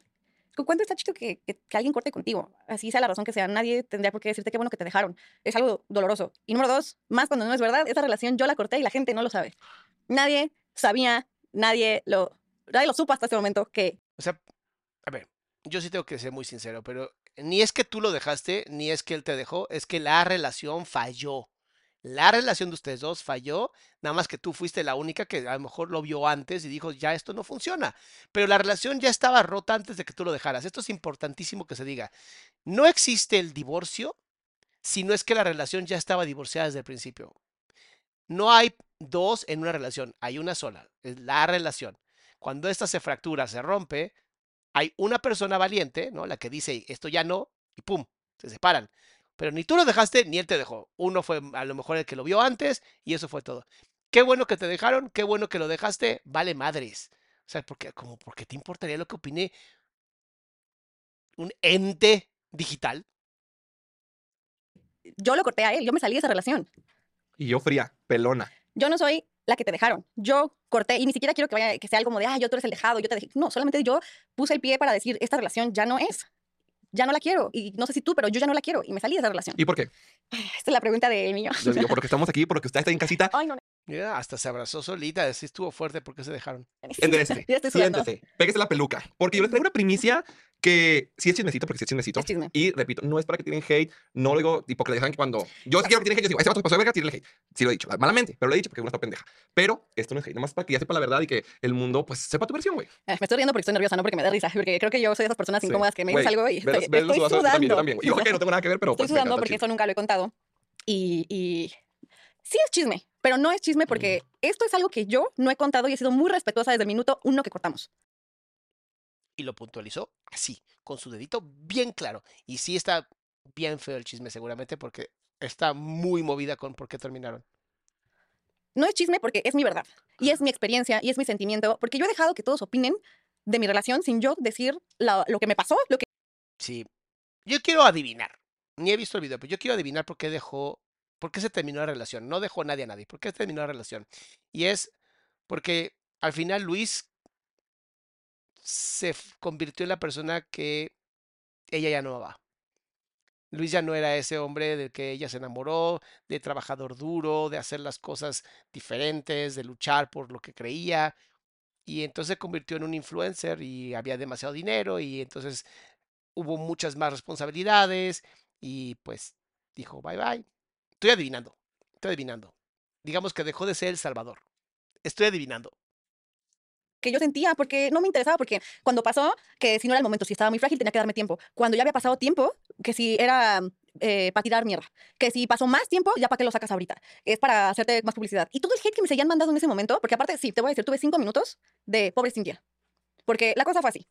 ¿Cu- ¿Cuánto está chido que, que- que alguien corte contigo? Así sea la razón que sea. Nadie tendría por qué decirte qué bueno que te dejaron. Es algo doloroso. Y número dos, más cuando no es verdad, esa relación yo la corté y la gente no lo sabe. Nadie sabía, nadie lo, nadie lo supo hasta este momento que O sea, a ver, yo sí tengo que ser muy sincero, pero ni es que tú lo dejaste, ni es que él te dejó, es que la relación falló. La relación de ustedes dos falló, nada más que tú fuiste la única que a lo mejor lo vio antes y dijo, ya esto no funciona. Pero la relación ya estaba rota antes de que tú lo dejaras. Esto es importantísimo que se diga. No existe el divorcio si no es que la relación ya estaba divorciada desde el principio. No hay dos en una relación, hay una sola, es la relación. Cuando esta se fractura, se rompe, hay una persona valiente, ¿no? La que dice, esto ya no, y pum, se separan. Pero ni tú lo dejaste, ni él te dejó. Uno fue a lo mejor el que lo vio antes, y eso fue todo. Qué bueno que te dejaron, qué bueno que lo dejaste, vale madres. O sea, porque, como, porque te importaría lo que opine un ente digital. yo lo corté a él, yo me salí de esa relación. Y yo fría, pelona. Yo no soy la que te dejaron. Yo corté y ni siquiera quiero que, vaya, que sea algo como de, ah, yo tú eres el dejado, yo te dejé. No, solamente yo puse el pie para decir, esta relación ya no es. Ya no la quiero. Y no sé si tú, pero yo ya no la quiero. Y me salí de esa relación. ¿Y por qué? Esta es la pregunta del millón. Yo digo, porque estamos aquí, porque usted está en casita. Ay, no. Mira, hasta se abrazó solita, así estuvo fuerte porque se dejaron. Enderece. Sudando. Siéntese. Pégese la peluca. Porque yo les traigo una primicia que sí es chismecito, porque sí es chismecito. Es chisme. Y repito, no es para que tienen hate. No lo digo tipo que le dejan que cuando. Yo sí quiero que tienen hate. Yo digo, ese vato pasó de verga, tírenle hate. Sí lo he dicho, malamente, pero lo he dicho porque uno está pendeja. Pero esto no es hate, nomás para que ya sepa la verdad y que el mundo, pues, sepa tu versión, güey. Eh, Me estoy riendo porque estoy nerviosa, no porque me da risa. Porque creo que yo soy de esas personas Sí. incómodas que me dices algo y estoy, ve los estoy sudazos también, yo sudando. también. Yo, ok, no tengo nada que ver, pero Estoy pues, sudando porque eso nunca lo he contado. Y, y sí es chisme, pero no es chisme porque esto es algo que yo no he contado y he sido muy respetuosa desde el minuto uno que cortamos. Y lo puntualizó así, con su dedito bien claro. Y sí está bien feo el chisme seguramente porque está muy movida con por qué terminaron. No es chisme porque es mi verdad. Y es mi experiencia y es mi sentimiento. Porque yo he dejado que todos opinen de mi relación sin yo decir la- lo que me pasó, lo que Sí. Yo quiero adivinar. Ni he visto el video, pero yo quiero adivinar por qué dejó, por qué se terminó la relación. No dejó nadie a nadie. ¿Por qué terminó la relación? Y es porque al final Luis se convirtió en la persona que ella ya no va. Luis ya no era ese hombre del que ella se enamoró, de trabajador duro, de hacer las cosas diferentes, de luchar por lo que creía. Y entonces se convirtió en un influencer y había demasiado dinero y entonces hubo muchas más responsabilidades y pues dijo, bye bye. Estoy adivinando, estoy adivinando. Digamos que dejó de ser El Salvador. Estoy adivinando. Que yo sentía, porque no me interesaba, porque cuando pasó, que si no era el momento, si estaba muy frágil, tenía que darme tiempo. Cuando ya había pasado tiempo, que si era eh, para tirar mierda, que si pasó más tiempo, ya para qué lo sacas ahorita. Es para hacerte más publicidad. Y todo el hate que me seguían mandando en ese momento, porque aparte, sí, te voy a decir, tuve cinco minutos de pobre Cintia. Porque la cosa fue así.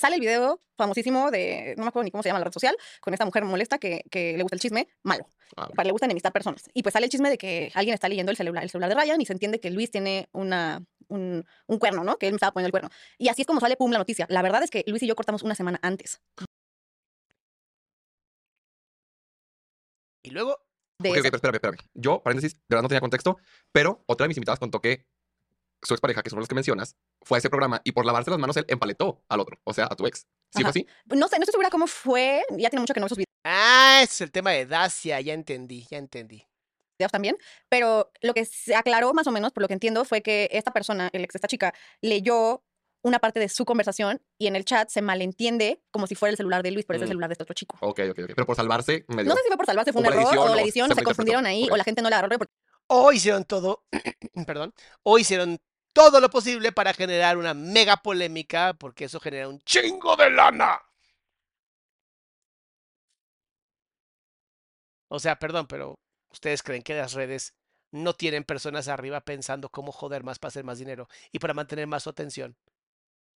Sale el video famosísimo de, no me acuerdo ni cómo se llama la red social, con esta mujer molesta que, que le gusta el chisme, malo. Ah, Para le gusta enemistar personas. Y pues sale el chisme de que alguien está leyendo el celular, el celular de Ryan y se entiende que Luis tiene una, un, un cuerno, ¿no? Que él me estaba poniendo el cuerno. Y así es como sale, pum, la noticia. La verdad es que Luis y yo cortamos una semana antes Y luego, de Ok, ok, espérame, espérame. Yo, paréntesis, de verdad no tenía contexto, pero otra de mis invitadas contó que su expareja, que son los que mencionas, fue a ese programa y por lavarse las manos él empaletó al otro, o sea, a tu ex. ¿Sí Ajá. fue así? No sé, no estoy segura cómo fue. Ya tiene mucho que no veo sus ah, ese es el tema de Dacia, ya entendí, ya entendí. videos también. Pero lo que se aclaró más o menos, por lo que entiendo, fue que esta persona, el ex de esta chica, leyó una parte de su conversación y en el chat se malentiende como si fuera el celular de Luis, pero es el Mm. celular de este otro chico. Ok, ok, ok. Pero por salvarse, me dio. No sé si fue por salvarse, fue O un por la error, edición, o la o edición se se malinterpretó. confundieron ahí, Ok. o la gente no la agarró. porque O hicieron todo, perdón, o hicieron todo lo posible para generar una mega polémica, porque eso genera un chingo de lana. O sea, perdón, pero ¿ustedes creen que las redes no tienen personas arriba pensando cómo joder más para hacer más dinero y para mantener más su atención?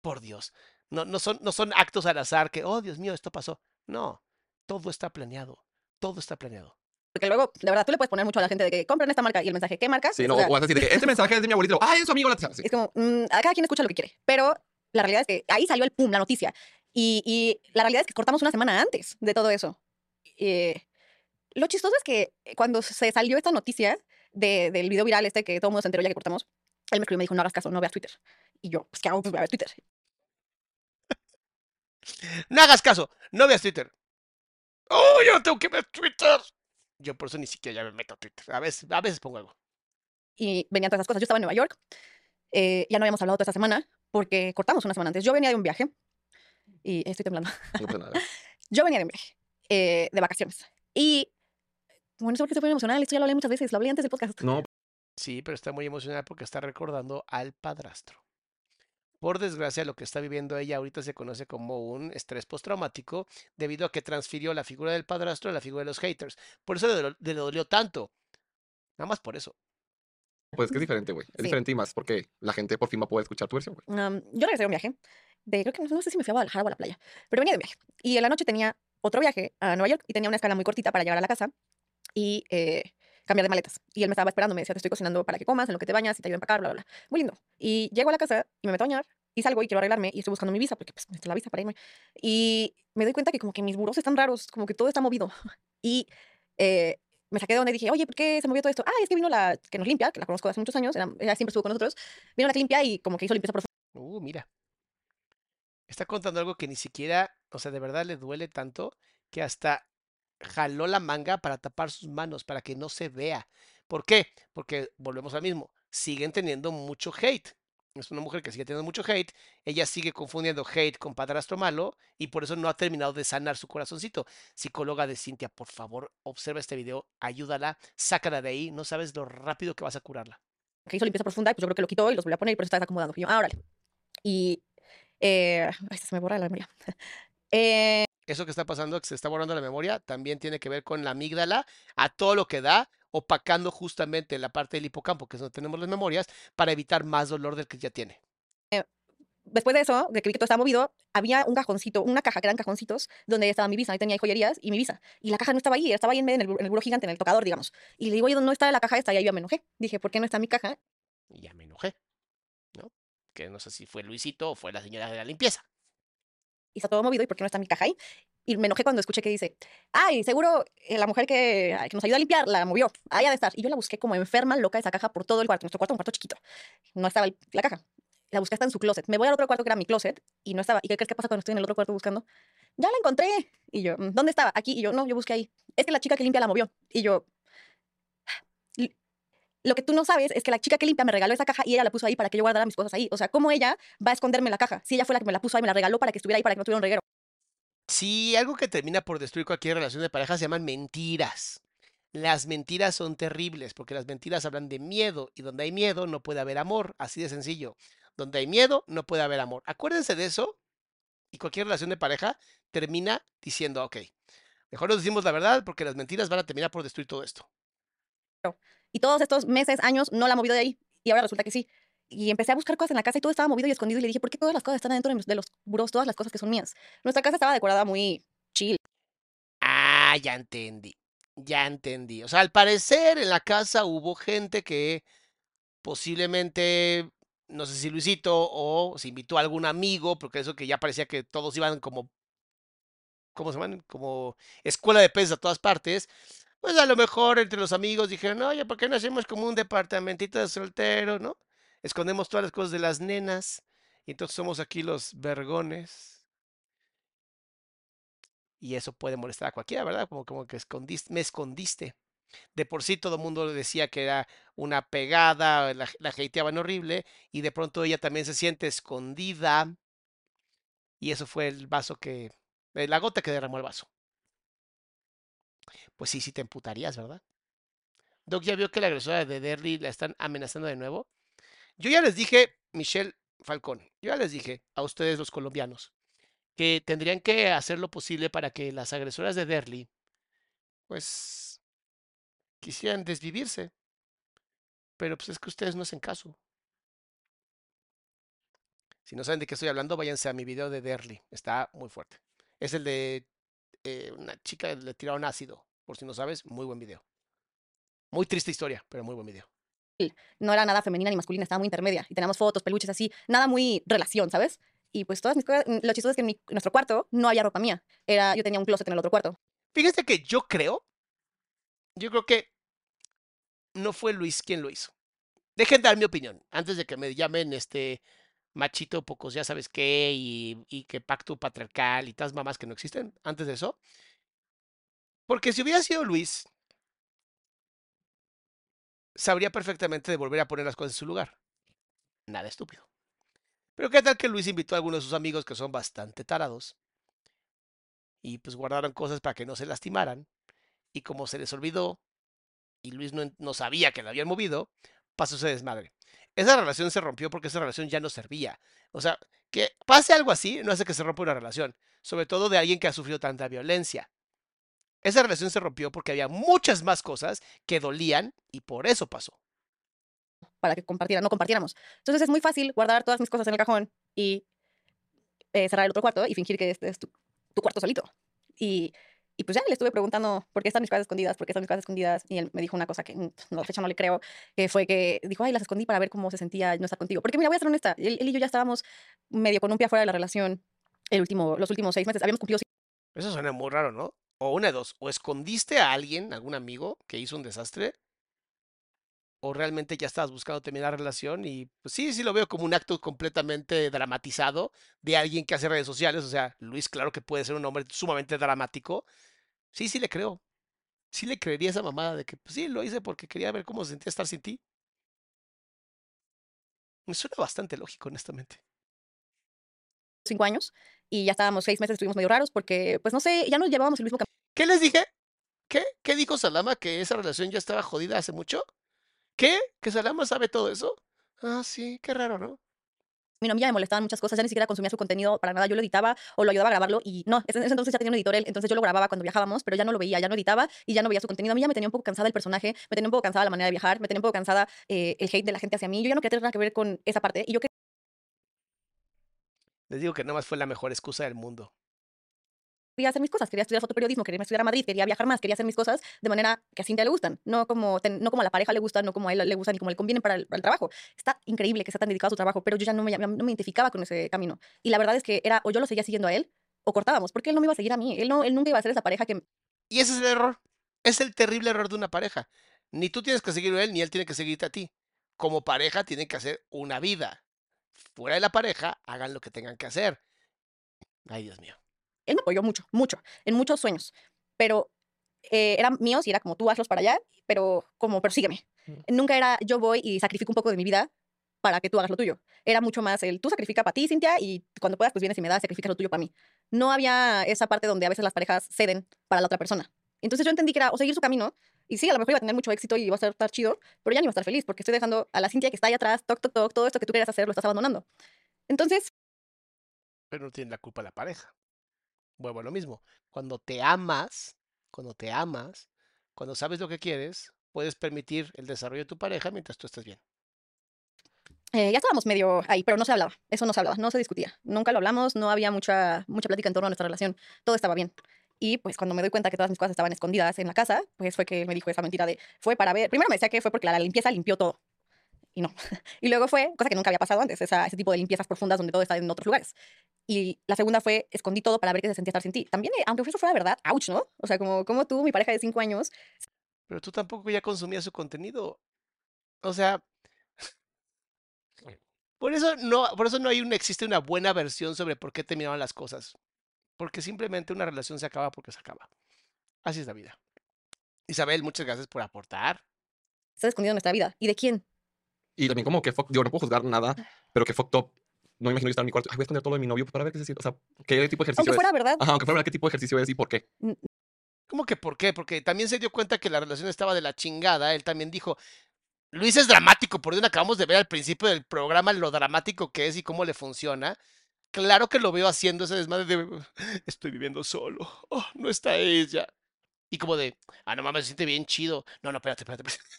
Por Dios, no, no, son, no son actos al azar que, oh Dios mío, esto pasó. No, todo está planeado, todo está planeado. Porque luego, de verdad, tú le puedes poner mucho a la gente de que compren esta marca y el mensaje, ¿qué marca? Sí, O no, sea, o vas a decir de que este mensaje es de mi abuelito. ¡Ay, es su amigo! La... Sí. Es como, mm, a cada quien escucha lo que quiere. Pero la realidad es que ahí salió el pum, la noticia. Y, y la realidad es que cortamos una semana antes de todo eso. Eh, lo chistoso es que cuando se salió esta noticia de- del video viral este que todo el mundo se enteró ya que cortamos, él me escribió y me dijo, no hagas caso, no veas Twitter. Y yo, pues, ¿qué hago? Pues voy a ver Twitter. No hagas caso, no veas Twitter. ¡Oh, yo tengo que ver Twitter! Yo por eso ni siquiera ya me meto a Twitter. A veces, a veces pongo algo. Y venían todas esas cosas. Yo estaba en Nueva York. eh, ya no habíamos hablado toda esta semana porque cortamos una semana antes. Yo venía de un viaje y estoy temblando. No pasa nada. Yo venía de un viaje, eh, de vacaciones. Y, bueno, no sé por qué estoy muy emocional. Esto ya lo hablé muchas veces. Lo hablé antes del podcast. No, Sí, pero está muy emocionada porque está recordando al padrastro. Por desgracia, lo que está viviendo ella ahorita se conoce como un estrés postraumático debido a que transfirió la figura del padrastro a la figura de los haters. Por eso le, dol- le dolió tanto. Nada más por eso. pues que es diferente, güey. Es Sí. diferente y más porque la gente por fin va a poder escuchar tu versión, güey. Um, yo regresé de un viaje. De, creo que no, no sé si me fui a Guadalajara o a la playa. Pero venía de un viaje. Y en la noche tenía otro viaje a Nueva York y tenía una escala muy cortita para llegar a la casa y eh, cambiar de maletas. Y él me estaba esperando. Me decía, te estoy cocinando para que comas, en lo que te bañas y te ayudo a empacar, bla, bla, bla. Muy lindo. Y llego a la casa y me meto a bañar y salgo y quiero arreglarme y estoy buscando mi visa porque pues necesito la visa para irme. Y me doy cuenta que como que mis burros están raros, como que todo está movido. Y eh, me saqué de donde dije, oye, ¿por qué se movió todo esto? Ah, es que vino la que nos limpia, que la conozco hace muchos años, era- ella siempre estuvo con nosotros. Vino la que limpia y como que hizo limpieza profunda. Uh, mira. Está contando algo que ni siquiera, o sea, de verdad le duele tanto que hasta jaló la manga para tapar sus manos, para que no se vea. ¿Por qué? Porque volvemos al mismo. Siguen teniendo mucho hate. Es una mujer que sigue teniendo mucho hate. Ella sigue confundiendo hate con padrastro malo y por eso no ha terminado de sanar su corazoncito. Psicóloga de Cintia, por favor, observa este video, ayúdala, sácala de ahí. No sabes lo rápido que vas a curarla. que hizo limpieza profunda pues yo creo que lo quitó y los volvió a poner y por eso estaba desacomodando. Y ah, órale. Y, eh, se me borra la memoria. Eh, eso que está pasando, que se está borrando la memoria, también tiene que ver con la amígdala a todo lo que da, opacando justamente la parte del hipocampo, que es donde tenemos las memorias, para evitar más dolor del que ya tiene. después de eso, de que vi que todo estaba movido, había un cajoncito, una caja que eran cajoncitos, donde estaba mi visa. Ahí tenía joyerías y mi visa. Y la caja no estaba ahí, estaba ahí en, medio, en el, en el buró gigante, en el tocador, digamos. Y le digo, oye, ¿dónde está la caja esta? Y ahí yo me enojé. Dije, ¿por qué no está mi caja? Y ya me enojé, ¿no? Que no sé si fue Luisito o fue la señora de la limpieza. Y está todo movido y por qué no está mi caja ahí. Y me enojé cuando escuché que dice, ay, seguro eh, la mujer que, que nos ayuda a limpiar la movió, ahí ha de estar. Y yo la busqué como enferma, loca, esa caja por todo el cuarto. Nuestro cuarto un cuarto chiquito. No estaba el- la caja. La busqué hasta en su closet. Me voy al otro cuarto que era mi closet y no estaba. ¿Y qué crees que pasa cuando estoy en el otro cuarto buscando? Ya la encontré. Y yo, "Mm, ¿dónde estaba? Aquí. Y yo, no, yo busqué ahí. Es que la chica que limpia la movió. Y yo, "L- lo que tú no sabes es que la chica que limpia me regaló esa caja y ella la puso ahí para que yo guardara mis cosas ahí. O sea, ¿cómo ella va a esconderme la caja? Si ella fue la que me la puso ahí, me la regaló para que estuviera ahí, para que no tuviera un reguero. Sí, algo que termina por destruir cualquier relación de pareja se llaman mentiras. Las mentiras son terribles porque las mentiras hablan de miedo y donde hay miedo no puede haber amor, así de sencillo. Donde hay miedo no puede haber amor. Acuérdense de eso y cualquier relación de pareja termina diciendo, ok, mejor nos decimos la verdad porque las mentiras van a terminar por destruir todo esto. Y todos estos meses, años, no la ha movido de ahí. Y ahora resulta que sí. Y empecé a buscar cosas en la casa y todo estaba movido y escondido. Y le dije, ¿por qué todas las cosas están adentro de los burós? Todas las cosas que son mías. Nuestra casa estaba decorada muy chill. Ah, ya entendí. Ya entendí. O sea, al parecer en la casa hubo gente que posiblemente, no sé si Luisito o se invitó a algún amigo, porque eso que ya parecía que todos iban como, ¿cómo se llaman? Como escuela de peces a todas partes. Pues a lo mejor entre los amigos dijeron, oye, ¿por qué no hacemos como un departamentito de soltero, no? Escondemos todas las cosas de las nenas y entonces somos aquí los vergones. Y eso puede molestar a cualquiera, ¿verdad? Como, como que escondiste, me escondiste. De por sí todo el mundo le decía que era una pegada, la, la horrible, y de pronto ella también se siente escondida. Y eso fue el vaso que, eh, la gota que derramó el vaso. Pues sí, sí te emputarías, ¿verdad? Doc ya vio que la agresora de Derry la están amenazando de nuevo. Yo ya les dije, Michelle Falcón, yo ya les dije a ustedes los colombianos que tendrían que hacer lo posible para que las agresoras de Derry, pues, quisieran desvivirse. Pero pues es que ustedes no hacen caso. Si no saben de qué estoy hablando, váyanse a mi video de Derly. Está muy fuerte. Es el de eh, una chica le tiraron ácido. Por si no sabes, muy buen video. Muy triste historia, pero muy buen video. No era nada femenina ni masculina, estaba muy intermedia. Y teníamos fotos, peluches así, nada muy relación, ¿sabes? Y pues todas mis cosas, mm, lo chistoso es que en, mi- nuestro cuarto no había ropa mía. Era, yo tenía un closet en el otro cuarto. Fíjense que yo creo, yo creo que no fue Luis quien lo hizo. Dejen dar mi opinión antes de que me llamen este machito pocos ya sabes qué y, que pacto patriarcal y tas mamás que no existen antes de eso. Porque si hubiera sido Luis, sabría perfectamente de volver a poner las cosas en su lugar. Nada estúpido. Pero qué tal que Luis invitó a algunos de sus amigos que son bastante tarados y pues guardaron cosas para que no se lastimaran y como se les olvidó y Luis no, no sabía que la habían movido, pasó ese desmadre. Esa relación se rompió porque esa relación ya no servía. O sea, que pase algo así no hace que se rompa una relación, sobre todo de alguien que ha sufrido tanta violencia. Esa relación se rompió porque había muchas más cosas que dolían y por eso pasó. para que compartieran, no compartiéramos. Entonces es muy fácil guardar todas mis cosas en el cajón y eh, cerrar el otro cuarto y fingir que este es tu, tu cuarto solito. Y, y pues ya le estuve preguntando por qué están mis cosas escondidas, por qué están mis cosas escondidas. Y él me dijo una cosa que mm, no, fecha no le creo, que fue que dijo, ay, las escondí para ver cómo se sentía no estar contigo. Porque mira, voy a ser honesta, él, él y yo ya estábamos medio con un pie afuera de la relación el último, los últimos seis meses. Habíamos cumplido Eso suena muy raro, ¿no? O una de dos, o escondiste a alguien, algún amigo que hizo un desastre, o realmente ya estabas buscando terminar la relación y pues sí, sí lo veo como un acto completamente dramatizado de alguien que hace redes sociales, o sea, Luis claro que puede ser un hombre sumamente dramático. Sí, sí le creo. Sí le creería esa mamada de que pues sí, lo hice porque quería ver cómo se sentía estar sin ti. Me suena bastante lógico, honestamente. cinco años y ya estábamos seis meses, estuvimos medio raros porque, pues no sé, ya no llevábamos el mismo camino. ¿Qué les dije? ¿Qué? ¿Qué dijo Salama? ¿Que esa relación ya estaba jodida hace mucho? ¿Qué? ¿Que Salama sabe todo eso? Ah, sí, qué raro, ¿no? A mí ya me molestaban muchas cosas, ya ni siquiera consumía su contenido para nada. Yo lo editaba o lo ayudaba a grabarlo y no, ese, ese entonces ya tenía un editor entonces yo lo grababa cuando viajábamos, pero ya no lo veía, ya no editaba y ya no veía su contenido. A mí ya me tenía un poco cansada el personaje, me tenía un poco cansada la manera de viajar, me tenía un poco cansada eh, el hate de la gente hacia mí. Yo ya no quería tener nada que ver con esa parte y yo Les digo que nada más fue la mejor excusa del mundo. Quería hacer mis cosas, quería estudiar fotoperiodismo, quería estudiar a Madrid, quería viajar más, quería hacer mis cosas de manera que a Cintia le gustan, no como, ten- no como a la pareja le gustan, no como a él le gustan ni como le convienen para el, para el trabajo. Está increíble que sea tan dedicado a su trabajo, pero yo ya no me, no me identificaba con ese camino. Y la verdad es que era o yo lo seguía siguiendo a él o cortábamos, porque él no me iba a seguir a mí, él, no, él nunca iba a ser esa pareja que Y ese es el error. Es el terrible error de una pareja. Ni tú tienes que seguirlo a él, ni él tiene que seguirte a ti. Como pareja tienen que hacer una vida. Fuera de la pareja, hagan lo que tengan que hacer. Ay, Dios mío. Él me apoyó mucho, mucho, en muchos sueños, pero eh, eran míos y era como tú hazlos para allá, pero como persígueme. Nunca era yo voy y sacrifico un poco de mi vida para que tú hagas lo tuyo. Era mucho más el tú sacrifica para ti, Cintia, y cuando puedas, pues vienes y me das, sacrificas lo tuyo para mí. No había esa parte donde a veces las parejas ceden para la otra persona. Entonces yo entendí que era o seguir su camino, y sí, a lo mejor iba a tener mucho éxito y iba a estar chido, pero ya no iba a estar feliz porque estoy dejando a la Cintia que está ahí atrás, toc, toc, toc, todo esto que tú querías hacer lo estás abandonando. Entonces... Pero no tiene la culpa la pareja. Vuelvo a lo mismo. Cuando te amas, cuando te amas, cuando sabes lo que quieres, puedes permitir el desarrollo de tu pareja mientras tú estés bien. Eh, ya estábamos medio ahí, pero no se hablaba. Eso no se hablaba, no se discutía. Nunca lo hablamos, no había mucha, mucha plática en torno a nuestra relación. Todo estaba bien. Y pues cuando me doy cuenta que todas mis cosas estaban escondidas en la casa, pues fue que me dijo esa mentira de, fue para ver, primero me decía que fue porque la limpieza limpió todo. Y no. Y luego fue, cosa que nunca había pasado antes, esa, ese tipo de limpiezas profundas donde todo está en otros lugares. Y la segunda fue, escondí todo para ver qué se sentía estar sin ti. También, eh, aunque eso fuera verdad, ouch, ¿no? O sea, como, como tú, mi pareja de cinco años. Pero tú tampoco ya consumías su contenido. O sea, por eso no, por eso no hay un, existe una buena versión sobre por qué terminaban las cosas. Porque simplemente una relación se acaba porque se acaba. Así es la vida. Isabel, muchas gracias por aportar. Está escondido en nuestra vida. ¿Y de quién? Y también como que, yo no puedo juzgar nada, pero que fucked up. No me imagino yo estar en mi cuarto. Ay, voy a esconder todo de mi novio para ver qué se siente. O sea, qué tipo de ejercicio Aunque fuera es. verdad. Ajá, aunque fuera verdad, qué tipo de ejercicio es y por qué. ¿Cómo que por qué? Porque también se dio cuenta que la relación estaba de la chingada. Él también dijo, Luis es dramático, por donde acabamos de ver al principio del programa lo dramático que es y cómo le funciona. Claro que lo veo haciendo ese desmadre de estoy viviendo solo, oh, no está ella. Y como de, ah, no mames, se siente bien chido. No, no, espérate, espérate. espérate.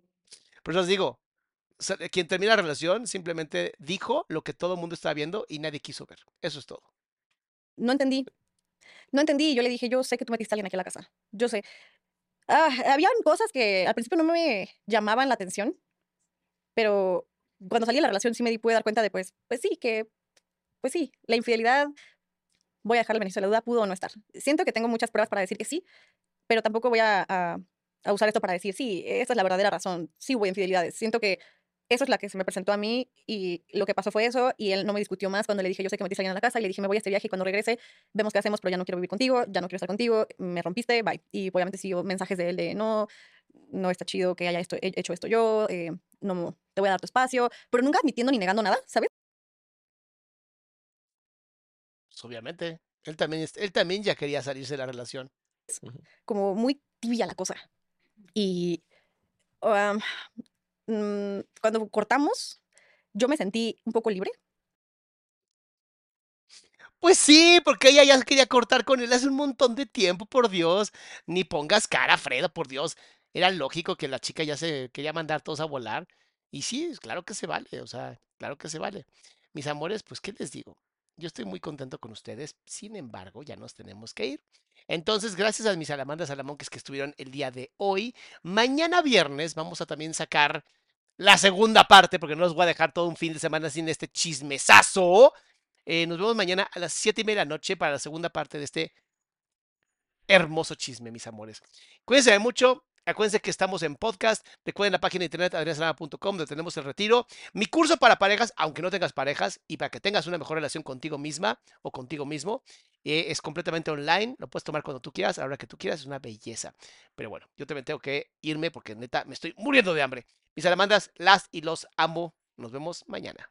Por eso os digo, quien termina la relación simplemente dijo lo que todo el mundo estaba viendo y nadie quiso ver. Eso es todo. No entendí. No entendí. Yo le dije, yo sé que tú metiste a alguien aquí a la casa. Yo sé. Ah, habían cosas que al principio no me llamaban la atención, pero cuando salí de la relación sí me di, pude dar cuenta de, pues, pues sí, que, pues sí, la infidelidad, voy a dejarle el beneficio la duda, pudo o no estar. Siento que tengo muchas pruebas para decir que sí, pero tampoco voy a, a, a usar esto para decir, sí, esta es la verdadera razón, sí hubo infidelidades. Siento que eso es la que se me presentó a mí y lo que pasó fue eso y él no me discutió más cuando le dije yo sé que metiste a alguien a la casa y le dije me voy a este viaje y cuando regrese vemos qué hacemos pero ya no quiero vivir contigo, ya no quiero estar contigo, me rompiste, bye. Y obviamente siguió mensajes de él de no, no está chido que haya esto, hecho esto yo, eh, no te voy a dar tu espacio, pero nunca admitiendo ni negando nada, ¿sabes? Pues obviamente, él también, él también ya quería salirse de la relación. Como muy tibia la cosa. Y um, Mm, cuando cortamos, yo me sentí un poco libre. Pues sí, porque ella ya quería cortar con él hace un montón de tiempo, por Dios. Ni pongas cara, Fredo, por Dios. Era lógico que la chica ya se quería mandar todos a volar. Y sí, claro que se vale, o sea, claro que se vale. Mis amores, pues, ¿qué les digo? Yo estoy muy contento con ustedes, sin embargo, ya nos tenemos que ir. Entonces, gracias a mis salamandas salamonques que estuvieron el día de hoy. Mañana viernes vamos a también sacar la segunda parte, porque no los voy a dejar todo un fin de semana sin este chismesazo. Eh, nos vemos mañana a las 7 y media de la noche para la segunda parte de este hermoso chisme, mis amores. Cuídense mucho. Acuérdense que estamos en podcast. Recuerden la página de internet adriasalama.com donde tenemos el retiro. Mi curso para parejas, aunque no tengas parejas y para que tengas una mejor relación contigo misma o contigo mismo, eh, es completamente online. Lo puedes tomar cuando tú quieras, a la hora que tú quieras. Es una belleza. Pero bueno, yo también tengo que irme porque neta me estoy muriendo de hambre. Mis salamandas, las y los amo. Nos vemos mañana.